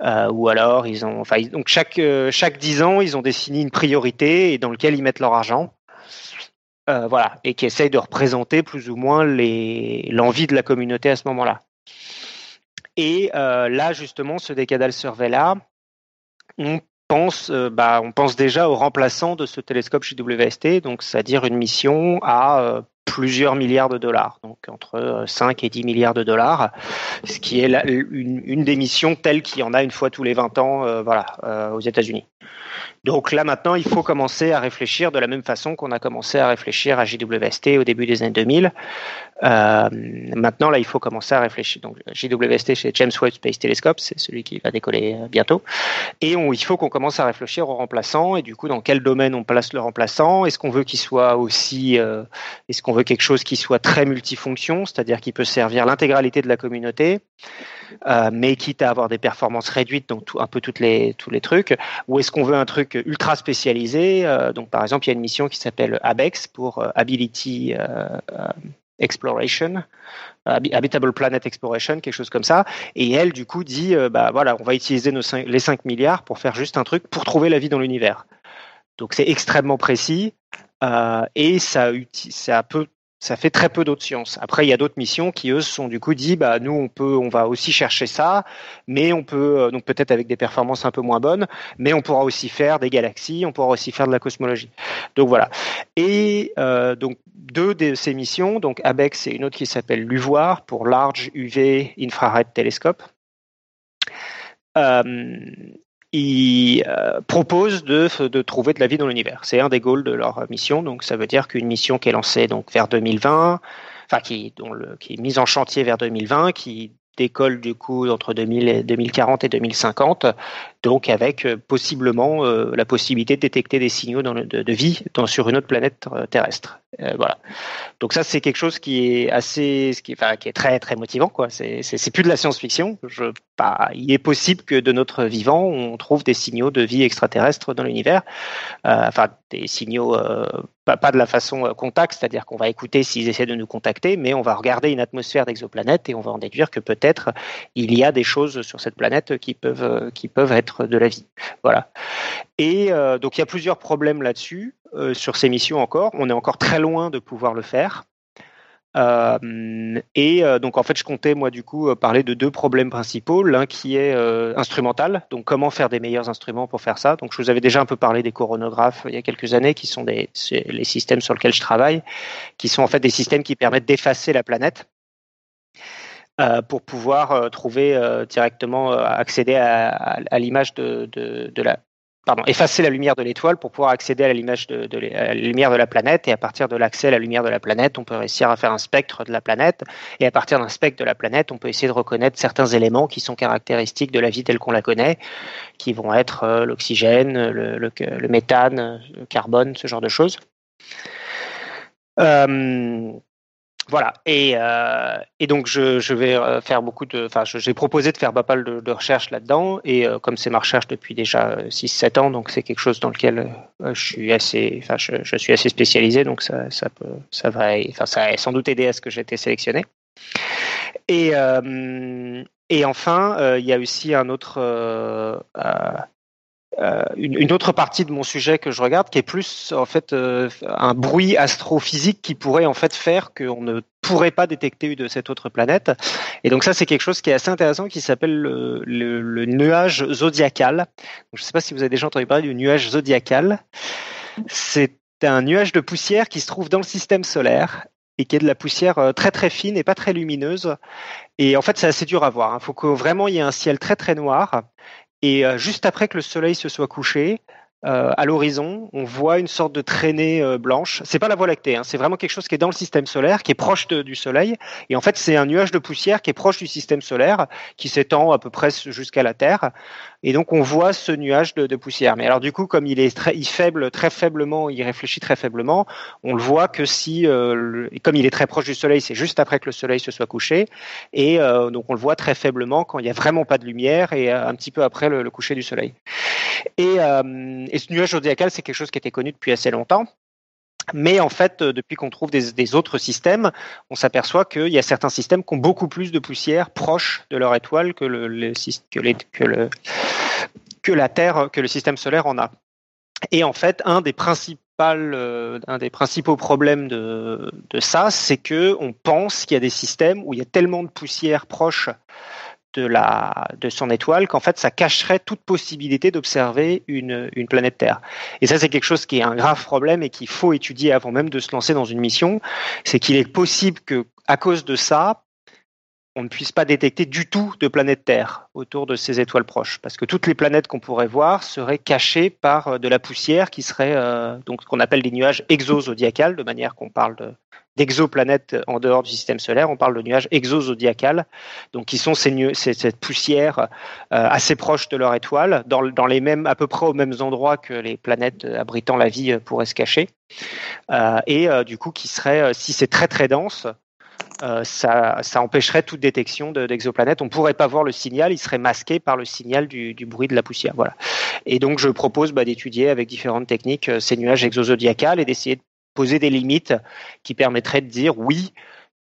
Euh, ou alors ils ont, donc chaque euh, chaque dix ans, ils ont défini une priorité et dans lequel ils mettent leur argent. Euh, voilà, et qui essayent de représenter plus ou moins l'envie de la communauté à ce moment-là. Et là, justement, ce Decadal Survey là, on pense, bah, on pense déjà au remplaçant de ce télescope chez WST, donc c'est-à-dire une mission à plusieurs milliards de dollars, donc entre 5 et 10 milliards de dollars, ce qui est une, une, des missions telles qu'il y en a une fois tous les 20 ans voilà, aux États-Unis. Donc là maintenant, il faut commencer à réfléchir de la même façon qu'on a commencé à réfléchir à JWST au début des années 2000. Euh, maintenant, là, il faut commencer à réfléchir. Donc JWST chez James Webb Space Telescope, c'est celui qui va décoller euh, bientôt. Et il faut qu'on commence à réfléchir au remplaçant et du coup, dans quel domaine on place le remplaçant? Est-ce qu'on veut qu'il soit aussi, euh, est-ce qu'on veut quelque chose qui soit très multifonction, c'est-à-dire qui peut servir l'intégralité de la communauté mais quitte à avoir des performances réduites, donc un peu toutes les, tous les trucs, ou est-ce qu'on veut un truc ultra spécialisé? Donc par exemple, il y a une mission qui s'appelle ABEX pour Ability Exploration, Habitable Planet Exploration, quelque chose comme ça. Et elle, du coup, dit, bah voilà, on va utiliser nos les 5 milliards pour faire juste un truc pour trouver la vie dans l'univers. Donc c'est extrêmement précis et ça, ça peut ça fait très peu d'autres sciences. Après, il y a d'autres missions qui eux se sont du coup dit, bah nous on peut, on va aussi chercher ça, mais on peut euh, donc peut-être avec des performances un peu moins bonnes, mais on pourra aussi faire des galaxies, on pourra aussi faire de la cosmologie. Donc voilà. Et euh, donc deux de ces missions, donc ABEX et une autre qui s'appelle LUVOIR pour Large UV Infrared Telescope. Euh, ils euh, proposent de, de, trouver de la vie dans l'univers. C'est un des goals de leur mission. Donc, ça veut dire qu'une mission qui est lancée donc vers 2020, enfin qui, dont qui est mise en chantier vers 2020, qui décolle du coup entre 2000 et 2040 et 2050, donc avec euh, possiblement euh, la possibilité de détecter des signaux de, vie sur une autre planète terrestre. Euh, voilà. Donc ça, c'est quelque chose qui est assez, qui, est très très motivant, quoi. C'est, plus de la science-fiction. Il est possible que de notre vivant, on trouve des signaux de vie extraterrestre dans l'univers. Enfin, des signaux, pas, pas, de la façon contact, c'est-à-dire qu'on va écouter s'ils essaient de nous contacter, mais on va regarder une atmosphère d'exoplanète et on va en déduire que peut-être il y a des choses sur cette planète qui peuvent, qui peuvent être de la vie. Voilà. Et donc il y a plusieurs problèmes là-dessus. Euh, sur ces missions encore. On est encore très loin de pouvoir le faire. Euh, et euh, donc en fait, je comptais moi du coup parler de deux problèmes principaux. L'un qui est instrumental, donc comment faire des meilleurs instruments pour faire ça. Donc je vous avais déjà un peu parlé des coronographes il y a quelques années, qui sont des, les systèmes sur lesquels je travaille, qui sont en fait des systèmes qui permettent d'effacer la planète. Pour pouvoir trouver directement accéder à, l'image de, de, la, pardon, effacer la lumière de l'étoile pour pouvoir accéder à la, de, la lumière de la planète. Et à partir de l'accès à la lumière de la planète, on peut réussir à faire un spectre de la planète. Et à partir d'un spectre de la planète, on peut essayer de reconnaître certains éléments qui sont caractéristiques de la vie telle qu'on la connaît, qui vont être euh, l'oxygène, le, le, méthane, le carbone, ce genre de choses. Euh, voilà, et, euh, et donc je, je, vais euh, faire beaucoup de. Enfin, j'ai proposé de faire pas mal de, de recherches là-dedans, et euh, comme c'est ma recherche depuis déjà 6-7 ans, donc c'est quelque chose dans lequel je suis assez. Enfin, je, suis assez spécialisé, donc ça, ça peut. Ça va, enfin, ça a sans doute aidé à ce que j'ai été sélectionné. Et, et enfin, il y a aussi un autre. Euh, une, une, autre partie de mon sujet que je regarde qui est plus en fait euh, un bruit astrophysique qui pourrait en fait faire qu'on ne pourrait pas détecter de cette autre planète. Et donc ça c'est quelque chose qui est assez intéressant qui s'appelle le, nuage zodiacal. Je ne sais pas si vous avez déjà entendu parler du nuage zodiacal. C'est un nuage de poussière qui se trouve dans le système solaire et qui est de la poussière euh, très très fine et pas très lumineuse. Et en fait, c'est assez dur à voir. Il hein. faut que vraiment il y ait un ciel très très noir et euh, juste après que le soleil se soit couché, euh, à l'horizon, on voit une sorte de traînée euh, blanche. C'est pas la Voie lactée, hein, c'est vraiment quelque chose qui est dans le système solaire, qui est proche du Soleil. Et en fait, c'est un nuage de poussière qui est proche du système solaire, qui s'étend à peu près jusqu'à la Terre. Et donc, on voit ce nuage de, poussière. Mais alors, du coup, comme il est très il faible, très faiblement, il réfléchit très faiblement, on le voit que si, euh, comme il est très proche du Soleil, c'est juste après que le Soleil se soit couché. Et euh, donc, on le voit très faiblement quand il n'y a vraiment pas de lumière et un petit peu après le, le coucher du Soleil. Et et ce nuage zodiacal, c'est quelque chose qui était connu depuis assez longtemps. Mais en fait, euh, depuis qu'on trouve des, autres systèmes, on s'aperçoit qu'il y a certains systèmes qui ont beaucoup plus de poussière proche de leur étoile que, le, que la Terre, que le système solaire en a. Et en fait, un des principaux euh, un des principaux problèmes de, de ça, c'est que on pense qu'il y a des systèmes où il y a tellement de poussière proche de, de son étoile qu'en fait ça cacherait toute possibilité d'observer une, planète Terre. Et ça c'est quelque chose qui est un grave problème et qu'il faut étudier avant même de se lancer dans une mission. C'est qu'il est possible que à cause de ça, on ne puisse pas détecter du tout de planète Terre autour de ces étoiles proches, parce que toutes les planètes qu'on pourrait voir seraient cachées par euh, de la poussière qui serait euh, donc ce qu'on appelle des nuages exozodiacales, de manière qu'on parle d'exoplanètes en dehors du système solaire, on parle de nuages exozodiacales, donc qui sont ces, cette poussière euh, assez proche de leur étoile, dans, dans, les mêmes, à peu près aux mêmes endroits que les planètes abritant la vie pourraient se cacher, et du coup qui serait, si c'est très très dense, euh, ça, empêcherait toute détection d'exoplanètes. On ne pourrait pas voir le signal, il serait masqué par le signal du, bruit de la poussière. Voilà. Et donc, je propose bah, d'étudier avec différentes techniques euh, ces nuages exozodiacales et d'essayer de poser des limites qui permettraient de dire oui,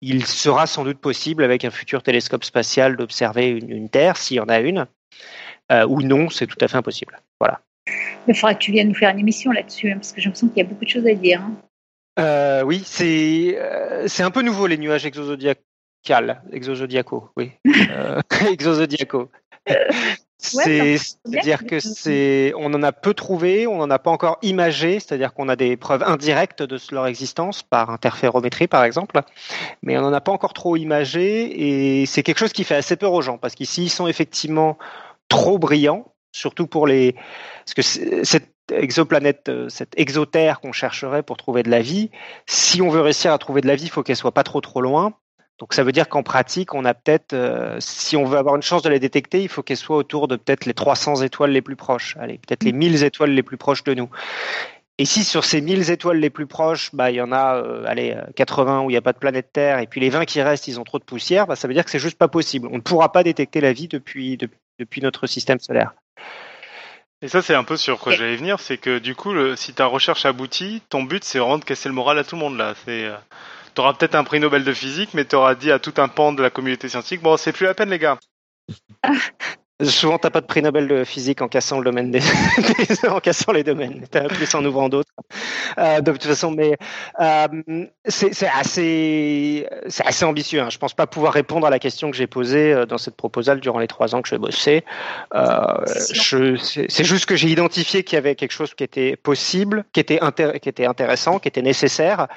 il sera sans doute possible avec un futur télescope spatial d'observer une, Terre, s'il y en a une, euh, ou non, c'est tout à fait impossible. Voilà. Il faudra que tu viennes nous faire une émission là-dessus, hein, parce que j'ai l'impression qu'il y a beaucoup de choses à dire. Hein. Euh, oui, c'est euh, c'est un peu nouveau les nuages exozodiacales, exozodiacaux, oui, euh, C'est-à-dire que c'est, on en a peu trouvé, on n'en a pas encore imagé, c'est-à-dire qu'on a des preuves indirectes de leur existence par interférométrie par exemple, mais on n'en a pas encore trop imagé et c'est quelque chose qui fait assez peur aux gens parce qu'ici ils sont effectivement trop brillants, surtout pour les, parce que cette exoplanète, euh, cette exotère qu'on chercherait pour trouver de la vie, si on veut réussir à trouver de la vie, il faut qu'elle soit pas trop trop loin. Donc ça veut dire qu'en pratique, on a peut-être, euh, si on veut avoir une chance de les détecter, il faut qu'elle soit autour de peut-être les 300 étoiles les plus proches, allez, peut-être les 1000 étoiles les plus proches de nous. Et si sur ces 1000 étoiles les plus proches, bah, il y en a euh, allez, 80 où il n'y a pas de planète Terre, et puis les 20 qui restent, ils ont trop de poussière, bah, ça veut dire que c'est juste pas possible. On ne pourra pas détecter la vie depuis, depuis notre système solaire. Et ça, c'est un peu sur quoi j'allais venir, c'est que du coup, le, si ta recherche aboutit, ton but, c'est vraiment de casser le moral à tout le monde là. C'est, euh, t'auras peut-être un prix Nobel de physique, mais t'auras dit à tout un pan de la communauté scientifique, bon, c'est plus la peine, les gars. Souvent, t'as pas de prix Nobel de physique en cassant le domaine en cassant les domaines. T'as plus en ouvrant d'autres. Euh, de toute façon, mais euh, c'est assez, ambitieux. Hein. Je pense pas pouvoir répondre à la question que j'ai posée euh, dans cette proposale durant les trois ans que j'ai bossé. Euh, c'est juste que j'ai identifié qu'il y avait quelque chose qui était possible, qui était intéressant, qui était nécessaire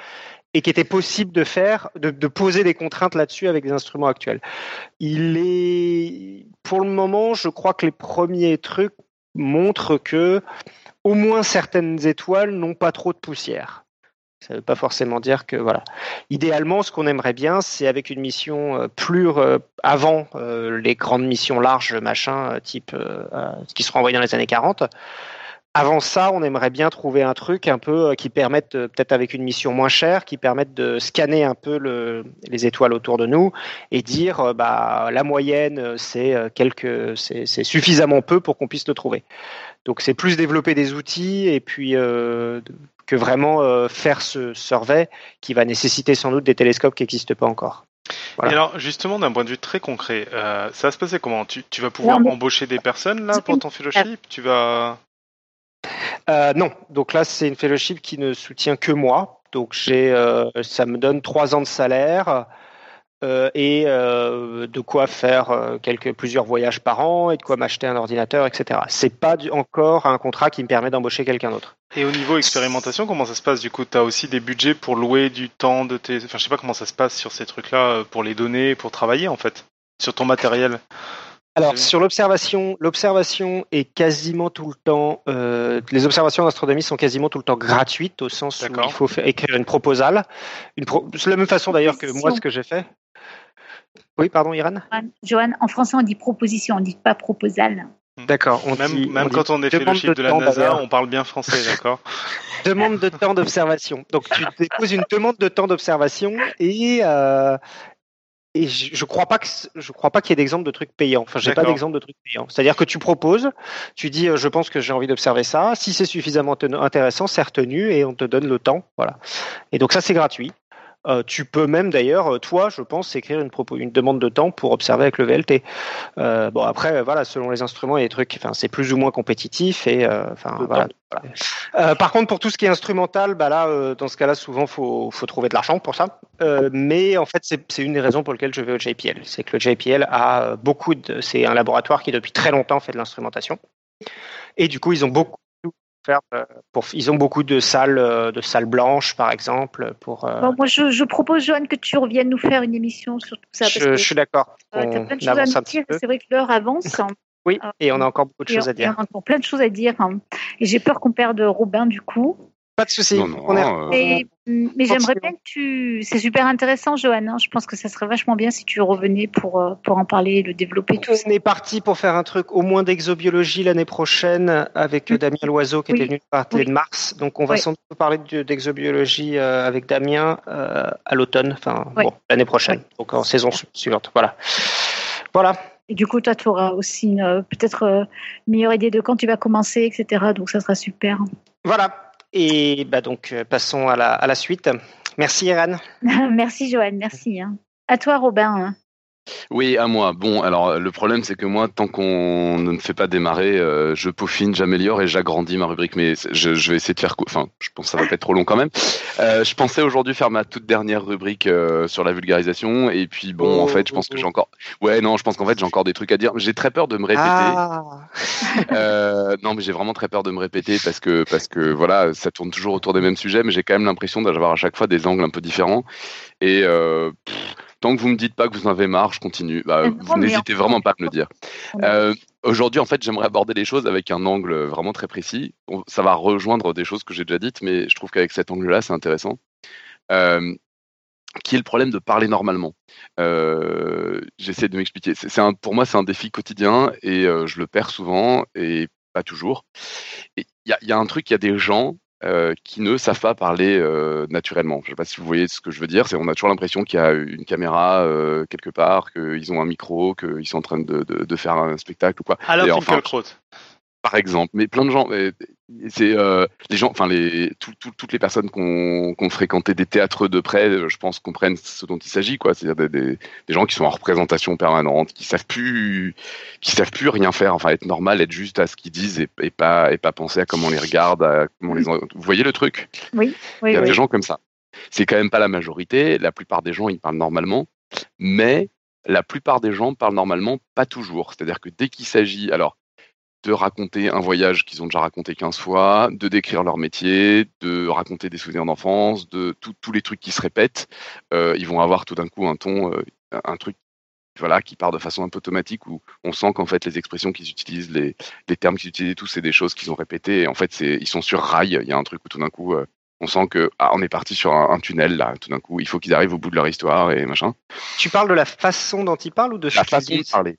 et qui était possible de faire, de, poser des contraintes là-dessus avec des instruments actuels. Il est, pour le moment, je crois que les premiers trucs montrent que au moins certaines étoiles n'ont pas trop de poussière. Ça ne veut pas forcément dire que voilà. Idéalement, ce qu'on aimerait bien, c'est avec une mission euh, plus euh, avant euh, les grandes missions larges, machin, type ce qui sera envoyé dans les années 40, avant ça, on aimerait bien trouver un truc un peu euh, qui permette, euh, peut-être avec une mission moins chère, qui permette de scanner un peu le, les étoiles autour de nous et dire, euh, bah, la moyenne, c'est quelques, c'est suffisamment peu pour qu'on puisse le trouver. Donc, c'est plus développer des outils et puis que vraiment faire ce survey qui va nécessiter sans doute des télescopes qui n'existent pas encore. Et alors, justement, d'un point de vue très concret, ça va se passer comment? Tu, tu, vas pouvoir embaucher des personnes là pour ton fellowship? Tu vas euh, non, donc là c'est une fellowship qui ne soutient que moi. Donc j'ai, euh, ça me donne trois ans de salaire euh, et de quoi faire quelques plusieurs voyages par an et de quoi m'acheter un ordinateur, etc. C'est pas encore un contrat qui me permet d'embaucher quelqu'un d'autre. Et au niveau expérimentation, comment ça se passe? Du coup Tu as aussi des budgets pour louer du temps de tes. Enfin, je sais pas comment ça se passe sur ces trucs-là pour les donner, pour travailler en fait, sur ton matériel? Alors sur l'observation, l'observation est quasiment tout le temps. Euh, les observations d'astronomie sont quasiment tout le temps gratuites au sens où il faut écrire une proposale. Une C'est la même façon d'ailleurs que moi ce que j'ai fait. Oui, pardon, Irène? Johan, en français on dit proposition, on dit pas proposale. Hmm. D'accord. Même, même quand on est fait le chiffre de, la NASA, on parle bien français, d'accord? Demande de temps d'observation. Donc tu déposes une demande de temps d'observation et euh, et je, je crois pas que je crois pas qu'il y ait d'exemple de trucs payants. Enfin, j'ai pas d'exemple de trucs payants. C'est-à-dire que tu proposes, tu dis, euh, je pense que j'ai envie d'observer ça. Si c'est suffisamment intéressant, c'est retenu et on te donne le temps. Voilà. Et donc ça, c'est gratuit. Euh, tu peux même d'ailleurs, toi, je pense, écrire une, une demande de temps pour observer avec le VLT. Euh, bon, après, voilà, selon les instruments, a des trucs, enfin, c'est plus ou moins compétitif et, euh, enfin, voilà. par contre, pour tout ce qui est instrumental, bah là, dans ce cas-là, souvent, faut, faut trouver de l'argent pour ça. mais en fait, c'est une des raisons pour lesquelles je vais au JPL. C'est que le JPL a beaucoup de, c'est un laboratoire qui depuis très longtemps fait de l'instrumentation. Et du coup, ils ont beaucoup euh, pour, ils ont beaucoup de salles, euh, de salles blanches, par exemple. Pour, euh, moi, je, propose, Joanne, que tu reviennes nous faire une émission sur tout ça. je, suis d'accord. tu as plein de choses à dire. C'est vrai que l'heure avance. oui, et on a encore beaucoup de choses à dire. On a encore plein de choses à dire. Hein. Et j'ai peur qu'on perde Robin, du coup. Pas de souci. Mais, j'aimerais bien que tu. C'est super intéressant, Johan. Hein. Je pense que ça serait vachement bien si tu revenais pour, euh, pour en parler, le développer. Tout On est parti pour faire un truc au moins d'exobiologie l'année prochaine avec euh, Damien Loiseau qui était venu parler de Mars. Donc on va sans doute parler d'exobiologie euh, avec Damien à l'automne, enfin bon, l'année prochaine, donc en saison suivante. Voilà. Voilà. Et du coup, toi, tu auras aussi peut-être une meilleure idée de quand tu vas commencer, etc. Donc ça sera super. Voilà. Et bah donc, euh, passons à la, suite. Merci, Eran. merci, Joanne. Merci. Hein. À toi, Robin. Oui, à moi. Bon, alors le problème, c'est que moi, tant qu'on ne me fait pas démarrer, euh, je peaufine, j'améliore et j'agrandis ma rubrique. Mais je, vais essayer de faire. Enfin, je pense que ça va pas être trop long quand même. Euh, je pensais aujourd'hui faire ma toute dernière rubrique euh, sur la vulgarisation. Et puis, bon, en fait, je pense que j'ai encore. Ouais, non, je pense qu'en fait, j'ai encore des trucs à dire. J'ai très peur de me répéter. Ah. non, mais j'ai vraiment très peur de me répéter parce que, parce que voilà, ça tourne toujours autour des mêmes sujets, mais j'ai quand même l'impression d'avoir à chaque fois des angles un peu différents. Et. Tant que vous me dites pas que vous en avez marre, je continue. Bah, vous n'hésitez vraiment pas à me le dire. Euh, aujourd'hui, en fait, j'aimerais aborder les choses avec un angle vraiment très précis. Ça va rejoindre des choses que j'ai déjà dites, mais je trouve qu'avec cet angle-là, c'est intéressant. Euh, qui est le problème de parler normalement euh, J'essaie de m'expliquer. C'est pour moi, c'est un défi quotidien et je le perds souvent et pas toujours. Il y, y, a un truc, il y a des gens euh, qui ne savent pas parler euh, naturellement. Je ne sais pas si vous voyez ce que je veux dire. C'est on a toujours l'impression qu'il y a une caméra euh, quelque part, qu'ils ont un micro, qu'ils sont en train de, de, de, faire un spectacle ou quoi. Alors, enfin, par exemple. Mais plein de gens, c'est euh, les gens, enfin les toutes les personnes qui ont, fréquenté des théâtres de près, je pense comprennent ce dont il s'agit, quoi. C'est-à-dire des, gens qui sont en représentation permanente, qui savent plus, qui savent plus rien faire, enfin être normal, être juste à ce qu'ils disent et, pas et pas penser à comment on les regarde, à comment les. Vous voyez le truc? Oui. oui il y a des gens comme ça. C'est quand même pas la majorité. La plupart des gens, ils parlent normalement, mais la plupart des gens parlent normalement, pas toujours. C'est-à-dire que dès qu'il s'agit, alors de raconter un voyage qu'ils ont déjà raconté 15 fois, de décrire leur métier, de raconter des souvenirs d'enfance, de tous les trucs qui se répètent. Euh, ils vont avoir tout d'un coup un ton, euh, un truc voilà, qui part de façon un peu automatique où on sent qu'en fait les expressions qu'ils utilisent, les, les termes qu'ils utilisent, tout c'est des choses qu'ils ont répétées. Et en fait, ils sont sur rail. Il y a un truc où tout d'un coup, euh, on sent que ah, on est parti sur un, tunnel là. Tout d'un coup, il faut qu'ils arrivent au bout de leur histoire et machin. Tu parles de la façon dont ils parlent ou de la façon de parler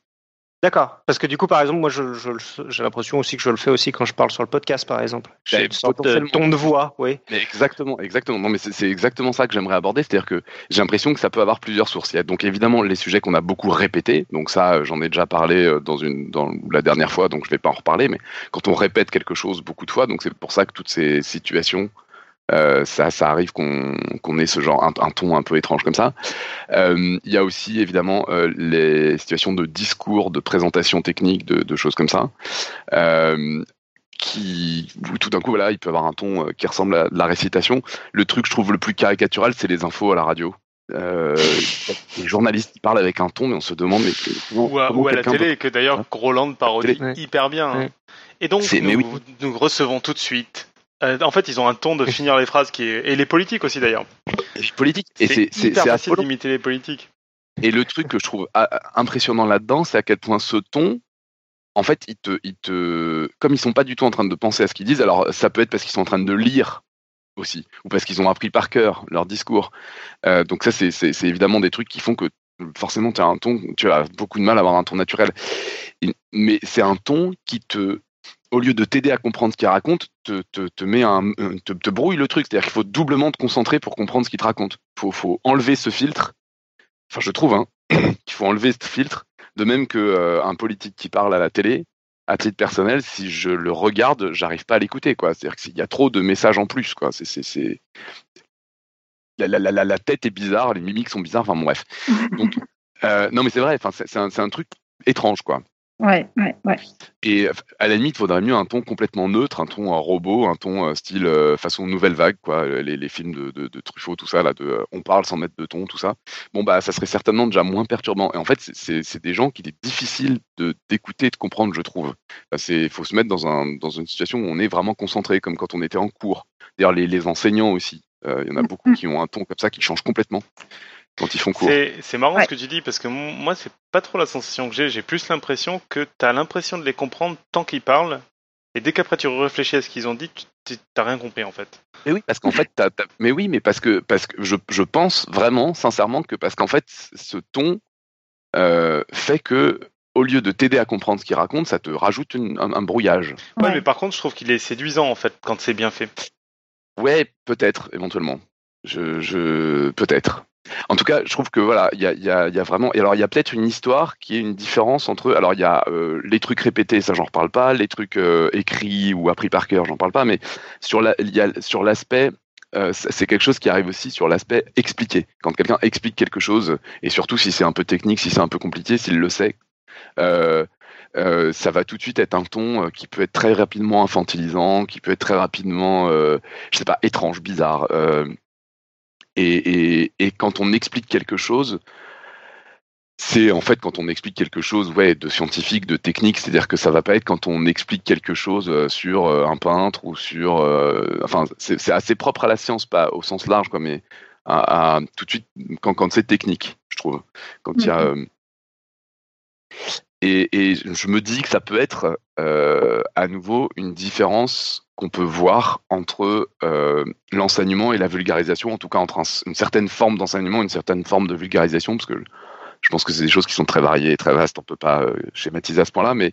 D'accord. Parce que du coup, par exemple, moi, j'ai je, l'impression aussi que je le fais aussi quand je parle sur le podcast, par exemple. J'ai une sorte de ton de voix, oui. Mais exactement, exactement. Non, mais c'est exactement ça que j'aimerais aborder. C'est-à-dire que j'ai l'impression que ça peut avoir plusieurs sources. Il y a donc évidemment les sujets qu'on a beaucoup répétés. Donc ça, j'en ai déjà parlé euh, dans une dans la dernière fois, donc je vais pas en reparler. Mais quand on répète quelque chose beaucoup de fois, donc c'est pour ça que toutes ces situations euh, ça, ça arrive qu'on qu'on ait ce genre un, ton un peu étrange comme ça. Euh, il y a aussi évidemment euh, les situations de discours, de présentation technique, de, de choses comme ça, qui tout d'un coup voilà, il peut avoir un ton qui ressemble à la récitation. Le truc je trouve le plus caricatural, c'est les infos à la radio. les journalistes ils parlent avec un ton, mais on se demande mais ou à, la télé, que d'ailleurs Groland parodie hyper bien. Hein. Et donc nous, nous recevons tout de suite euh, en fait, ils ont un ton de finir les phrases qui est... et les politiques aussi d'ailleurs. Les politiques et c'est c'est facile d'imiter les politiques. Et le truc que je trouve ah, impressionnant là-dedans, c'est à quel point ce ton, en fait, ils te, ils te, comme ils sont pas du tout en train de penser à ce qu'ils disent, alors ça peut être parce qu'ils sont en train de lire aussi, ou parce qu'ils ont appris par cœur leur discours. Euh, donc ça, c'est évidemment des trucs qui font que forcément tu as un ton, tu as beaucoup de mal à avoir un ton naturel. Mais c'est un ton qui te au lieu de t'aider à comprendre ce qu'il raconte, te, te, te, te, brouille le truc. C'est-à-dire qu'il faut doublement te concentrer pour comprendre ce qu'il te raconte. Il faut, enlever ce filtre. Enfin, je trouve hein, qu'il faut enlever ce filtre. De même qu'un euh, politique qui parle à la télé, à titre personnel, si je le regarde, j'arrive pas à l'écouter. C'est-à-dire qu'il y a trop de messages en plus. quoi. C'est la, tête est bizarre, les mimiques sont bizarres, enfin bref. Donc, non mais c'est vrai, c'est un, un, truc étrange quoi. Ouais, ouais, ouais. Et à la limite, il faudrait mieux un ton complètement neutre, un ton robot, un ton style façon nouvelle vague, quoi. Les, les films de, de, de, Truffaut, tout ça, là, de on parle sans mettre de ton, tout ça. Bon, bah, ça serait certainement déjà moins perturbant. Et en fait, c'est des gens qu'il est difficile d'écouter et de comprendre, je trouve. Il faut se mettre dans, un, dans une situation où on est vraiment concentré, comme quand on était en cours. D'ailleurs, les, les enseignants aussi. Il y en a beaucoup mmh. qui ont un ton comme ça qui change complètement quand ils font cours. C'est marrant ce que tu dis parce que moi, c'est pas trop la sensation que j'ai. J'ai plus l'impression que tu as l'impression de les comprendre tant qu'ils parlent. Et dès qu'après tu réfléchis à ce qu'ils ont dit, tu n'as rien compris en fait. Mais oui, parce qu'en fait, mais oui, mais parce que parce que je, je pense vraiment, sincèrement, que parce qu'en fait, ce ton euh, fait que au lieu de t'aider à comprendre ce qu'il raconte, ça te rajoute un, brouillage. Ouais, mais par contre, je trouve qu'il est séduisant en fait quand c'est bien fait. Ouais, peut-être éventuellement. Je, je peut-être. En tout cas, je trouve que voilà, il y a, y, a, y a, vraiment. Et alors, il y a peut-être une histoire qui est une différence entre. Alors, il y a euh, les trucs répétés, ça, j'en reparle pas. Les trucs euh, écrits ou appris par cœur, j'en parle pas. Mais sur la, y a, sur l'aspect. Euh, c'est quelque chose qui arrive aussi sur l'aspect expliqué. Quand quelqu'un explique quelque chose, et surtout si c'est un peu technique, si c'est un peu compliqué, s'il le sait, euh, euh, ça va tout de suite être un ton qui peut être très rapidement infantilisant, qui peut être très rapidement, euh, je sais pas, étrange, bizarre. Et, quand on explique quelque chose, c'est en fait quand on explique quelque chose ouais, de scientifique, de technique, c'est-à-dire que ça va pas être quand on explique quelque chose euh, sur euh, un peintre ou sur... Euh, enfin, c'est assez propre à la science, pas au sens large, quoi, mais à, tout de suite quand, quand c'est technique, je trouve. Quand il y a... Mm-hmm. Et, je me dis que ça peut être à nouveau une différence qu'on peut voir entre euh, l'enseignement et la vulgarisation, en tout cas entre une certaine forme d'enseignement une certaine forme de vulgarisation, parce que je pense que c'est des choses qui sont très variées et très vastes, on ne peut pas euh, schématiser à ce point-là, mais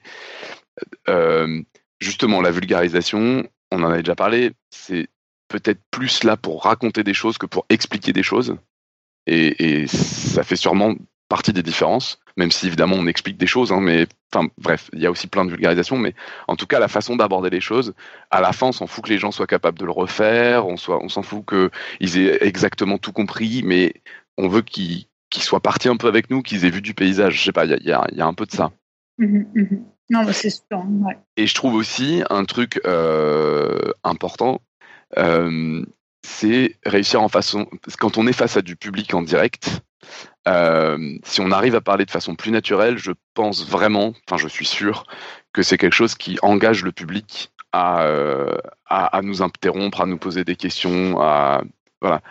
euh, justement, la vulgarisation, on en avait déjà parlé, c'est peut-être plus là pour raconter des choses que pour expliquer des choses, et ça fait sûrement partie des différences même si évidemment on explique des choses, hein, mais enfin bref, il y a aussi plein de vulgarisation, mais en tout cas la façon d'aborder les choses, à la fin on s'en fout que les gens soient capables de le refaire, on, soit, on s'en fout qu'ils aient exactement tout compris, mais on veut qu'ils soient partis un peu avec nous, qu'ils aient vu du paysage, je sais pas, il y a, y a, un peu de ça. Mmh mmh non, c'est sûr. Ouais. Et je trouve aussi un truc euh, important, euh, c'est réussir en façon, quand on est face à du public en direct, euh, si on arrive à parler de façon plus naturelle, je pense vraiment, enfin je suis sûr, que c'est quelque chose qui engage le public à, euh, à, nous interrompre, à nous poser des questions, à voilà.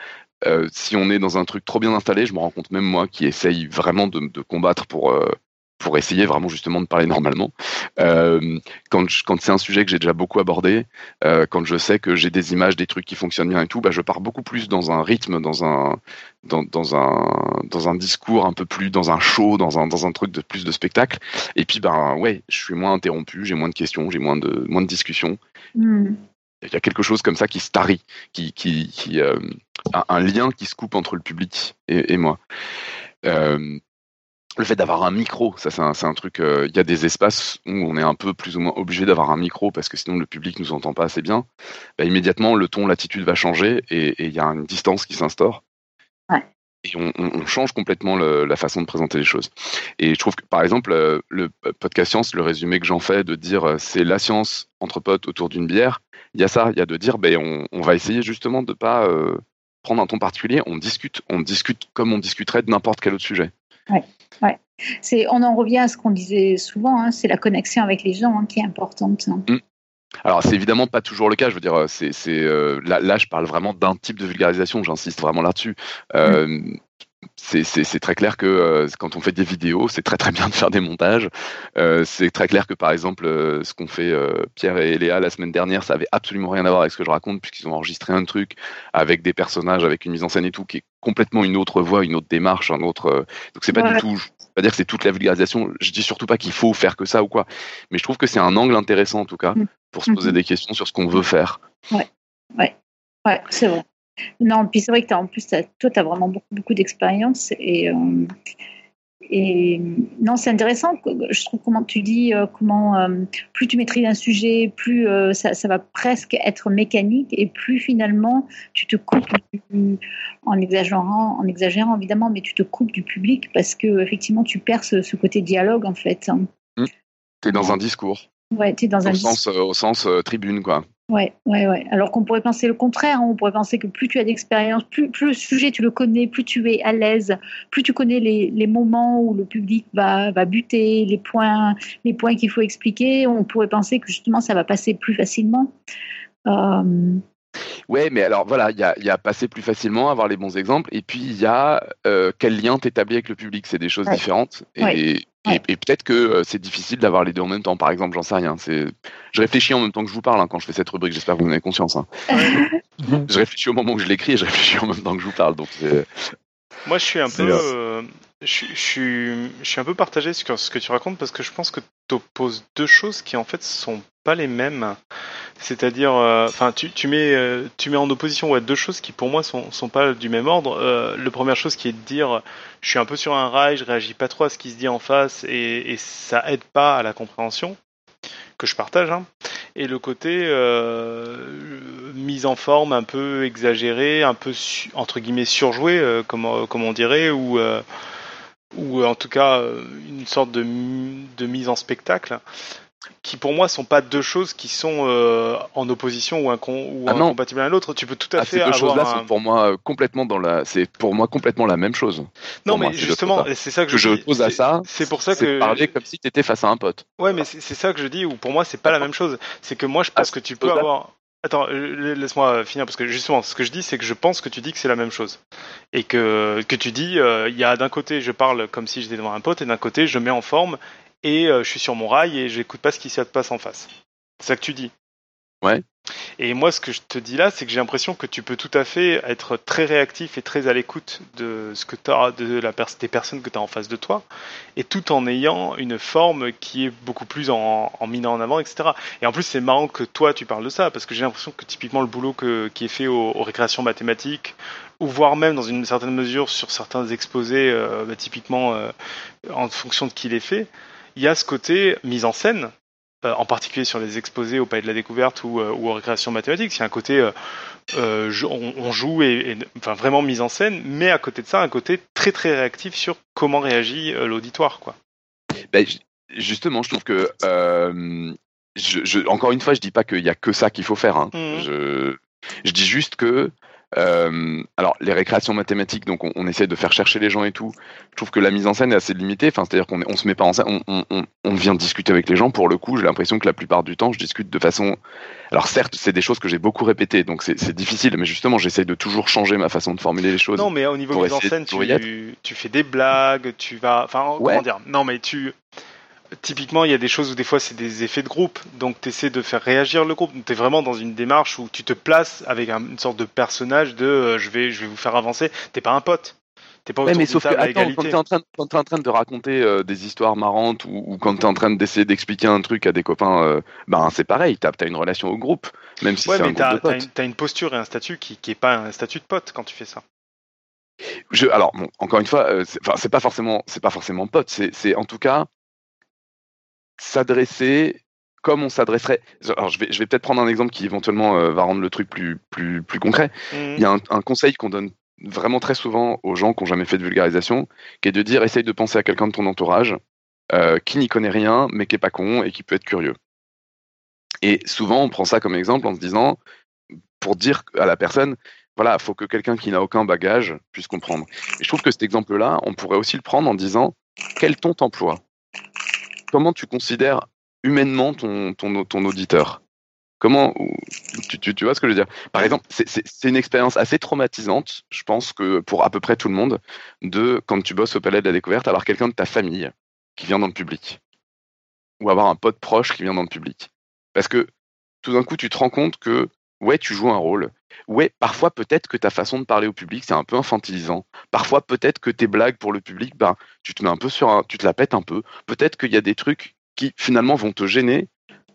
Euh, si on est dans un truc trop bien installé, je me rends compte même moi qui essaye vraiment de, de combattre pour pour essayer vraiment justement de parler normalement. Euh, quand, quand c'est un sujet que j'ai déjà beaucoup abordé, euh, quand je sais que j'ai des images, des trucs qui fonctionnent bien et tout, bah, je pars beaucoup plus dans un rythme, dans un, dans, dans, un, dans un discours un peu plus, dans un show, dans un, dans un truc de plus de spectacle. Et puis, ben ouais, je suis moins interrompu, j'ai moins de questions, j'ai moins de, moins de discussions. Hmm. Il y a quelque chose comme ça qui se tarit, qui, qui, qui euh, un lien qui se coupe entre le public et, et moi. Euh, le fait d'avoir un micro, ça c'est un, truc. Euh, il y a des espaces où on est un peu plus ou moins obligé d'avoir un micro parce que sinon le public nous entend pas assez bien. Bah, immédiatement, le ton, l'attitude va changer et il y a une distance qui s'instaure. Et on, change complètement la façon de présenter les choses. Et je trouve que, par exemple, euh, le podcast science, le résumé que j'en fais de dire euh, c'est la science entre potes autour d'une bière, il y a ça, il y a de dire ben, on, va essayer justement de pas prendre un ton particulier, on discute, on discute comme on discuterait de n'importe quel autre sujet. Ouais, ouais. C'est, on en revient à ce qu'on disait souvent, hein, c'est la connexion avec les gens hein, qui est importante. Hein. Mm. Alors c'est évidemment pas toujours le cas. Je veux dire, c'est, c'est euh, là, là, je parle vraiment d'un type de vulgarisation. J'insiste vraiment là-dessus. Euh, mm c'est très clair que euh, quand on fait des vidéos, c'est très très bien de faire des montages. Euh, c'est très clair que par exemple, euh, ce qu'ont fait Pierre et Léa la semaine dernière, ça avait absolument rien à voir avec ce que je raconte, puisqu'ils ont enregistré un truc avec des personnages, avec une mise en scène et tout, qui est complètement une autre voix, une autre démarche, un autre. donc c'est pas du tout. Je vais pas dire que c'est toute la vulgarisation. Je dis surtout pas qu'il faut faire que ça ou quoi, mais je trouve que c'est un angle intéressant en tout cas mm. pour se poser mm-hmm. des questions sur ce qu'on veut faire. Ouais, ouais, ouais, c'est vrai. Non, puis c'est vrai que as, en plus, toi, tu as vraiment beaucoup, beaucoup d'expérience et, euh, et, non, c'est intéressant. Je trouve comment tu dis, euh, comment euh, plus tu maîtrises un sujet, plus ça, ça, va presque être mécanique et plus finalement tu te coupes en exagérant, en exagérant évidemment, mais tu te coupes du public parce que effectivement tu perds ce, côté dialogue en fait. Mmh. Tu es dans un discours. Ouais, tu es dans au un sens, Au sens tribune, quoi. Ouais, ouais, ouais. Alors qu'on pourrait penser le contraire. Hein. On pourrait penser que plus tu as d'expérience, plus, plus, le sujet tu le connais, plus tu es à l'aise, plus tu connais les, les, moments où le public va, va buter, les points, les points qu'il faut expliquer. On pourrait penser que justement ça va passer plus facilement. Euh... Ouais, mais alors voilà, il y a, y a, passer plus facilement, avoir les bons exemples, et puis il y a euh, quel lien t'établis avec le public? C'est des choses différentes. Et, et, peut-être que euh, c'est difficile d'avoir les deux en même temps, par exemple, j'en sais rien. C'est... Je réfléchis en même temps que je vous parle hein, quand je fais cette rubrique, j'espère que vous en avez conscience. Hein. je réfléchis au moment où je l'écris et je réfléchis en même temps que je vous parle. Donc Moi, je suis un peu. Euh, je, je, suis, un peu partagé sur ce que tu racontes parce que je pense que tu opposes deux choses qui en fait sont pas les mêmes. C'est-à-dire, euh, enfin, tu, tu, mets, euh, tu mets en opposition ouais, deux choses qui pour moi sont, sont pas du même ordre. Euh, la première chose qui est de dire, je suis un peu sur un rail, je réagis pas trop à ce qui se dit en face et, et ça aide pas à la compréhension que je partage. Hein. Et le côté mise en forme un peu exagérée, un peu entre guillemets surjouée, comme, comme on dirait, ou ou en tout cas une sorte de, de mise en spectacle qui pour moi sont pas deux choses qui sont euh, en opposition ou, ah incompatibles l'un l'autre. Tu peux tout à ah, fait ces deux choses-là sont pour moi euh, complètement dans la, c'est pour moi complètement la même chose. Non, mais justement, c'est ça que, je, pose à ça. C'est pour ça que parler comme si tu étais face à un pote. Ouais, mais c'est ça que je dis. Ou pour moi, c'est pas la même chose. C'est que moi, je pense ah, que tu peux avoir. Attends, euh, laisse-moi finir parce que justement, ce que je dis, c'est que je pense que tu dis que c'est la même chose et que que tu dis, il y a d'un côté, je parle comme si j'étais devant un pote, et d'un côté, je mets en forme et euh, je suis sur mon rail et j'écoute pas ce qui se passe en face. C'est ça que tu dis. Ouais. Et moi, ce que je te dis là, c'est que j'ai l'impression que tu peux tout à fait être très réactif et très à l'écoute de ce que as, de la des personnes que tu as en face de toi, et tout en ayant une forme qui est beaucoup plus en, en minant en avant, etc. Et en plus, c'est marrant que toi, tu parles de ça, parce que j'ai l'impression que typiquement le boulot que, qui est fait aux, récréations mathématiques, ou voire même dans une certaine mesure sur certains exposés, euh, bah, typiquement euh, en fonction de qui les fait, il y a ce côté mise en scène, en particulier sur les exposés au Palais de la Découverte ou, euh, ou aux récréations mathématiques. Il y a un côté, euh, on, joue et, enfin vraiment mise en scène, mais à côté de ça, un côté très très réactif sur comment réagit l'auditoire, quoi. Ben, justement, je trouve que je, encore une fois, je dis pas qu'il y a que ça qu'il faut faire. Hein. Mmh. Je, je dis juste que euh, alors, les récréations mathématiques, donc on, essaie de faire chercher les gens et tout. Je trouve que la mise en scène est assez limitée. Enfin, c'est-à-dire qu'on on se met pas en scène, on, on, on, vient discuter avec les gens. Pour le coup, j'ai l'impression que la plupart du temps, je discute de façon. Alors, certes, c'est des choses que j'ai beaucoup répétées, donc c'est difficile. Mais justement, j'essaie de toujours changer ma façon de formuler les choses. Non, mais au niveau mise en scène, tu, tu, fais des blagues, tu vas. Enfin, comment dire? Non, mais tu typiquement, il y a des choses où des fois c'est des effets de groupe, donc tu essaies de faire réagir le groupe. Tu es vraiment dans une démarche où tu te places avec une sorte de personnage de euh, je, vais, je vais vous faire avancer. T'es pas un pote. T'es pas mais sauf que, attends, quand t'es en, en train de raconter euh, des histoires marrantes ou, ou quand t'es en train d'essayer d'expliquer un truc à des copains, euh, ben c'est pareil, t'as as une relation au groupe, même si c'est un groupe de potes. T'as une posture et un statut qui, qui est pas un statut de pote quand tu fais ça. Je, alors, bon, encore une fois, c'est pas forcément, c'est pas forcément pote. C'est en tout cas, s'adresser comme on s'adresserait. Alors, je vais, je vais peut-être prendre un exemple qui éventuellement euh, va rendre le truc plus, plus, plus concret. Mmh. Il y a un, conseil qu'on donne vraiment très souvent aux gens qui n'ont jamais fait de vulgarisation, qui est de dire essaye de penser à quelqu'un de ton entourage euh, qui n'y connaît rien, mais qui est pas con et qui peut être curieux. Et souvent, on prend ça comme exemple en se disant, pour dire à la personne, voilà, il faut que quelqu'un qui n'a aucun bagage puisse comprendre. Et je trouve que cet exemple-là, on pourrait aussi le prendre en disant, quel ton t'emploie comment tu considères humainement ton, auditeur? Comment tu, tu, tu, vois ce que je veux dire? Par exemple, c'est une expérience assez traumatisante, je pense que pour à peu près tout le monde, de quand tu bosses au Palais de la Découverte, avoir quelqu'un de ta famille qui vient dans le public, ou avoir un pote proche qui vient dans le public, parce que tout d'un coup, tu te rends compte que ouais, tu joues un rôle. Ouais, parfois peut-être que ta façon de parler au public, c'est un peu infantilisant. Parfois peut-être que tes blagues pour le public, ben, tu te mets un peu sur un, tu te la pètes un peu. Peut-être qu'il y a des trucs qui finalement vont te gêner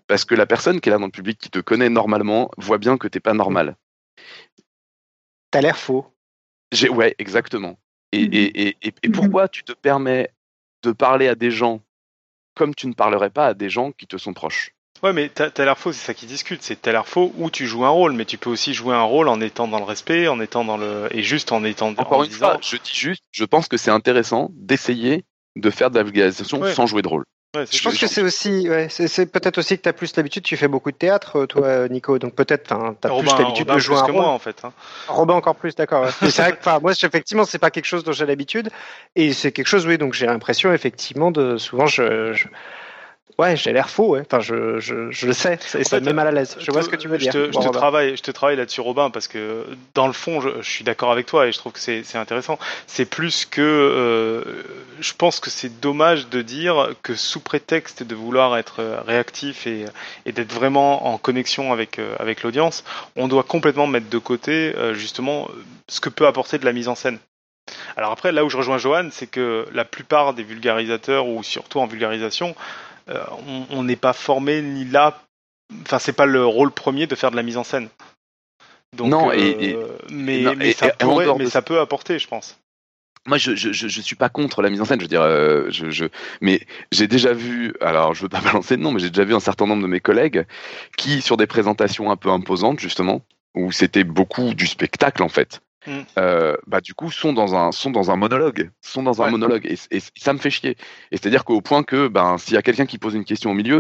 parce que la personne qui est là dans le public, qui te connaît normalement, voit bien que t'es pas normal. T'as l'air faux. J'ai, ouais, exactement. Et, mmh et, et, et, mmh pourquoi tu te permets de parler à des gens comme tu ne parlerais pas à des gens qui te sont proches? Ouais, mais t'as l'air faux, c'est ça qui discute. C'est t'as l'air faux où tu joues un rôle, mais tu peux aussi jouer un rôle en étant dans le respect, en étant dans le et juste en étant. Encore une fois, je dis juste, je pense que c'est intéressant d'essayer de faire de la vulgarisation sans jouer de rôle. je pense que c'est aussi, ouais, c'est peut-être aussi que tu as plus l'habitude, tu fais beaucoup de théâtre, toi, Nico, donc peut-être tu as plus l'habitude de jouer un rôle. moi, en fait. Hein. Robin encore plus, d'accord. c'est vrai que moi, effectivement, c'est pas quelque chose dont j'ai l'habitude, et c'est quelque chose, oui, donc j'ai l'impression, effectivement, de souvent, je Ouais, j'ai l'air faux, ouais. Enfin, je, je, je le sais, et ça me met mal à l'aise. Je vois ce que tu veux dire. Je te, je te travaille, je te travaille là-dessus, Robin, parce que dans le fond, je, je suis d'accord avec toi et je trouve que c'est intéressant. C'est plus que, euh, je pense que c'est dommage de dire que sous prétexte de vouloir être réactif et, et d'être vraiment en connexion avec euh, avec l'audience, on doit complètement mettre de côté euh, justement ce que peut apporter de la mise en scène. Alors après, là où je rejoins Johan, c'est que la plupart des vulgarisateurs ou surtout en vulgarisation euh, on n'est pas formé ni là. Enfin, c'est pas le rôle premier de faire de la mise en scène. Donc, non, et, euh, mais, mais, ça mais ça peut apporter, je pense moi, je, je, je, suis pas contre la mise en scène. Je veux dire, euh, je, je, mais j'ai déjà vu, alors je veux pas balancer de nom, mais j'ai déjà vu un certain nombre de mes collègues qui, sur des présentations un peu imposantes, justement, où c'était beaucoup du spectacle en fait, Mm. Euh, bah du coup sont dans un sont dans un monologue, sont dans un monologue et, ça me fait chier. Et c'est à dire qu'au point que ben s'il y a quelqu'un qui pose une question au milieu,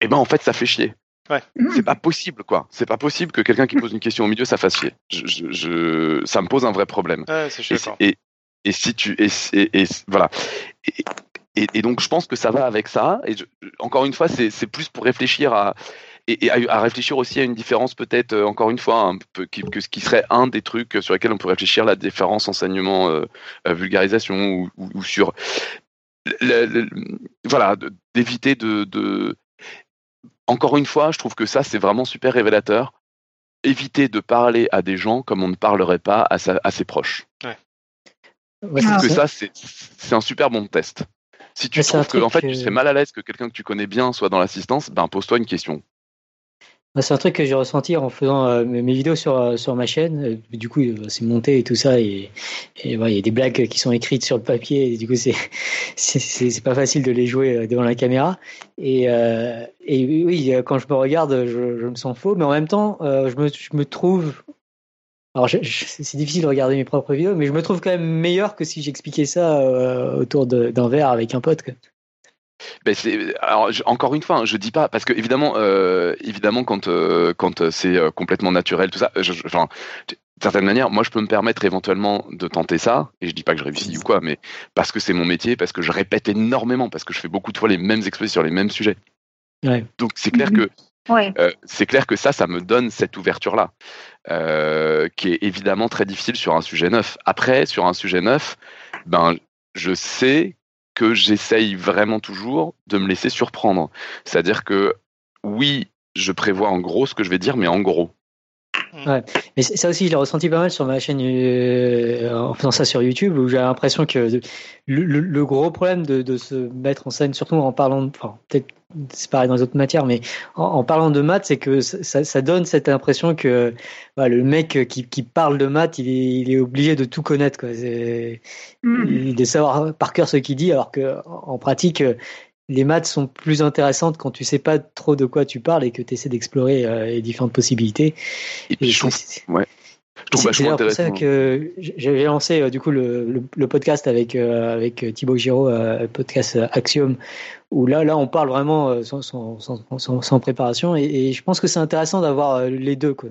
et eh ben en fait ça fait chier. Ouais. C'est pas possible quoi. C'est pas possible que quelqu'un qui pose une question au milieu ça fasse chier. Je, je, ça me pose un vrai problème. Ouais, et, et, si tu et, et voilà. Et, donc je pense que ça va avec ça. Et encore une fois c'est plus pour réfléchir à et, à, réfléchir aussi à une différence peut-être euh, encore une fois un peu, que, ce qui serait un des trucs sur lesquels on peut réfléchir la différence enseignement euh, euh, vulgarisation ou, sur voilà d'éviter de, encore une fois je trouve que ça c'est vraiment super révélateur éviter de parler à des gens comme on ne parlerait pas à, ses proches ouais. je trouve que ça c'est un super bon test si tu trouves que en fait tu serais mal à l'aise que quelqu'un que tu connais bien soit dans l'assistance, ben pose-toi une question. C'est un truc que j'ai ressenti en faisant euh, mes vidéos sur, euh, sur ma chaîne. Euh, du coup, c'est monté et tout ça. Et, il y a des blagues qui sont écrites sur le papier. Du coup, c'est, c'est, pas facile de les jouer devant la caméra. Et, et oui, quand je me regarde, je, me sens faux. Mais en même temps, je, me, je me trouve. Alors, c'est difficile de regarder mes propres vidéos, mais je me trouve quand même meilleur que si j'expliquais ça autour d'un verre avec un pote. Ben c'est alors encore une fois, hein, je dis pas parce que évidemment, euh, évidemment quand euh, quand euh, c'est complètement naturel tout ça, je, enfin, d'une certaine manière, moi je peux me permettre éventuellement de tenter ça et je dis pas que je réussis ou quoi, mais parce que c'est mon métier, parce que je répète énormément, parce que je fais beaucoup de fois les mêmes exposés sur les mêmes sujets. Ouais. Donc c'est clair que ouais. c'est clair que ça, ça me donne cette ouverture là, qui est évidemment très difficile sur un sujet neuf. Après, sur un sujet neuf, ben je sais que j'essaye vraiment toujours de me laisser surprendre. C'est-à-dire que oui, je prévois en gros ce que je vais dire, mais en gros. Mm. Ouais. Mais ça aussi, je l'ai ressenti pas mal sur ma chaîne euh, en faisant ça sur YouTube, où j'ai l'impression que le, gros problème de, de, se mettre en scène, surtout en parlant, enfin, peut-être c'est pareil dans les autres matières, mais en, parlant de maths, c'est que ça, ça, donne cette impression que le mec qui, qui, parle de maths, il est, il est obligé de tout connaître, quoi. Mm. de savoir par cœur ce qu'il dit, alors que en pratique, les maths sont plus intéressantes quand tu sais pas trop de quoi tu parles et que tu essaies d'explorer euh, les différentes possibilités. Et puis, je trouve, ouais. C'est pour ça que j'ai lancé euh, du coup le, le, podcast avec euh, avec Thibaut Giraud, podcast Axiom, où là là on parle vraiment sans, sans, sans, sans préparation et, et, je pense que c'est intéressant d'avoir les deux quoi.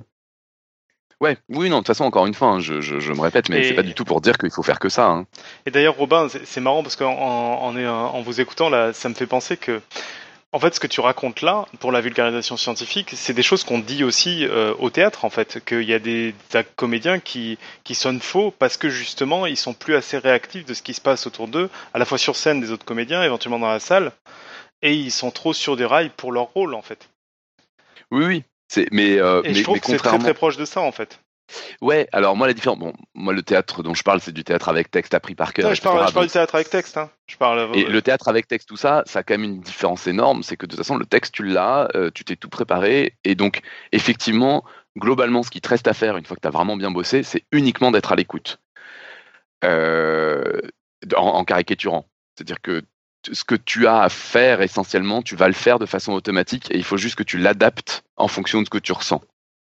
Ouais, oui, non, de toute façon, encore une fois, hein, je, je, je, me répète, mais c'est pas du tout pour dire qu'il faut faire que ça. Hein. Et d'ailleurs, Robin, c'est marrant parce qu'en en, en, vous écoutant, là, ça me fait penser que, en fait, ce que tu racontes là, pour la vulgarisation scientifique, c'est des choses qu'on dit aussi euh, au théâtre, en fait, qu'il y a des, des, comédiens qui, qui sonnent faux parce que justement, ils sont plus assez réactifs de ce qui se passe autour d'eux, à la fois sur scène des autres comédiens, éventuellement dans la salle, et ils sont trop sur des rails pour leur rôle, en fait. Oui, oui, mais, euh, je trouve que c'est très très proche de ça en fait. Ouais, alors moi la différence, bon, moi le théâtre dont je parle, c'est du théâtre avec texte appris par cœur. je, parle, je parle du théâtre avec texte. Hein. Je parle. Et le théâtre avec texte, tout ça, ça a quand même une différence énorme, c'est que de toute façon le texte tu l'as, euh, tu t'es tout préparé, et donc effectivement, globalement, ce qui te reste à faire une fois que tu as vraiment bien bossé, c'est uniquement d'être à l'écoute, euh, en, en, caricaturant. C'est-à-dire que ce que tu as à faire essentiellement, tu vas le faire de façon automatique et il faut juste que tu l'adaptes en fonction de ce que tu ressens.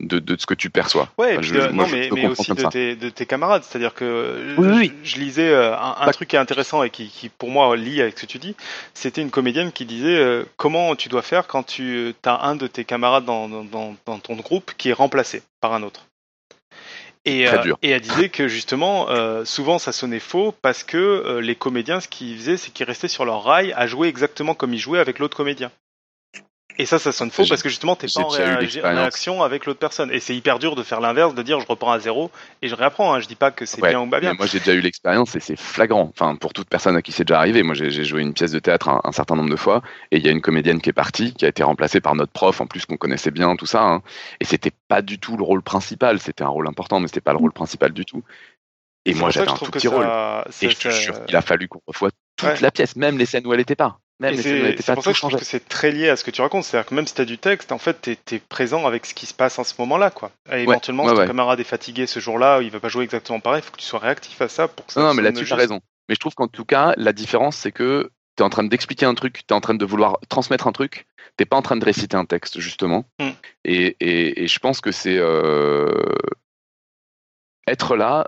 De, de, ce que tu perçois. Ouais, non, mais, mais aussi de tes, de tes, camarades. C'est-à-dire que je, lisais euh, un, truc qui est intéressant et qui, qui, pour moi, lie avec ce que tu dis. C'était une comédienne qui disait euh, comment tu dois faire quand tu as un de tes camarades dans, dans, dans ton groupe qui est remplacé par un autre. Et, euh, et, elle disait que justement, euh, souvent ça sonnait faux parce que euh, les comédiens, ce qu'ils faisaient, c'est qu'ils restaient sur leur rail à jouer exactement comme ils jouaient avec l'autre comédien. Et ça, ça sonne faux parce que justement, t'es pas en, réaction avec l'autre personne. Et c'est hyper dur de faire l'inverse, de dire je reprends à zéro et je réapprends. Hein. Je dis pas que c'est bien ou pas bien. Moi, j'ai déjà eu l'expérience et c'est flagrant. Enfin, pour toute personne à qui c'est déjà arrivé. Moi, j'ai joué une pièce de théâtre un, certain nombre de fois et il y a une comédienne qui est partie, qui a été remplacée par notre prof, en plus qu'on connaissait bien, tout ça. Hein. Et c'était pas du tout le rôle principal. C'était un rôle important, mais c'était pas le rôle principal du tout. Et moi, j'avais un tout petit rôle. Et je suis sûr qu'il a fallu qu'on revoie toute la pièce, même les scènes où elle était pas. C'est pour ça que je trouve que c'est très lié à ce que tu racontes. C'est-à-dire que même si tu as du texte, en fait, tu es, présent avec ce qui se passe en ce moment-là. quoi. Et éventuellement, si ton camarade est fatigué ce jour-là, il va pas jouer exactement pareil, il faut que tu sois réactif à ça pour que ça Non, non mais là-dessus, tu as raison. Mais je trouve qu'en tout cas, la différence, c'est que tu es en train d'expliquer un truc, tu es en train de vouloir transmettre un truc, t'es pas en train de réciter un texte, justement. Hmm. Et, et, et, je pense que c'est. Euh... Être là,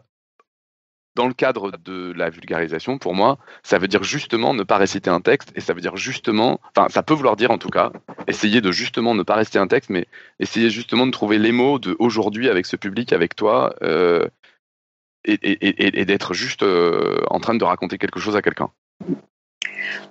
dans le cadre de la vulgarisation, pour moi, ça veut dire justement ne pas réciter un texte, et ça veut dire justement, enfin, ça peut vouloir dire en tout cas, essayer de justement ne pas réciter un texte, mais essayer justement de trouver les mots de aujourd'hui avec ce public, avec toi, euh, et, d'être juste euh, en train de raconter quelque chose à quelqu'un.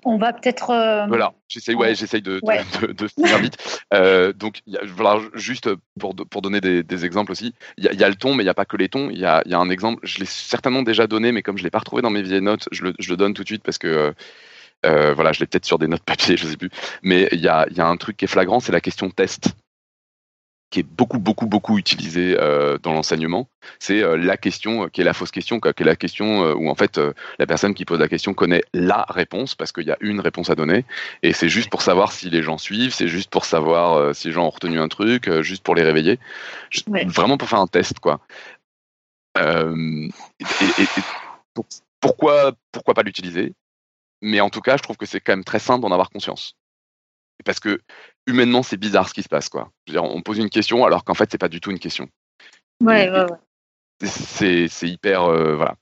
On va peut-être. Euh, voilà, j'essaye, ouais, j'essaye de, de, de, finir vite. Euh, donc, voilà, juste pour, pour donner des, exemples aussi, il y, a le ton, mais il n'y a pas que les tons. Il y a, y a, un exemple, je l'ai certainement déjà donné, mais comme je ne l'ai pas retrouvé dans mes vieilles notes, je le, je le donne tout de suite parce que. Euh, voilà, je l'ai peut-être sur des notes papier, je sais plus. Mais il y a, y a un truc qui est flagrant, c'est la question test qui est beaucoup, beaucoup, beaucoup utilisé euh, dans l'enseignement, c'est euh, la question euh, qui est la fausse question, quoi, qui est la question euh, où en fait la personne qui pose la question connaît la réponse parce qu'il y a une réponse à donner et c'est juste pour savoir si les gens suivent, c'est juste pour savoir si les gens ont retenu un truc, juste pour les réveiller, vraiment pour faire un test, quoi. Et, et, pourquoi, pourquoi pas l'utiliser? Mais en tout cas, je trouve que c'est quand même très simple d'en avoir conscience parce que humainement, c'est bizarre ce qui se passe. Quoi. Je veux dire, on pose une question alors qu'en fait, c'est pas du tout une question. Ouais, ouais, ouais. C'est hyper. Euh, voilà.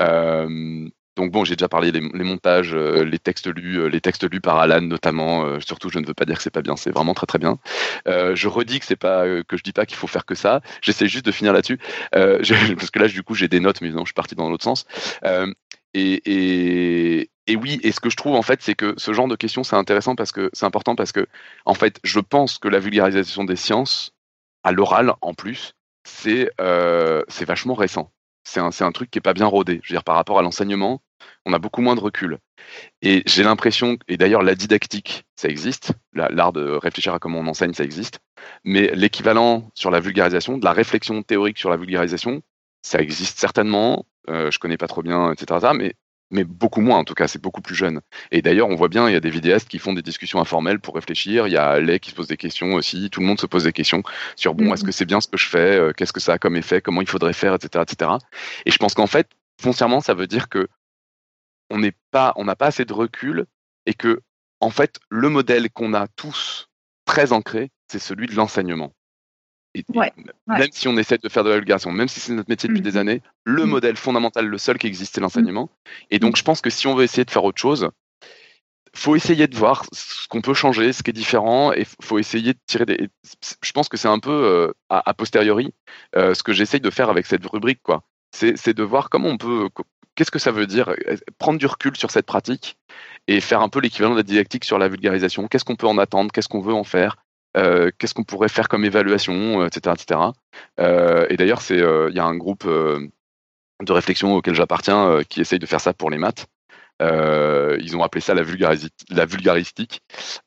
Euh, donc bon, j'ai déjà parlé des les montages, euh, les textes lus, les textes lus par Alan notamment. surtout, je ne veux pas dire que c'est pas bien, c'est vraiment très très bien. je redis que c'est pas que je dis pas qu'il faut faire que ça. J'essaie juste de finir là-dessus parce que là, du coup, j'ai des notes, mais non, je suis parti dans l'autre sens. Et, et, et, oui, et ce que je trouve en fait, c'est que ce genre de questions, c'est intéressant parce que c'est important parce que, en fait, je pense que la vulgarisation des sciences, à l'oral en plus, c'est euh, c'est vachement récent. C'est un, un, truc qui est pas bien rodé. Je veux dire, par rapport à l'enseignement, on a beaucoup moins de recul. Et j'ai l'impression, et d'ailleurs la didactique, ça existe, l'art de réfléchir à comment on enseigne, ça existe, mais l'équivalent sur la vulgarisation, de la réflexion théorique sur la vulgarisation, ça existe certainement, euh, je connais pas trop bien, etc. Mais, mais beaucoup moins en tout cas, c'est beaucoup plus jeune. Et d'ailleurs, on voit bien, il y a des vidéastes qui font des discussions informelles pour réfléchir. Il y a Les qui se pose des questions aussi. Tout le monde se pose des questions sur bon, est-ce que c'est bien ce que je fais euh, Qu'est-ce que ça a comme effet Comment il faudrait faire, etc., etc. Et je pense qu'en fait, foncièrement, ça veut dire que on n'est pas, on n'a pas assez de recul et que en fait, le modèle qu'on a tous très ancré, c'est celui de l'enseignement. Même si on essaie de faire de la vulgarisation, même si c'est notre métier depuis des mmh années, le mmh. modèle fondamental, le seul qui existe, c'est l'enseignement. Et donc, je pense que si on veut essayer de faire autre chose, faut essayer de voir ce qu'on peut changer, ce qui est différent, et faut essayer de tirer des. Je pense que c'est un peu euh, a, posteriori euh, ce que j'essaye de faire avec cette rubrique, quoi. C'est de voir comment on peut. Qu'est-ce que ça veut dire Prendre du recul sur cette pratique et faire un peu l'équivalent de la didactique sur la vulgarisation. Qu'est-ce qu'on peut en attendre? Qu'est-ce qu'on veut en faire? Euh, qu'est-ce qu'on pourrait faire comme évaluation, etc. Euh, etc. Euh, et d'ailleurs, il y a un groupe de réflexion auquel j'appartiens qui essaye de faire ça pour les maths. ils ont appelé ça la, la vulgaristique.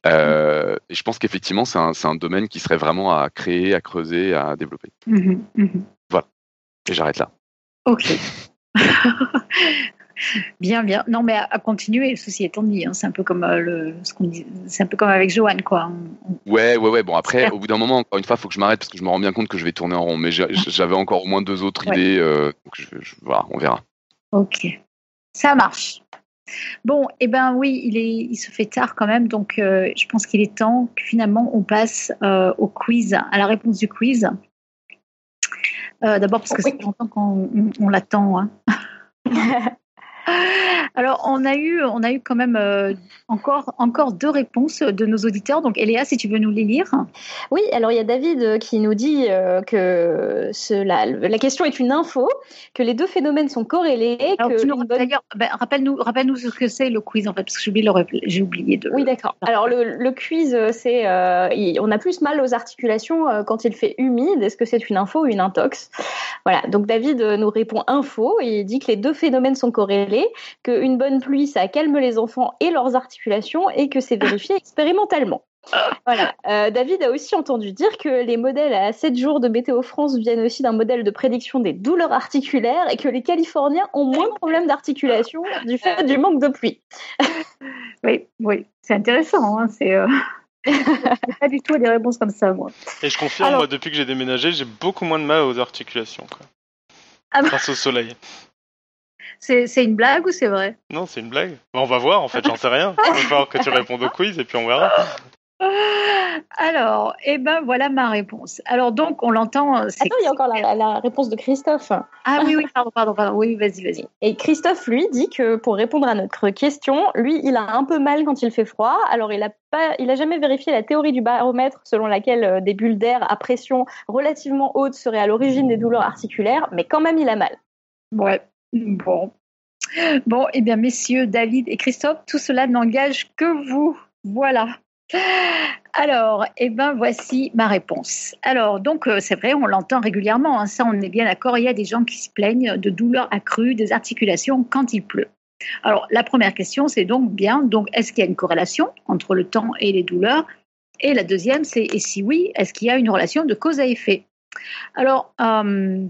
et je pense qu'effectivement, c'est un, un, domaine qui serait vraiment à créer, à creuser, à développer. Mmh mmh voilà. Et j'arrête là. Ok. Bien, bien. Non, mais à, continuer, ceci étant dit, hein, c'est un peu comme euh, le, ce qu'on dit, c'est un peu comme avec Joanne, quoi. Ouais, ouais, ouais. Bon, après, au bout d'un moment, encore une fois, il faut que je m'arrête parce que je me rends bien compte que je vais tourner en rond. Mais j'avais encore au moins deux autres idées. Euh, donc, voilà, on verra. Ok, ça marche. Bon, eh ben oui, il, est, il se fait tard quand même, donc je pense qu'il est temps que finalement on passe au quiz, à la réponse du quiz. D'abord parce que c'est longtemps qu'on l'attend. Hein. Alors, on a eu, on a eu quand même euh, encore, encore deux réponses de nos auditeurs. Donc, Eléa, si tu veux nous les lire. Oui, alors il y a David euh, qui nous dit euh, que la, question est une info, que les deux phénomènes sont corrélés. D'ailleurs, ben, rappelle-nous rappelle ce que c'est le quiz, en fait, parce que j'ai oublié, de. Oui, d'accord. Alors, le, quiz, c'est. on a plus mal aux articulations quand il fait humide. Est-ce que c'est une info ou une intox? Voilà, donc David nous répond info et il dit que les deux phénomènes sont corrélés, qu'une bonne pluie, ça calme les enfants et leurs articulations et que c'est vérifié expérimentalement. Voilà. Euh, David a aussi entendu dire que les modèles à 7 jours de Météo France viennent aussi d'un modèle de prédiction des douleurs articulaires et que les Californiens ont moins de problèmes d'articulation du fait du manque de pluie. oui, oui, c'est intéressant. Hein, c'est euh, pas du tout des réponses comme ça, moi. Et je confirme, moi, depuis que j'ai déménagé, j'ai beaucoup moins de mal aux articulations. Quoi. Ah bah. Grâce au soleil. C'est une blague ou c'est vrai? Non, c'est une blague. on va voir, en fait, j'en sais rien. On va voir que tu réponds au quiz et puis on verra. Alors, eh ben voilà ma réponse. Alors donc, on l'entend. Euh, Attends, il y a encore la, réponse de Christophe. Ah oui, oui, pardon, pardon, pardon. Oui, vas-y, vas-y. Et Christophe, lui, dit que pour répondre à notre question, lui, il a un peu mal quand il fait froid. Alors, il a pas, il a jamais vérifié la théorie du baromètre selon laquelle euh, des bulles d'air à pression relativement haute seraient à l'origine des douleurs articulaires, mais quand même, il a mal. Ouais, Bon. Bon, eh bien, messieurs, David et Christophe, tout cela n'engage que vous. Voilà. Alors, eh ben, voici ma réponse. Alors, donc, euh, c'est vrai, on l'entend régulièrement, hein, ça, on est bien d'accord. Il y a des gens qui se plaignent de douleurs accrues des articulations quand il pleut. Alors, la première question, c'est donc bien, donc, est-ce qu'il y a une corrélation entre le temps et les douleurs? Et la deuxième, c'est, et si oui, est-ce qu'il y a une relation de cause à effet? Alors, euh,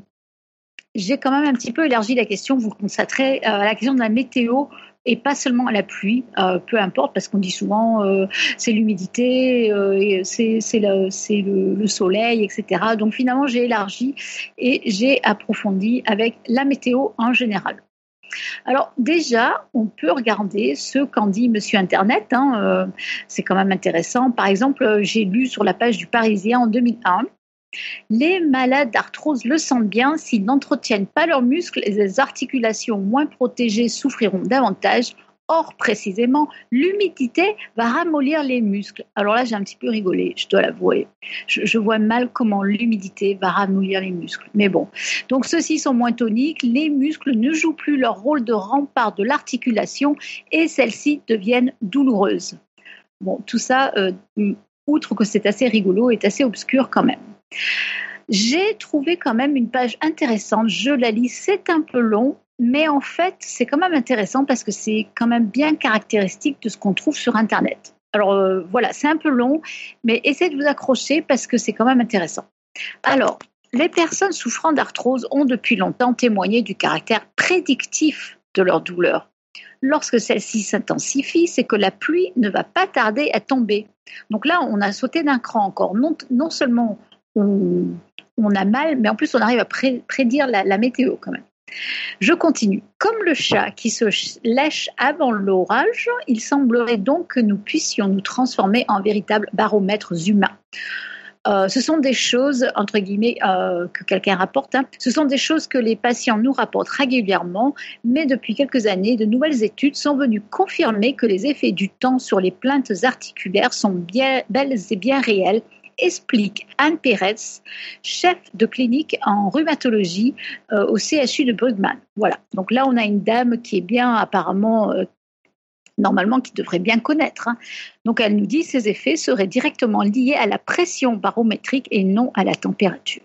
j'ai quand même un petit peu élargi la question. Vous constaterez euh, à la question de la météo et pas seulement à la pluie, euh, peu importe, parce qu'on dit souvent euh, c'est l'humidité, c'est le, le, soleil, etc. Donc finalement, j'ai élargi et j'ai approfondi avec la météo en général. Alors déjà, on peut regarder ce qu'en dit Monsieur Internet. Hein, c'est quand même intéressant. Par exemple, j'ai lu sur la page du Parisien en 2001 les malades d'arthrose le sentent bien, s'ils n'entretiennent pas leurs muscles les articulations moins protégées souffriront davantage. Or, précisément, l'humidité va ramollir les muscles. Alors là, j'ai un petit peu rigolé, je dois l'avouer. Je, vois mal comment l'humidité va ramollir les muscles. Mais bon, donc ceux-ci sont moins toniques, les muscles ne jouent plus leur rôle de rempart de l'articulation et celles-ci deviennent douloureuses. Bon, tout ça, euh, outre que c'est assez rigolo, est assez obscur quand même. J'ai trouvé quand même une page intéressante. Je la lis, c'est un peu long, mais en fait, c'est quand même intéressant parce que c'est quand même bien caractéristique de ce qu'on trouve sur Internet. Alors euh, voilà, c'est un peu long, mais essayez de vous accrocher parce que c'est quand même intéressant. Alors, les personnes souffrant d'arthrose ont depuis longtemps témoigné du caractère prédictif de leur douleur. Lorsque celle-ci s'intensifie, c'est que la pluie ne va pas tarder à tomber. Donc là, on a sauté d'un cran encore. Non, non seulement on, a mal, mais en plus on arrive à prédire la, météo quand même. Je continue. Comme le chat qui se lèche avant l'orage, il semblerait donc que nous puissions nous transformer en véritables baromètres humains. Euh, ce sont des choses, entre guillemets, euh, que quelqu'un rapporte, hein. ce sont des choses que les patients nous rapportent régulièrement, mais depuis quelques années, de nouvelles études sont venues confirmer que les effets du temps sur les plaintes articulaires sont belles et bien réels explique Anne Pérez, chef de clinique en rhumatologie euh, au CHU de Brugman. Voilà. Donc là, on a une dame qui est bien apparemment euh, normalement qui devrait bien connaître. Hein. Donc elle nous dit que ces effets seraient directement liés à la pression barométrique et non à la température.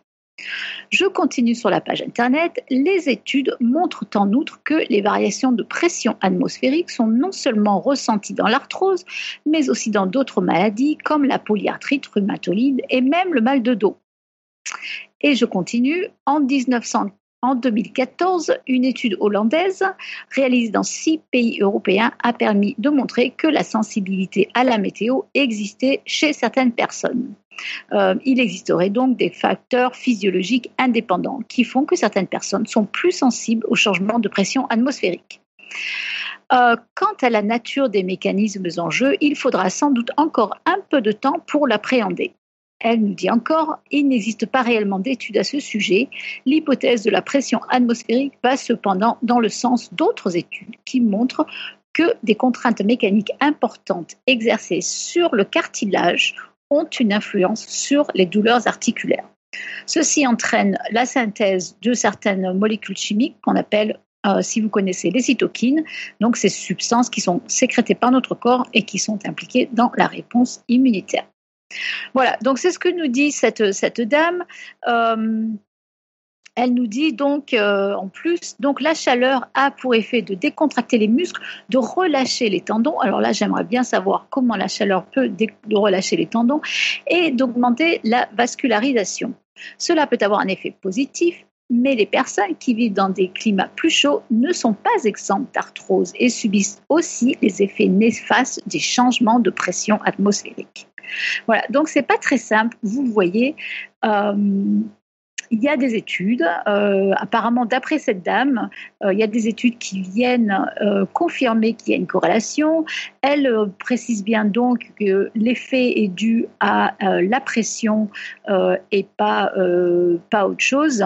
Je continue sur la page Internet. Les études montrent en outre que les variations de pression atmosphérique sont non seulement ressenties dans l'arthrose, mais aussi dans d'autres maladies comme la polyarthrite rhumatoloide et même le mal de dos. Et je continue. En 1900, en 2014, une étude hollandaise réalisée dans six pays européens a permis de montrer que la sensibilité à la météo existait chez certaines personnes. Euh, il existerait donc des facteurs physiologiques indépendants qui font que certaines personnes sont plus sensibles au changement de pression atmosphérique. Euh, quant à la nature des mécanismes en jeu, il faudra sans doute encore un peu de temps pour l'appréhender. Elle nous dit encore, il n'existe pas réellement d'études à ce sujet. L'hypothèse de la pression atmosphérique va cependant dans le sens d'autres études qui montrent que des contraintes mécaniques importantes exercées sur le cartilage ont une influence sur les douleurs articulaires. Ceci entraîne la synthèse de certaines molécules chimiques qu'on appelle, euh, si vous connaissez, les cytokines, donc ces substances qui sont sécrétées par notre corps et qui sont impliquées dans la réponse immunitaire. Voilà, donc c'est ce que nous dit cette, dame. Euh, elle nous dit donc euh, en plus, donc la chaleur a pour effet de décontracter les muscles, de relâcher les tendons. Alors là, j'aimerais bien savoir comment la chaleur peut relâcher les tendons et d'augmenter la vascularisation. Cela peut avoir un effet positif, mais les personnes qui vivent dans des climats plus chauds ne sont pas exemptes d'arthrose et subissent aussi les effets néfastes des changements de pression atmosphérique. Voilà, donc c'est pas très simple. Vous voyez, euh, il y a des études, euh, apparemment d'après cette dame, euh, il y a des études qui viennent euh, confirmer qu'il y a une corrélation. Elle précise bien donc que l'effet est dû à la pression et pas, pas autre chose.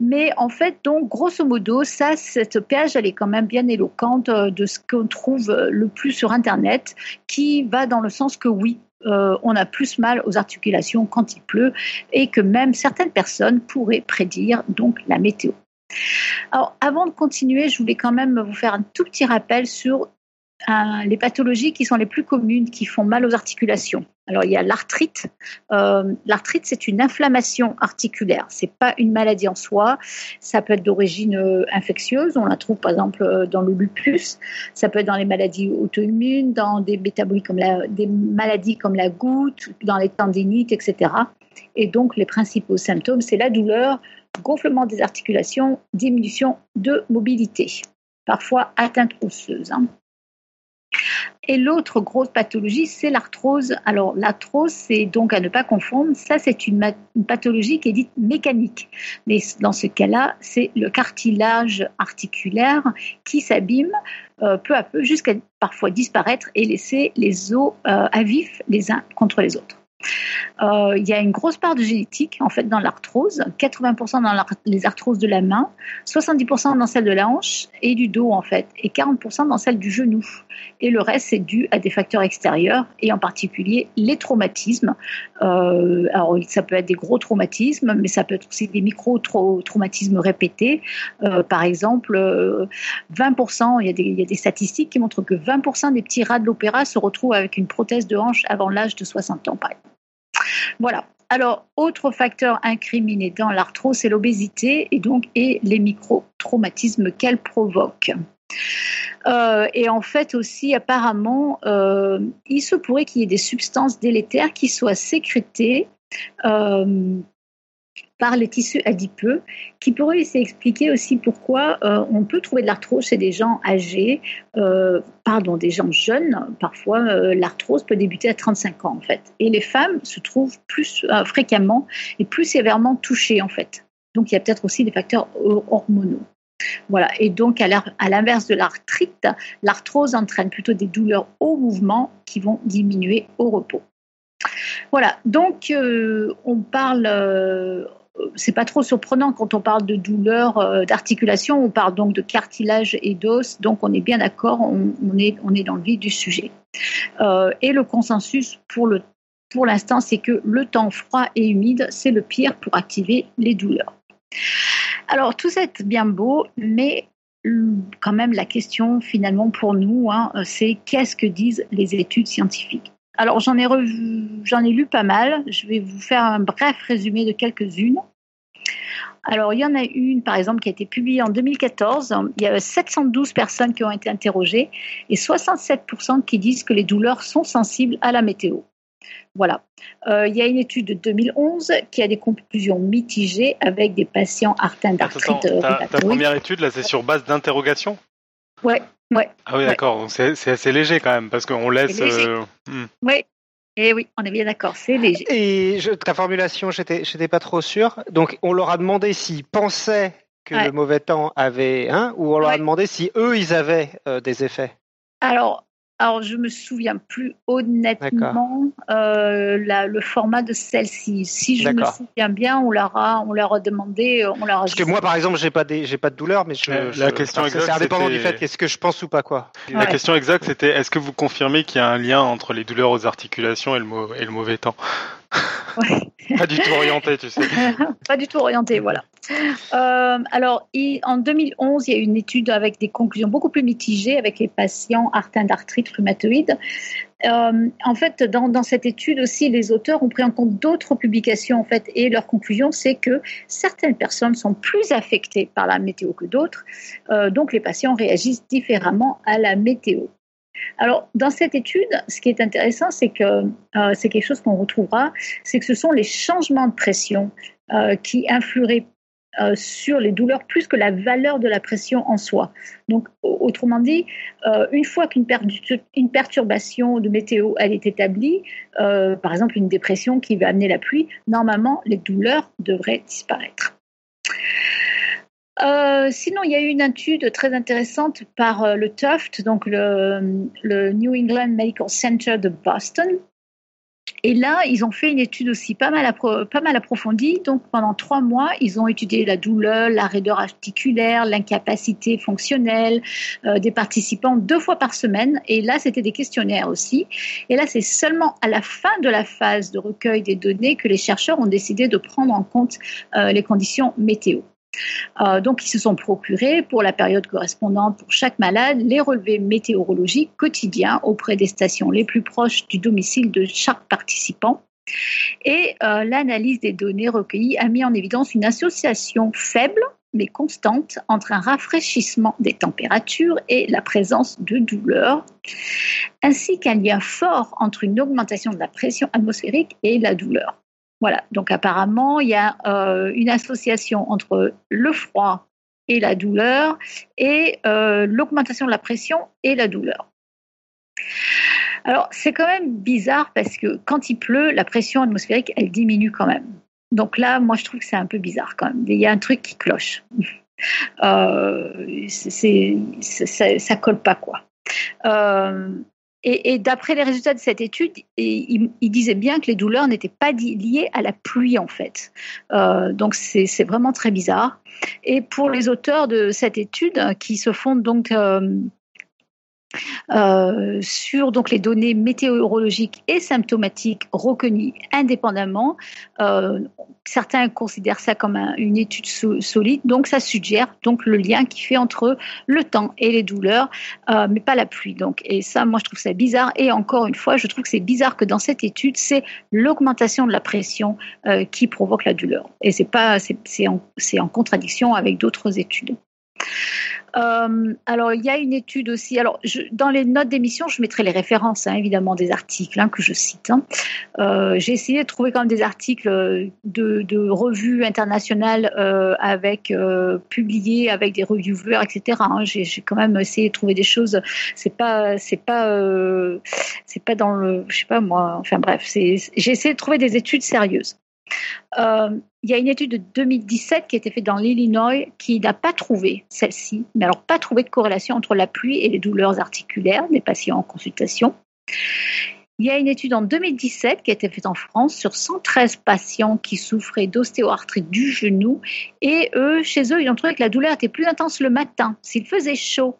mais en fait, donc, grosso modo, ça, cette page, elle est quand même bien éloquente de ce qu'on trouve le plus sur Internet, qui va dans le sens que oui, euh, on a plus mal aux articulations quand il pleut et que même certaines personnes pourraient prédire donc la météo. Alors, avant de continuer, je voulais quand même vous faire un tout petit rappel sur les pathologies qui sont les plus communes, qui font mal aux articulations. Alors il y a l'arthrite. Euh, l'arthrite, c'est une inflammation articulaire. C'est pas une maladie en soi. Ça peut être d'origine euh, infectieuse. On la trouve par exemple euh, dans le lupus. Ça peut être dans les maladies auto-immunes, dans des comme maladies comme la goutte, dans les tendinites, etc. Et donc les principaux symptômes, c'est la douleur, gonflement des articulations, diminution de mobilité, parfois atteinte osseuse. Hein. Et l'autre grosse pathologie, c'est l'arthrose. Alors, l'arthrose, c'est donc à ne pas confondre. Ça, c'est une, pathologie qui est dite mécanique. Mais dans ce cas-là, c'est le cartilage articulaire qui s'abîme euh, peu à peu jusqu'à parfois disparaître et laisser les os euh, à vif les uns contre les autres. Euh, il y a une grosse part de génétique en fait dans l'arthrose, 80% dans les arthroses de la main, 70% dans celle de la hanche et du dos en fait, et 40% dans celle du genou. Et le reste c'est dû à des facteurs extérieurs et en particulier les traumatismes. Euh, alors ça peut être des gros traumatismes, mais ça peut être aussi des micro-traumatismes répétés. Euh, par exemple, 20%, il y, a des, il y a des statistiques qui montrent que 20% des petits rats de l'opéra se retrouvent avec une prothèse de hanche avant l'âge de 60 ans par exemple. Voilà. Alors, autre facteur incriminé dans l'arthrose, c'est l'obésité et donc et les micro-traumatismes qu'elle provoque. Euh, et en fait aussi, apparemment, euh, il se pourrait qu'il y ait des substances délétères qui soient sécrétées euh, par les tissus adipeux, qui pourrait expliquer aussi pourquoi on peut trouver de l'arthrose chez des gens âgés, pardon, des gens jeunes. Parfois, l'arthrose peut débuter à 35 ans, en fait. Et les femmes se trouvent plus fréquemment et plus sévèrement touchées, en fait. Donc, il y a peut-être aussi des facteurs hormonaux. Voilà. Et donc, à l'inverse de l'arthrite, l'arthrose entraîne plutôt des douleurs au mouvement qui vont diminuer au repos. Voilà, donc on parle, c'est pas trop surprenant quand on parle de douleur euh, d'articulation, on parle donc de cartilage et d'os, donc on est bien d'accord, on, est, dans le vif du sujet. Euh, et le consensus pour l'instant, c'est que le temps froid et humide, c'est le pire pour activer les douleurs. Alors tout ça est bien beau, mais quand même la question finalement pour nous, hein, c'est qu'est-ce que disent les études scientifiques? Alors j'en ai, j'en ai lu pas mal. Je vais vous faire un bref résumé de quelques-unes. Alors, il y en a une, par exemple, qui a été publiée en 2014. Il y a 712 personnes qui ont été interrogées et 67% qui disent que les douleurs sont sensibles à la météo. Voilà. Euh, il y a une étude de 2011 qui a des conclusions mitigées avec des patients atteints d'arthrite. Ta, ta première étude, là, c'est sur base d'interrogation Ouais, ouais. Ah oui, d'accord. Donc c'est assez léger quand même, parce qu'on laisse. Euh, hmm. Oui. Et eh oui, on est bien d'accord, c'est léger. Et je, ta formulation, j'étais, j'étais pas trop sûr. Donc, on leur a demandé s'ils pensaient que le mauvais temps avait, hein, ou on leur a demandé si eux, ils avaient des effets Alors, alors, je me souviens plus honnêtement euh, le format de celle-ci. Si je me souviens bien, on leur a, on leur a demandé, on leur a Parce que moi, par exemple, j'ai pas j'ai pas de douleur, mais je, la question exacte, c'est indépendant du fait qu'est-ce que je pense ou pas quoi. La question exacte, c'était est-ce que vous confirmez qu'il y a un lien entre les douleurs aux articulations et le, et le mauvais temps? Pas du tout orienté, tu sais. pas du tout orienté, voilà. Euh, alors, en 2011, il y a eu une étude avec des conclusions beaucoup plus mitigées avec les patients atteints d'arthrite rhumatoïde. Euh, en fait, dans, cette étude aussi, les auteurs ont pris en compte d'autres publications en fait, et leur conclusion, c'est que certaines personnes sont plus affectées par la météo que d'autres. Euh, donc, les patients réagissent différemment à la météo. Alors, dans cette étude, ce qui est intéressant, c'est que euh, c'est quelque chose qu'on retrouvera, c'est que ce sont les changements de pression euh, qui influeraient euh, sur les douleurs plus que la valeur de la pression en soi. Donc, autrement dit, une fois qu'une perturbation de météo elle est établie, par exemple une dépression qui va amener la pluie, normalement les douleurs devraient disparaître. Euh, sinon, il y a eu une étude très intéressante par euh, le Tuft, donc le, New England Medical Center de Boston. Et là, ils ont fait une étude aussi pas mal, approfondie. Donc, pendant trois mois, ils ont étudié la douleur, la raideur articulaire, l'incapacité fonctionnelle euh, des participants deux fois par semaine. Et là, c'était des questionnaires aussi. Et là, c'est seulement à la fin de la phase de recueil des données que les chercheurs ont décidé de prendre en compte les conditions météo. Euh, donc, ils se sont procurés pour la période correspondante pour chaque malade les relevés météorologiques quotidiens auprès des stations les plus proches du domicile de chaque participant. Et euh, l'analyse des données recueillies a mis en évidence une association faible mais constante entre un rafraîchissement des températures et la présence de douleurs, ainsi qu'un lien fort entre une augmentation de la pression atmosphérique et la douleur. Voilà, donc apparemment, il y a euh, une association entre le froid et la douleur et euh, l'augmentation de la pression et la douleur. Alors, c'est quand même bizarre parce que quand il pleut, la pression atmosphérique, elle diminue quand même. Donc là, moi, je trouve que c'est un peu bizarre quand même. Il y a un truc qui cloche. euh, ça, ça colle pas, quoi. Et, d'après les résultats de cette étude, il, disait bien que les douleurs n'étaient pas liées à la pluie en fait. Euh, donc c'est vraiment très bizarre. Et pour les auteurs de cette étude, qui se fondent donc euh, euh, sur donc les données météorologiques et symptomatiques reconnues indépendamment. Euh, certains considèrent ça comme une étude solide, donc ça suggère donc le lien qui fait entre le temps et les douleurs, euh, mais pas la pluie. Donc et ça, moi je trouve ça bizarre. Et encore une fois, je trouve que c'est bizarre que dans cette étude, c'est l'augmentation de la pression qui provoque la douleur. Et c'est pas c'est en, en contradiction avec d'autres études. Euh, alors, il y a une étude aussi. Alors, dans les notes d'émission, je mettrai les références, hein, évidemment, des articles hein, que je cite. Hein. Euh, j'ai essayé de trouver quand même des articles de, revues internationales euh, avec publiés avec des reviewers, etc. J'ai quand même essayé de trouver des choses. C'est pas, c'est pas, c'est pas dans le, je sais pas moi. Enfin bref, j'ai essayé de trouver des études sérieuses. Euh, il y a une étude de 2017 qui a été faite dans l'Illinois qui n'a pas trouvé celle-ci, mais alors pas trouvé de corrélation entre la pluie et les douleurs articulaires des patients en consultation. Il y a une étude en 2017 qui a été faite en France sur 113 patients qui souffraient d'ostéoarthrite du genou et eux, chez eux, ils ont trouvé que la douleur était plus intense le matin s'il faisait chaud,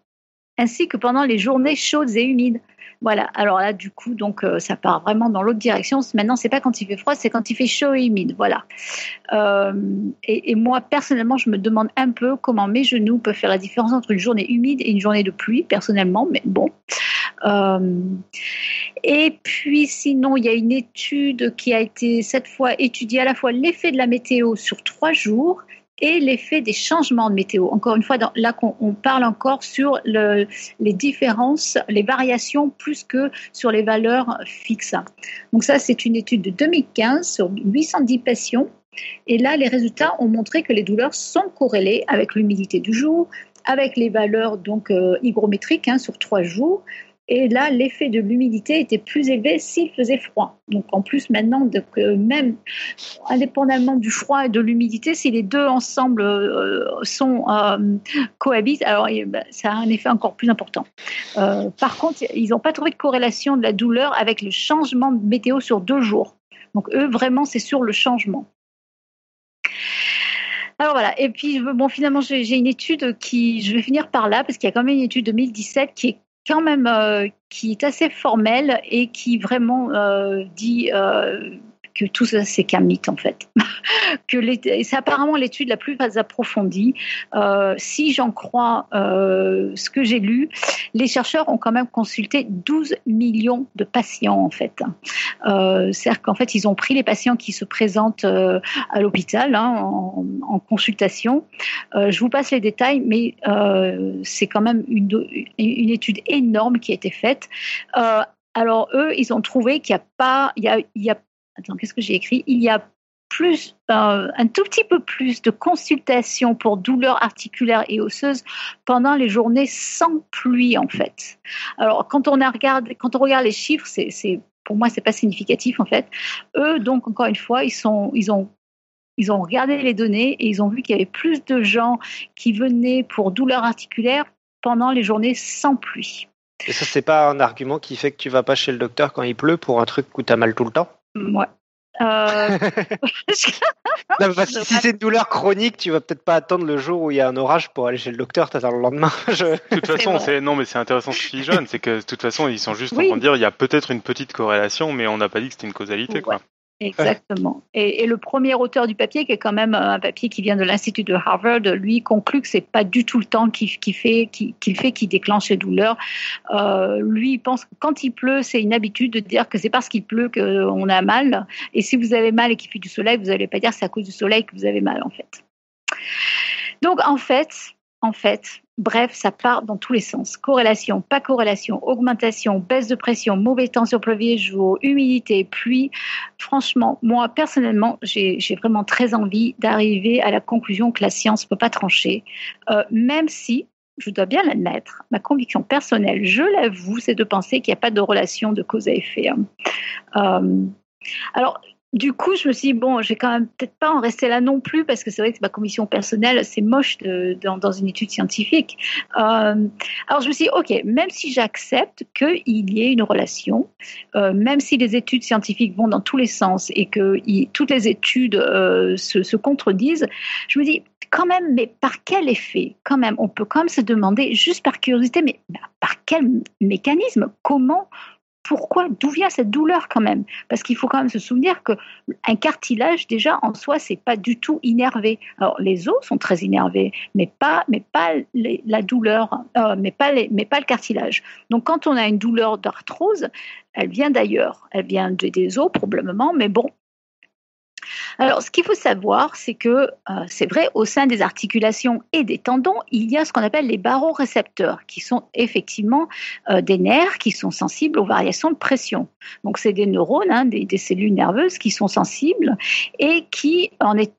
ainsi que pendant les journées chaudes et humides. Voilà. Alors là, du coup, donc euh, ça part vraiment dans l'autre direction. Maintenant, c'est pas quand il fait froid, c'est quand il fait chaud et humide. Voilà. Euh, et, moi, personnellement, je me demande un peu comment mes genoux peuvent faire la différence entre une journée humide et une journée de pluie, personnellement. Mais bon. Euh, et puis, sinon, il y a une étude qui a été cette fois étudiée à la fois l'effet de la météo sur trois jours et l'effet des changements de météo. Encore une fois, là, on, parle encore sur les différences, les variations plus que sur les valeurs fixes. Donc ça, c'est une étude de 2015 sur 810 patients. Et là, les résultats ont montré que les douleurs sont corrélées avec l'humidité du jour, avec les valeurs donc euh, hygrométriques hein, sur trois jours, Et là, l'effet de l'humidité était plus élevé s'il faisait froid. Donc en plus maintenant, même indépendamment du froid et de l'humidité, si les deux ensemble euh, sont euh, cohabitent, alors bah, ça a un effet encore plus important. Euh, par contre, ils n'ont pas trouvé de corrélation de la douleur avec le changement de météo sur deux jours. Donc eux, vraiment, c'est sur le changement. Alors voilà, et puis bon, finalement, j'ai une étude qui, je vais finir par là, parce qu'il y a quand même une étude de 2017 qui est quand même euh, qui est assez formelle et qui vraiment euh, dit euh, que tout ça, c'est qu'un mythe, en fait. que c'est apparemment l'étude la plus approfondie. Euh, si j'en crois euh, ce que j'ai lu, les chercheurs ont quand même consulté 12 millions de patients, en fait. Euh, C'est-à-dire qu'en fait, ils ont pris les patients qui se présentent à l'hôpital hein, en, consultation. Je vous passe les détails, mais c'est quand même une, une, étude énorme qui a été faite. alors eux, ils ont trouvé qu'il n'y a pas, il y a attends, qu'est-ce que j'ai écrit? Il y a plus, euh, un tout petit peu plus de consultations pour douleurs articulaires et osseuses pendant les journées sans pluie, en fait. Alors, quand on, a quand on regarde les chiffres, c'est, pour moi, c'est pas significatif, en fait. Eux, donc, encore une fois, ils, ont, regardé les données et ils ont vu qu'il y avait plus de gens qui venaient pour douleurs articulaires pendant les journées sans pluie. Et ça, c'est pas un argument qui fait que tu vas pas chez le docteur quand il pleut pour un truc où as mal tout le temps? Ouais. Euh... si c'est une douleur chronique, tu vas peut-être pas attendre le jour où il y a un orage pour aller chez le docteur, t'attends le lendemain. De toute façon, c'est non, mais c'est intéressant ce qu'ils jeune, c'est que de toute façon, ils sont juste en train de dire il y a peut-être une petite corrélation, mais on n'a pas dit que c'était une causalité, quoi. Exactement. Et, le premier auteur du papier, qui est quand même un papier qui vient de l'Institut de Harvard, lui conclut que c'est pas du tout le temps qu'il fait, qu'il fait, qui déclenche les douleurs. Euh, lui, il pense que quand il pleut, c'est une habitude de dire que c'est parce qu'il pleut qu'on a mal. Et si vous avez mal et qu'il fait du soleil, vous n'allez pas dire c'est à cause du soleil que vous avez mal, en fait. Donc, en fait, en fait, Bref, ça part dans tous les sens. Corrélation, pas corrélation, augmentation, baisse de pression, mauvais temps sur premier jour, humidité, pluie. Franchement, moi, personnellement, j'ai vraiment très envie d'arriver à la conclusion que la science ne peut pas trancher, euh, même si, je dois bien l'admettre, ma conviction personnelle, je l'avoue, c'est de penser qu'il n'y a pas de relation de cause à effet. Hein. Euh, alors, du coup, je me suis dit, bon, je vais quand même peut-être pas en rester là non plus, parce que c'est vrai que ma commission personnelle, c'est moche dans, une étude scientifique. Euh, alors, je me suis dit, OK, même si j'accepte qu'il y ait une relation, euh, même si les études scientifiques vont dans tous les sens et que toutes les études euh, se, contredisent, je me dis, quand même, mais par quel effet? Quand même, on peut quand même se demander, juste par curiosité, mais par quel mécanisme? Comment pourquoi, d'où vient cette douleur quand même? Parce qu'il faut quand même se souvenir que un cartilage déjà en soi c'est pas du tout innervé. Alors les os sont très innervés, mais pas, mais pas la douleur, euh, mais pas mais pas le cartilage. Donc quand on a une douleur d'arthrose, elle vient d'ailleurs, elle vient des os probablement, mais bon, alors, ce qu'il faut savoir, c'est que euh, c'est vrai, au sein des articulations et des tendons, il y a ce qu'on appelle les barorécepteurs, qui sont effectivement euh, des nerfs qui sont sensibles aux variations de pression. Donc, c'est des neurones, hein, des, cellules nerveuses qui sont sensibles et qui,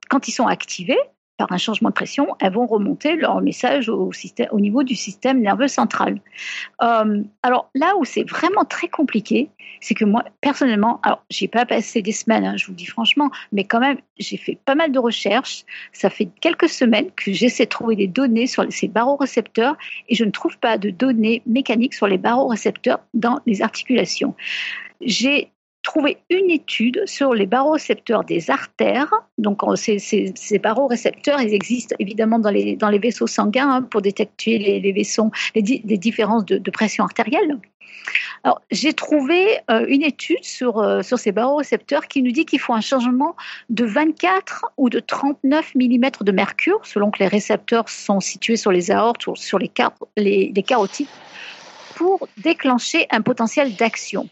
quand ils sont activés, par un changement de pression, elles vont remonter leur message au, niveau du système nerveux central. Euh, alors là où c'est vraiment très compliqué, c'est que moi, personnellement, alors j'ai pas passé des semaines, hein, je vous le dis franchement, mais quand même, j'ai fait pas mal de recherches. Ça fait quelques semaines que j'essaie de trouver des données sur ces barorécepteurs et je ne trouve pas de données mécaniques sur les barorécepteurs dans les articulations. J'ai trouvé une étude sur les barorécepteurs des artères. Donc, ces, ces, ces barorécepteurs, ils existent évidemment dans les, dans les vaisseaux sanguins hein, pour détecter les, vaisseaux, les, différences de, pression artérielle. Alors, j'ai trouvé euh, une étude sur, euh, sur ces barorécepteurs qui nous dit qu'il faut un changement de 24 ou de 39 mm de mercure, selon que les récepteurs sont situés sur les aortes ou sur les, les carotides, pour déclencher un potentiel d'action.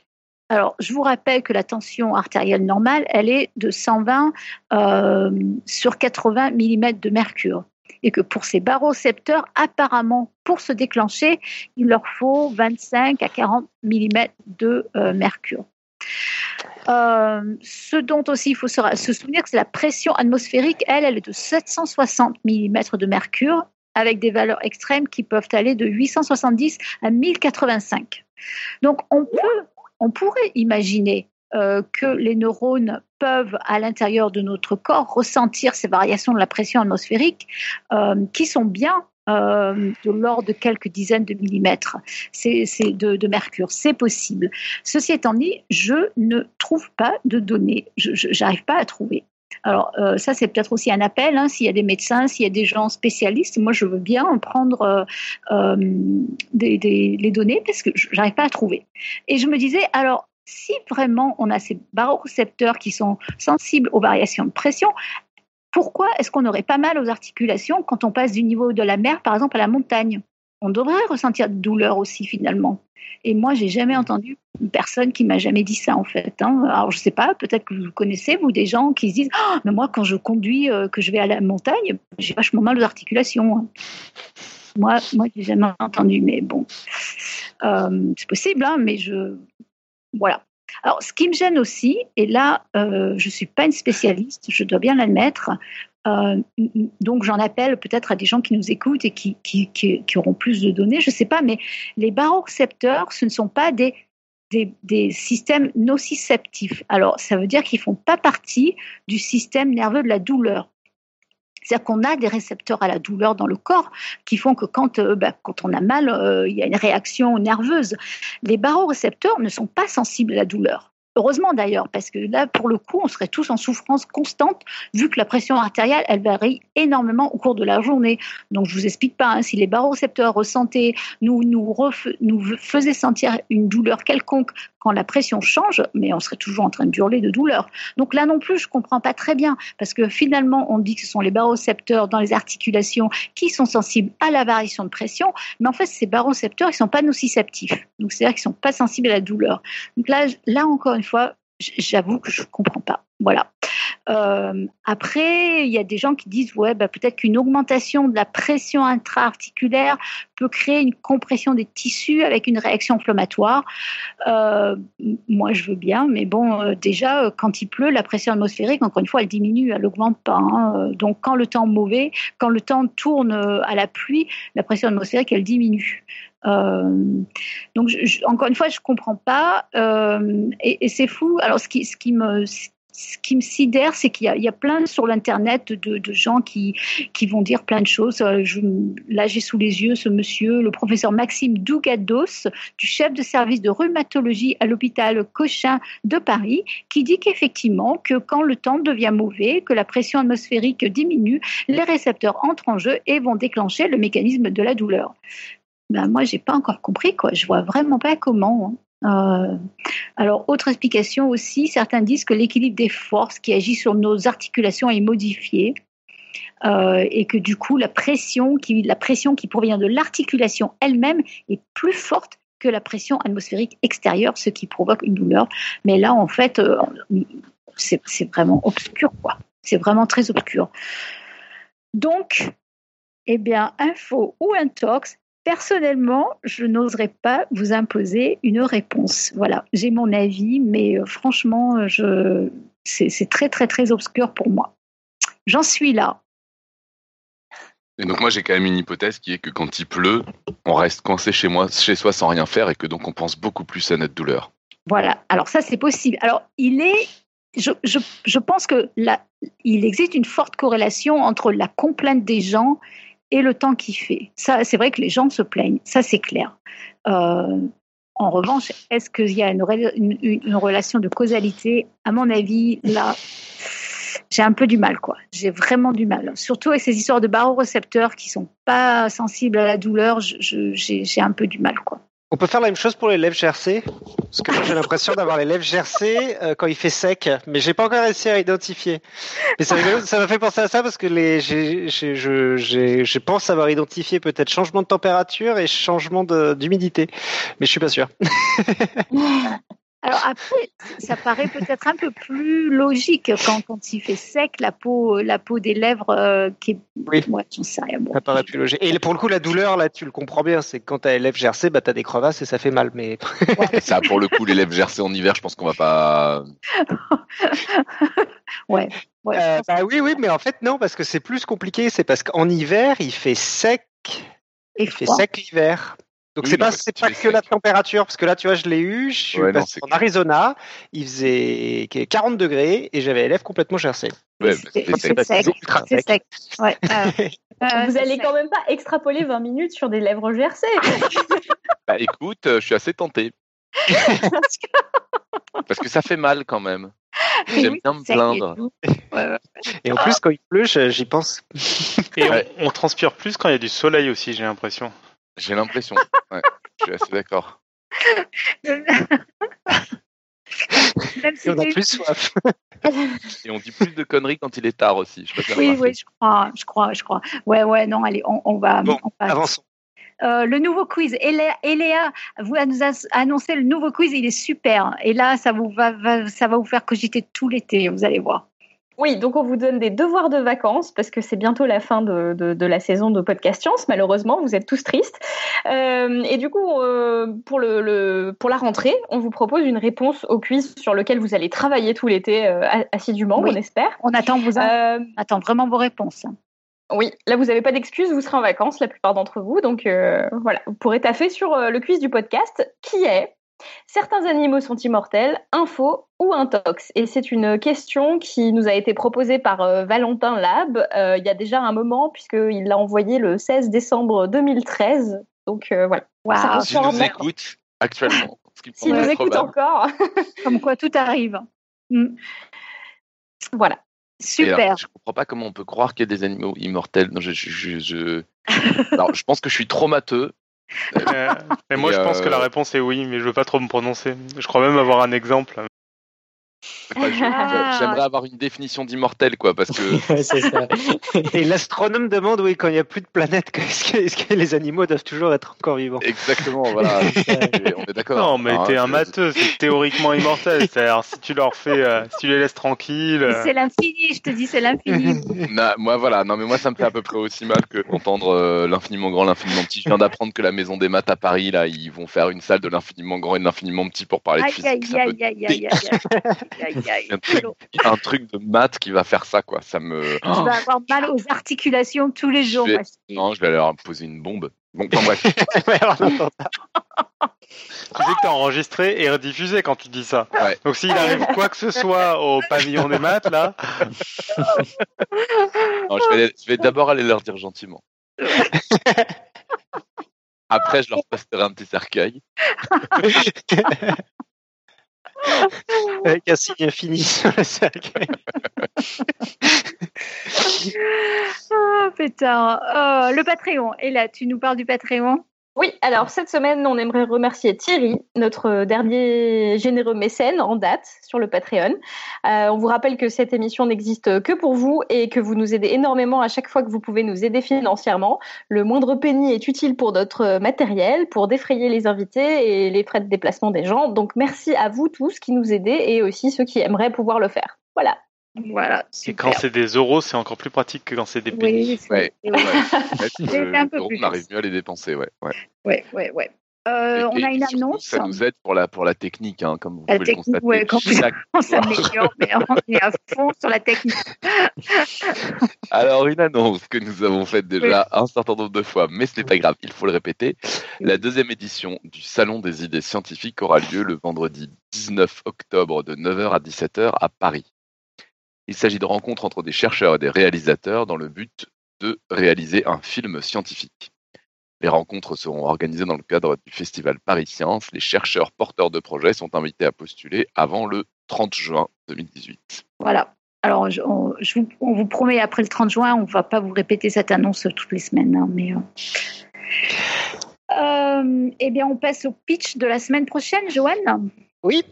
Alors, je vous rappelle que la tension artérielle normale, elle est de 120 euh, sur 80 mm de mercure. Et que pour ces barocepteurs, apparemment, pour se déclencher, il leur faut 25 à 40 mm de euh, mercure. Euh, ce dont aussi il faut se, se souvenir, c'est la pression atmosphérique, elle, elle est de 760 mm de mercure, avec des valeurs extrêmes qui peuvent aller de 870 à 1085. Donc on peut, on pourrait imaginer euh, que les neurones peuvent, à l'intérieur de notre corps, ressentir ces variations de la pression atmosphérique euh, qui sont bien euh, de l'ordre de quelques dizaines de millimètres c'est, de, de, mercure. C'est possible. Ceci étant dit, je ne trouve pas de données. Je n'arrive pas à trouver. Alors ça, c'est peut-être aussi un appel. Hein, s'il y a des médecins, s'il y a des gens spécialistes, moi, je veux bien en prendre des, des, les données parce que j'arrive pas à trouver. Et je me disais, alors si vraiment on a ces barorécepteurs qui sont sensibles aux variations de pression, pourquoi est-ce qu'on aurait pas mal aux articulations quand on passe du niveau de la mer, par exemple, à la montagne? On devrait ressentir de douleur aussi, finalement. Et moi, j'ai jamais entendu une personne qui m'a jamais dit ça, en fait. Hein. Alors, je sais pas, peut-être que vous connaissez, vous, des gens qui se disent oh, mais moi, quand je conduis, euh, que je vais à la montagne, j'ai vachement mal aux articulations. Hein. Moi, moi j'ai jamais entendu, mais bon, euh, c'est possible, hein, mais je, voilà. Alors, ce qui me gêne aussi, et là, euh, je ne suis pas une spécialiste, je dois bien l'admettre, euh, donc j'en appelle peut-être à des gens qui nous écoutent et qui, auront plus de données, je ne sais pas, mais les barorécepteurs, ce ne sont pas des, des, des, systèmes nociceptifs. Alors, ça veut dire qu'ils ne font pas partie du système nerveux de la douleur. C'est-à-dire qu'on a des récepteurs à la douleur dans le corps qui font que quand, euh, bah, quand on a mal, euh, il y a une réaction nerveuse. Les barorécepteurs ne sont pas sensibles à la douleur. Heureusement d'ailleurs, parce que là, pour le coup, on serait tous en souffrance constante, vu que la pression artérielle, elle varie énormément au cours de la journée. Donc, je vous explique pas, hein, si les barorécepteurs ressentaient, nous, nous, nous faisaient sentir une douleur quelconque quand la pression change, mais on serait toujours en train de hurler de douleur. Donc là non plus, je comprends pas très bien, parce que finalement, on dit que ce sont les barorécepteurs dans les articulations qui sont sensibles à la variation de pression, mais en fait, ces barorécepteurs, ils sont pas nociceptifs. Donc c'est-à-dire qu'ils sont pas sensibles à la douleur. Donc là, là encore une fois, j'avoue que je comprends pas. Voilà. Euh, après, il y a des gens qui disent ouais, bah, peut-être qu'une augmentation de la pression intra-articulaire peut créer une compression des tissus avec une réaction inflammatoire. Euh, moi, je veux bien, mais bon, euh, déjà, quand il pleut, la pression atmosphérique, encore une fois, elle diminue, elle n'augmente pas. Hein. Donc, quand le temps mauvais, quand le temps tourne à la pluie, la pression atmosphérique, elle diminue. donc, encore une fois, je comprends pas, et, et c'est fou. Alors, ce qui, ce qui me, ce qui me sidère, c'est qu'il y, a plein sur l'internet de, gens qui, qui vont dire plein de choses. Euh, là, j'ai sous les yeux ce monsieur, le professeur Maxime Dougados, du chef de service de rhumatologie à l'hôpital Cochin de Paris, qui dit qu'effectivement, que quand le temps devient mauvais, que la pression atmosphérique diminue, les récepteurs entrent en jeu et vont déclencher le mécanisme de la douleur. Ben, moi, j'ai pas encore compris, quoi. Je vois vraiment pas comment. Hein. Euh, alors, autre explication aussi, certains disent que l'équilibre des forces qui agit sur nos articulations est modifié euh, et que du coup, la pression qui, provient de l'articulation elle-même est plus forte que la pression atmosphérique extérieure, ce qui provoque une douleur. Mais là, en fait, euh, c'est vraiment obscur, quoi. C'est vraiment très obscur. Donc, eh bien, info ou intox, Personnellement, je n'oserais pas vous imposer une réponse. Voilà, j'ai mon avis, mais euh, franchement, je... c'est très, très, très obscur pour moi. J'en suis là. Et donc moi j'ai quand même une hypothèse qui est que quand il pleut, on reste coincé chez moi, chez soi sans rien faire et que donc on pense beaucoup plus à notre douleur. Voilà. Alors ça c'est possible. Alors il est, je, je, je pense que là, il existe une forte corrélation entre la complainte des gens et le temps qu'il fait. Ça, c'est vrai que les gens se plaignent, ça c'est clair. Euh, en revanche, est-ce qu'il y a une, relation de causalité? À mon avis, là, j'ai un peu du mal, quoi. J'ai vraiment du mal. Surtout avec ces histoires de barorécepteurs qui sont pas sensibles à la douleur, j'ai un peu du mal, quoi. On peut faire la même chose pour les lèvres gercées Parce que j'ai l'impression d'avoir les lèvres gercées euh, quand il fait sec, mais j'ai pas encore réussi à identifier. Mais ça m'a fait penser à ça parce que les, je, pense avoir identifié peut-être changement de température et changement d'humidité, mais je suis pas sûr. Alors après, ça paraît peut-être un peu plus logique quand, quand il fait sec, la peau, la peau des lèvres euh, qui est. Oui, j'en sais rien. Ça paraît plus logique. Et pour le coup, la douleur, là, tu le comprends bien, c'est que quand tu as les lèvres gercées, bah, tu as des crevasses et ça fait mal. Mais... ça, pour le coup, les lèvres gercées en hiver, je pense qu'on va pas. ouais. Euh, bah, oui, oui, mais en fait, non, parce que c'est plus compliqué. C'est parce qu'en hiver, il fait sec. Et il fait sec l'hiver. Donc c'est pas c'est pas que la température parce que là tu vois je l'ai eu, je suis en Arizona, il faisait 40 degrés et j'avais l'élève complètement gercé. Ouais, c'est sec. Ouais. Vous allez quand même pas extrapoler 20 minutes sur des lèvres gercées. bah écoute, euh, je suis assez tenté. Parce que ça fait mal quand même. J'aime bien me plaindre. Et, en plus, quand il pleut, j'y pense. Et on, transpire plus quand il y a du soleil aussi, j'ai l'impression. J'ai l'impression. Ouais, je suis assez d'accord. Et on a plus soif. Et on dit plus de conneries quand il est tard aussi. Je oui, oui, je crois, je crois, je crois. Ouais, ouais, non, allez, on, va. Bon, avançons. Euh, le nouveau quiz. Eléa, vous nous a annoncé le nouveau quiz, il est super. Et là, ça, vous va, ça va vous faire cogiter tout l'été, vous allez voir. Oui, donc on vous donne des devoirs de vacances parce que c'est bientôt la fin de, de, la saison de Podcast Science. Malheureusement, vous êtes tous tristes. Euh, et du coup, euh, pour, le, pour la rentrée, on vous propose une réponse au quiz sur lequel vous allez travailler tout l'été assidûment, on espère. On attend, vous attend vraiment vos réponses. Oui, là vous n'avez pas d'excuses, vous serez en vacances, la plupart d'entre vous. Donc euh, voilà, vous pourrez taffer sur euh, le quiz du podcast qui est Certains animaux sont immortels, un faux ou un tox Et c'est une question qui nous a été proposée par euh, Valentin Lab il y a déjà un moment, puisqu'il l'a envoyé le 16 décembre 2013. Donc voilà. Wow. S'il nous écoute actuellement. S'il nous écoute encore. Comme quoi tout arrive. Mm. Voilà. Super. je comprends pas comment on peut croire qu'il y a des animaux immortels. je, je, alors, je pense que je suis traumateux. Euh, mais moi, je pense que la euh, réponse est oui, mais je veux pas trop me prononcer. Je crois même avoir un exemple. Ah. J'aimerais avoir une définition d'immortel, quoi, parce que. c'est ça. Et l'astronome demande, oui, quand il n'y a plus de planète, est-ce que, les animaux doivent toujours être encore vivants? Exactement, voilà. on est d'accord. Non, mais t'es un matheux, c'est théoriquement immortel. C'est-à-dire, si tu leur fais, euh, si tu les laisses tranquilles. Euh, c'est l'infini, je te dis, c'est l'infini. moi, voilà, non, mais moi, ça me fait à peu près aussi mal que d'entendre euh, l'infiniment grand, l'infiniment petit. Je viens d'apprendre que la maison des maths à Paris, là, ils vont faire une salle de l'infiniment grand et de l'infiniment petit pour parler de physique. Aïe, aïe, aïe, aïe, aïe, un, truc, de maths qui va faire ça, quoi. Ça me. Tu vas avoir mal aux articulations tous les jours. Non, je vais leur poser une bombe. Bon, enfin bref. tu sais que t'es enregistré et rediffusé quand tu dis ça. Donc s'il arrive quoi que ce soit au pavillon des maths, là. je vais, d'abord aller leur dire gentiment. Après, je leur posterai un petit cercueil. Avec un signe infini sur le oh, putain. Oh, le Patreon. Et là, tu nous parles du Patreon? Oui, alors cette semaine, on aimerait remercier Thierry, notre dernier généreux mécène en date sur le Patreon. Euh, on vous rappelle que cette émission n'existe que pour vous et que vous nous aidez énormément à chaque fois que vous pouvez nous aider financièrement. Le moindre penny est utile pour notre matériel, pour défrayer les invités et les frais de déplacement des gens. Donc merci à vous tous qui nous aidez et aussi ceux qui aimeraient pouvoir le faire. Voilà. Voilà. Et quand c'est des euros, c'est encore plus pratique que quand c'est des pays. Oui, ouais. un peu plus on arrive mieux à les dépenser, ouais. Ouais, ouais, ouais. Euh, on a une annonce. Ça nous aide pour la, pour la technique, hein, comme vous la pouvez technique, le constater. Ouais, quand on s'améliore, mais on est à fond sur la technique. Alors, une annonce que nous avons faite déjà un certain nombre de fois, mais ce n'est pas grave, il faut le répéter. La deuxième édition du Salon des idées scientifiques aura lieu le vendredi 19 octobre de 9h à 17h à Paris. Il s'agit de rencontres entre des chercheurs et des réalisateurs dans le but de réaliser un film scientifique. Les rencontres seront organisées dans le cadre du festival Paris Science. Les chercheurs porteurs de projets sont invités à postuler avant le 30 juin 2018. Voilà. Alors, on, vous, promet, après le 30 juin, on ne va pas vous répéter cette annonce toutes les semaines. Hein, mais, euh, euh, eh bien, on passe au pitch de la semaine prochaine, Joanne. Oui,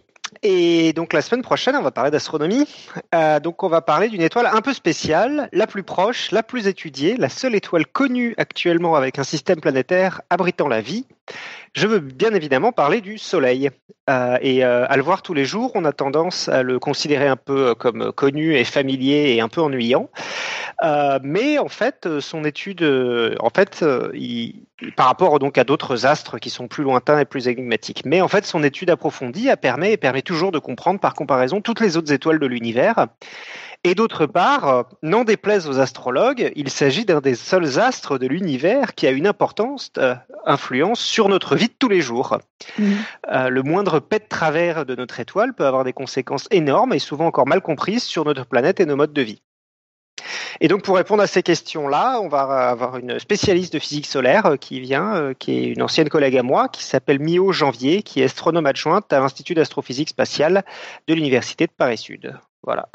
et donc la semaine prochaine, on va parler d'astronomie. Euh, donc on va parler d'une étoile un peu spéciale, la plus proche, la plus étudiée, la seule étoile connue actuellement avec un système planétaire abritant la vie. Je veux bien évidemment parler du Soleil. Euh, et euh, à le voir tous les jours, on a tendance à le considérer un peu comme connu et familier et un peu ennuyant. Mais en fait, son étude, en fait, il, par rapport donc à d'autres astres qui sont plus lointains et plus énigmatiques. Mais en fait, son étude approfondie a permis et permet toujours de comprendre par comparaison toutes les autres étoiles de l'univers. Et d'autre part, n'en déplaise aux astrologues, il s'agit d'un des seuls astres de l'univers qui a une importance, euh, influence sur notre vie de tous les jours. Mmh. Euh, le moindre pet de travers de notre étoile peut avoir des conséquences énormes et souvent encore mal comprises sur notre planète et nos modes de vie. Et donc pour répondre à ces questions-là, on va avoir une spécialiste de physique solaire euh, qui vient, euh, qui est une ancienne collègue à moi, qui s'appelle Mio Janvier, qui est astronome adjointe à l'Institut d'astrophysique spatiale de l'Université de Paris-Sud. Voilà.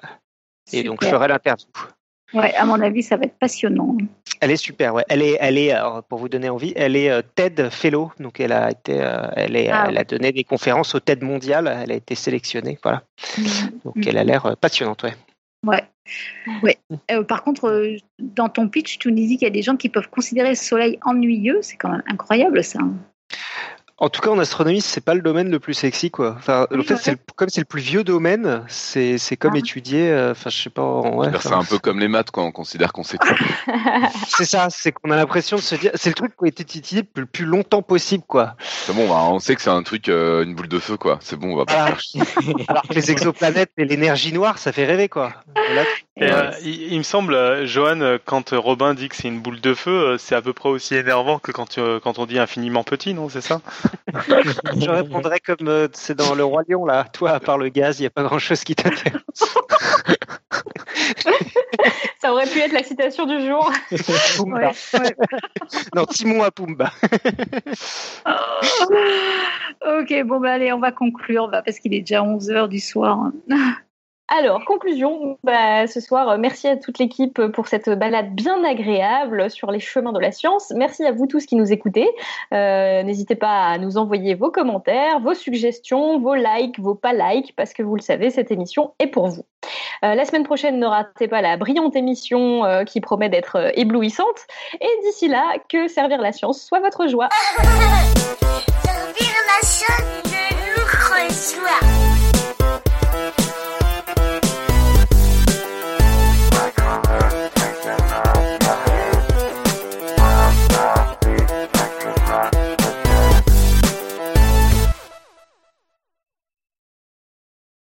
Et donc je ferai l'interview. Ouais, à mon avis, ça va être passionnant. Elle est super, ouais. Elle est, elle est, pour vous donner envie, elle est euh, TED Fellow, donc elle a été, elle est, ah elle a donné des conférences au TED mondial, elle a été sélectionnée, voilà. Mm. Donc elle a l'air passionnante, ouais. Ouais. ouais. Euh, par contre, euh, dans ton pitch, tu nous dis qu'il y a des gens qui peuvent considérer le soleil ennuyeux. C'est quand même incroyable ça. En tout cas, en astronomie, c'est pas le domaine le plus sexy, quoi. Enfin, en fait, c'est comme c'est le plus vieux domaine, c'est comme ah. étudier. Euh, enfin, je sais pas. Ouais, c'est un peu comme les maths, quand on considère qu'on sait tout. c'est ça, c'est qu'on a l'impression de se dire, c'est le truc qui a été étudié le plus longtemps possible, quoi. C'est bon, bah, on sait que c'est un truc, euh, une boule de feu, quoi. C'est bon, on va pas chercher. Alors que les exoplanètes et l'énergie noire, ça fait rêver, quoi. Euh, il, me semble, Johan, quand Robin dit que c'est une boule de feu, c'est à peu près aussi énervant que quand, quand on dit infiniment petit, non C'est ça? Je répondrais comme euh, c'est dans Le Roi Lion, là. Toi, à part le gaz, il n'y a pas grand-chose qui t'intéresse. Ça aurait pu être la citation du jour. Pumba. non, Timon à Pumba. ok, bon, bah allez, on va conclure bah, parce qu'il est déjà 11h du soir. Alors, conclusion, bah, ce soir, euh, merci à toute l'équipe pour cette balade bien agréable sur les chemins de la science. Merci à vous tous qui nous écoutez. Euh, n'hésitez pas à nous envoyer vos commentaires, vos suggestions, vos likes, vos pas likes, parce que vous le savez, cette émission est pour vous. Euh, la semaine prochaine, ne ratez pas la brillante émission qui promet d'être éblouissante. Et d'ici là, que servir la science soit votre joie. servir la science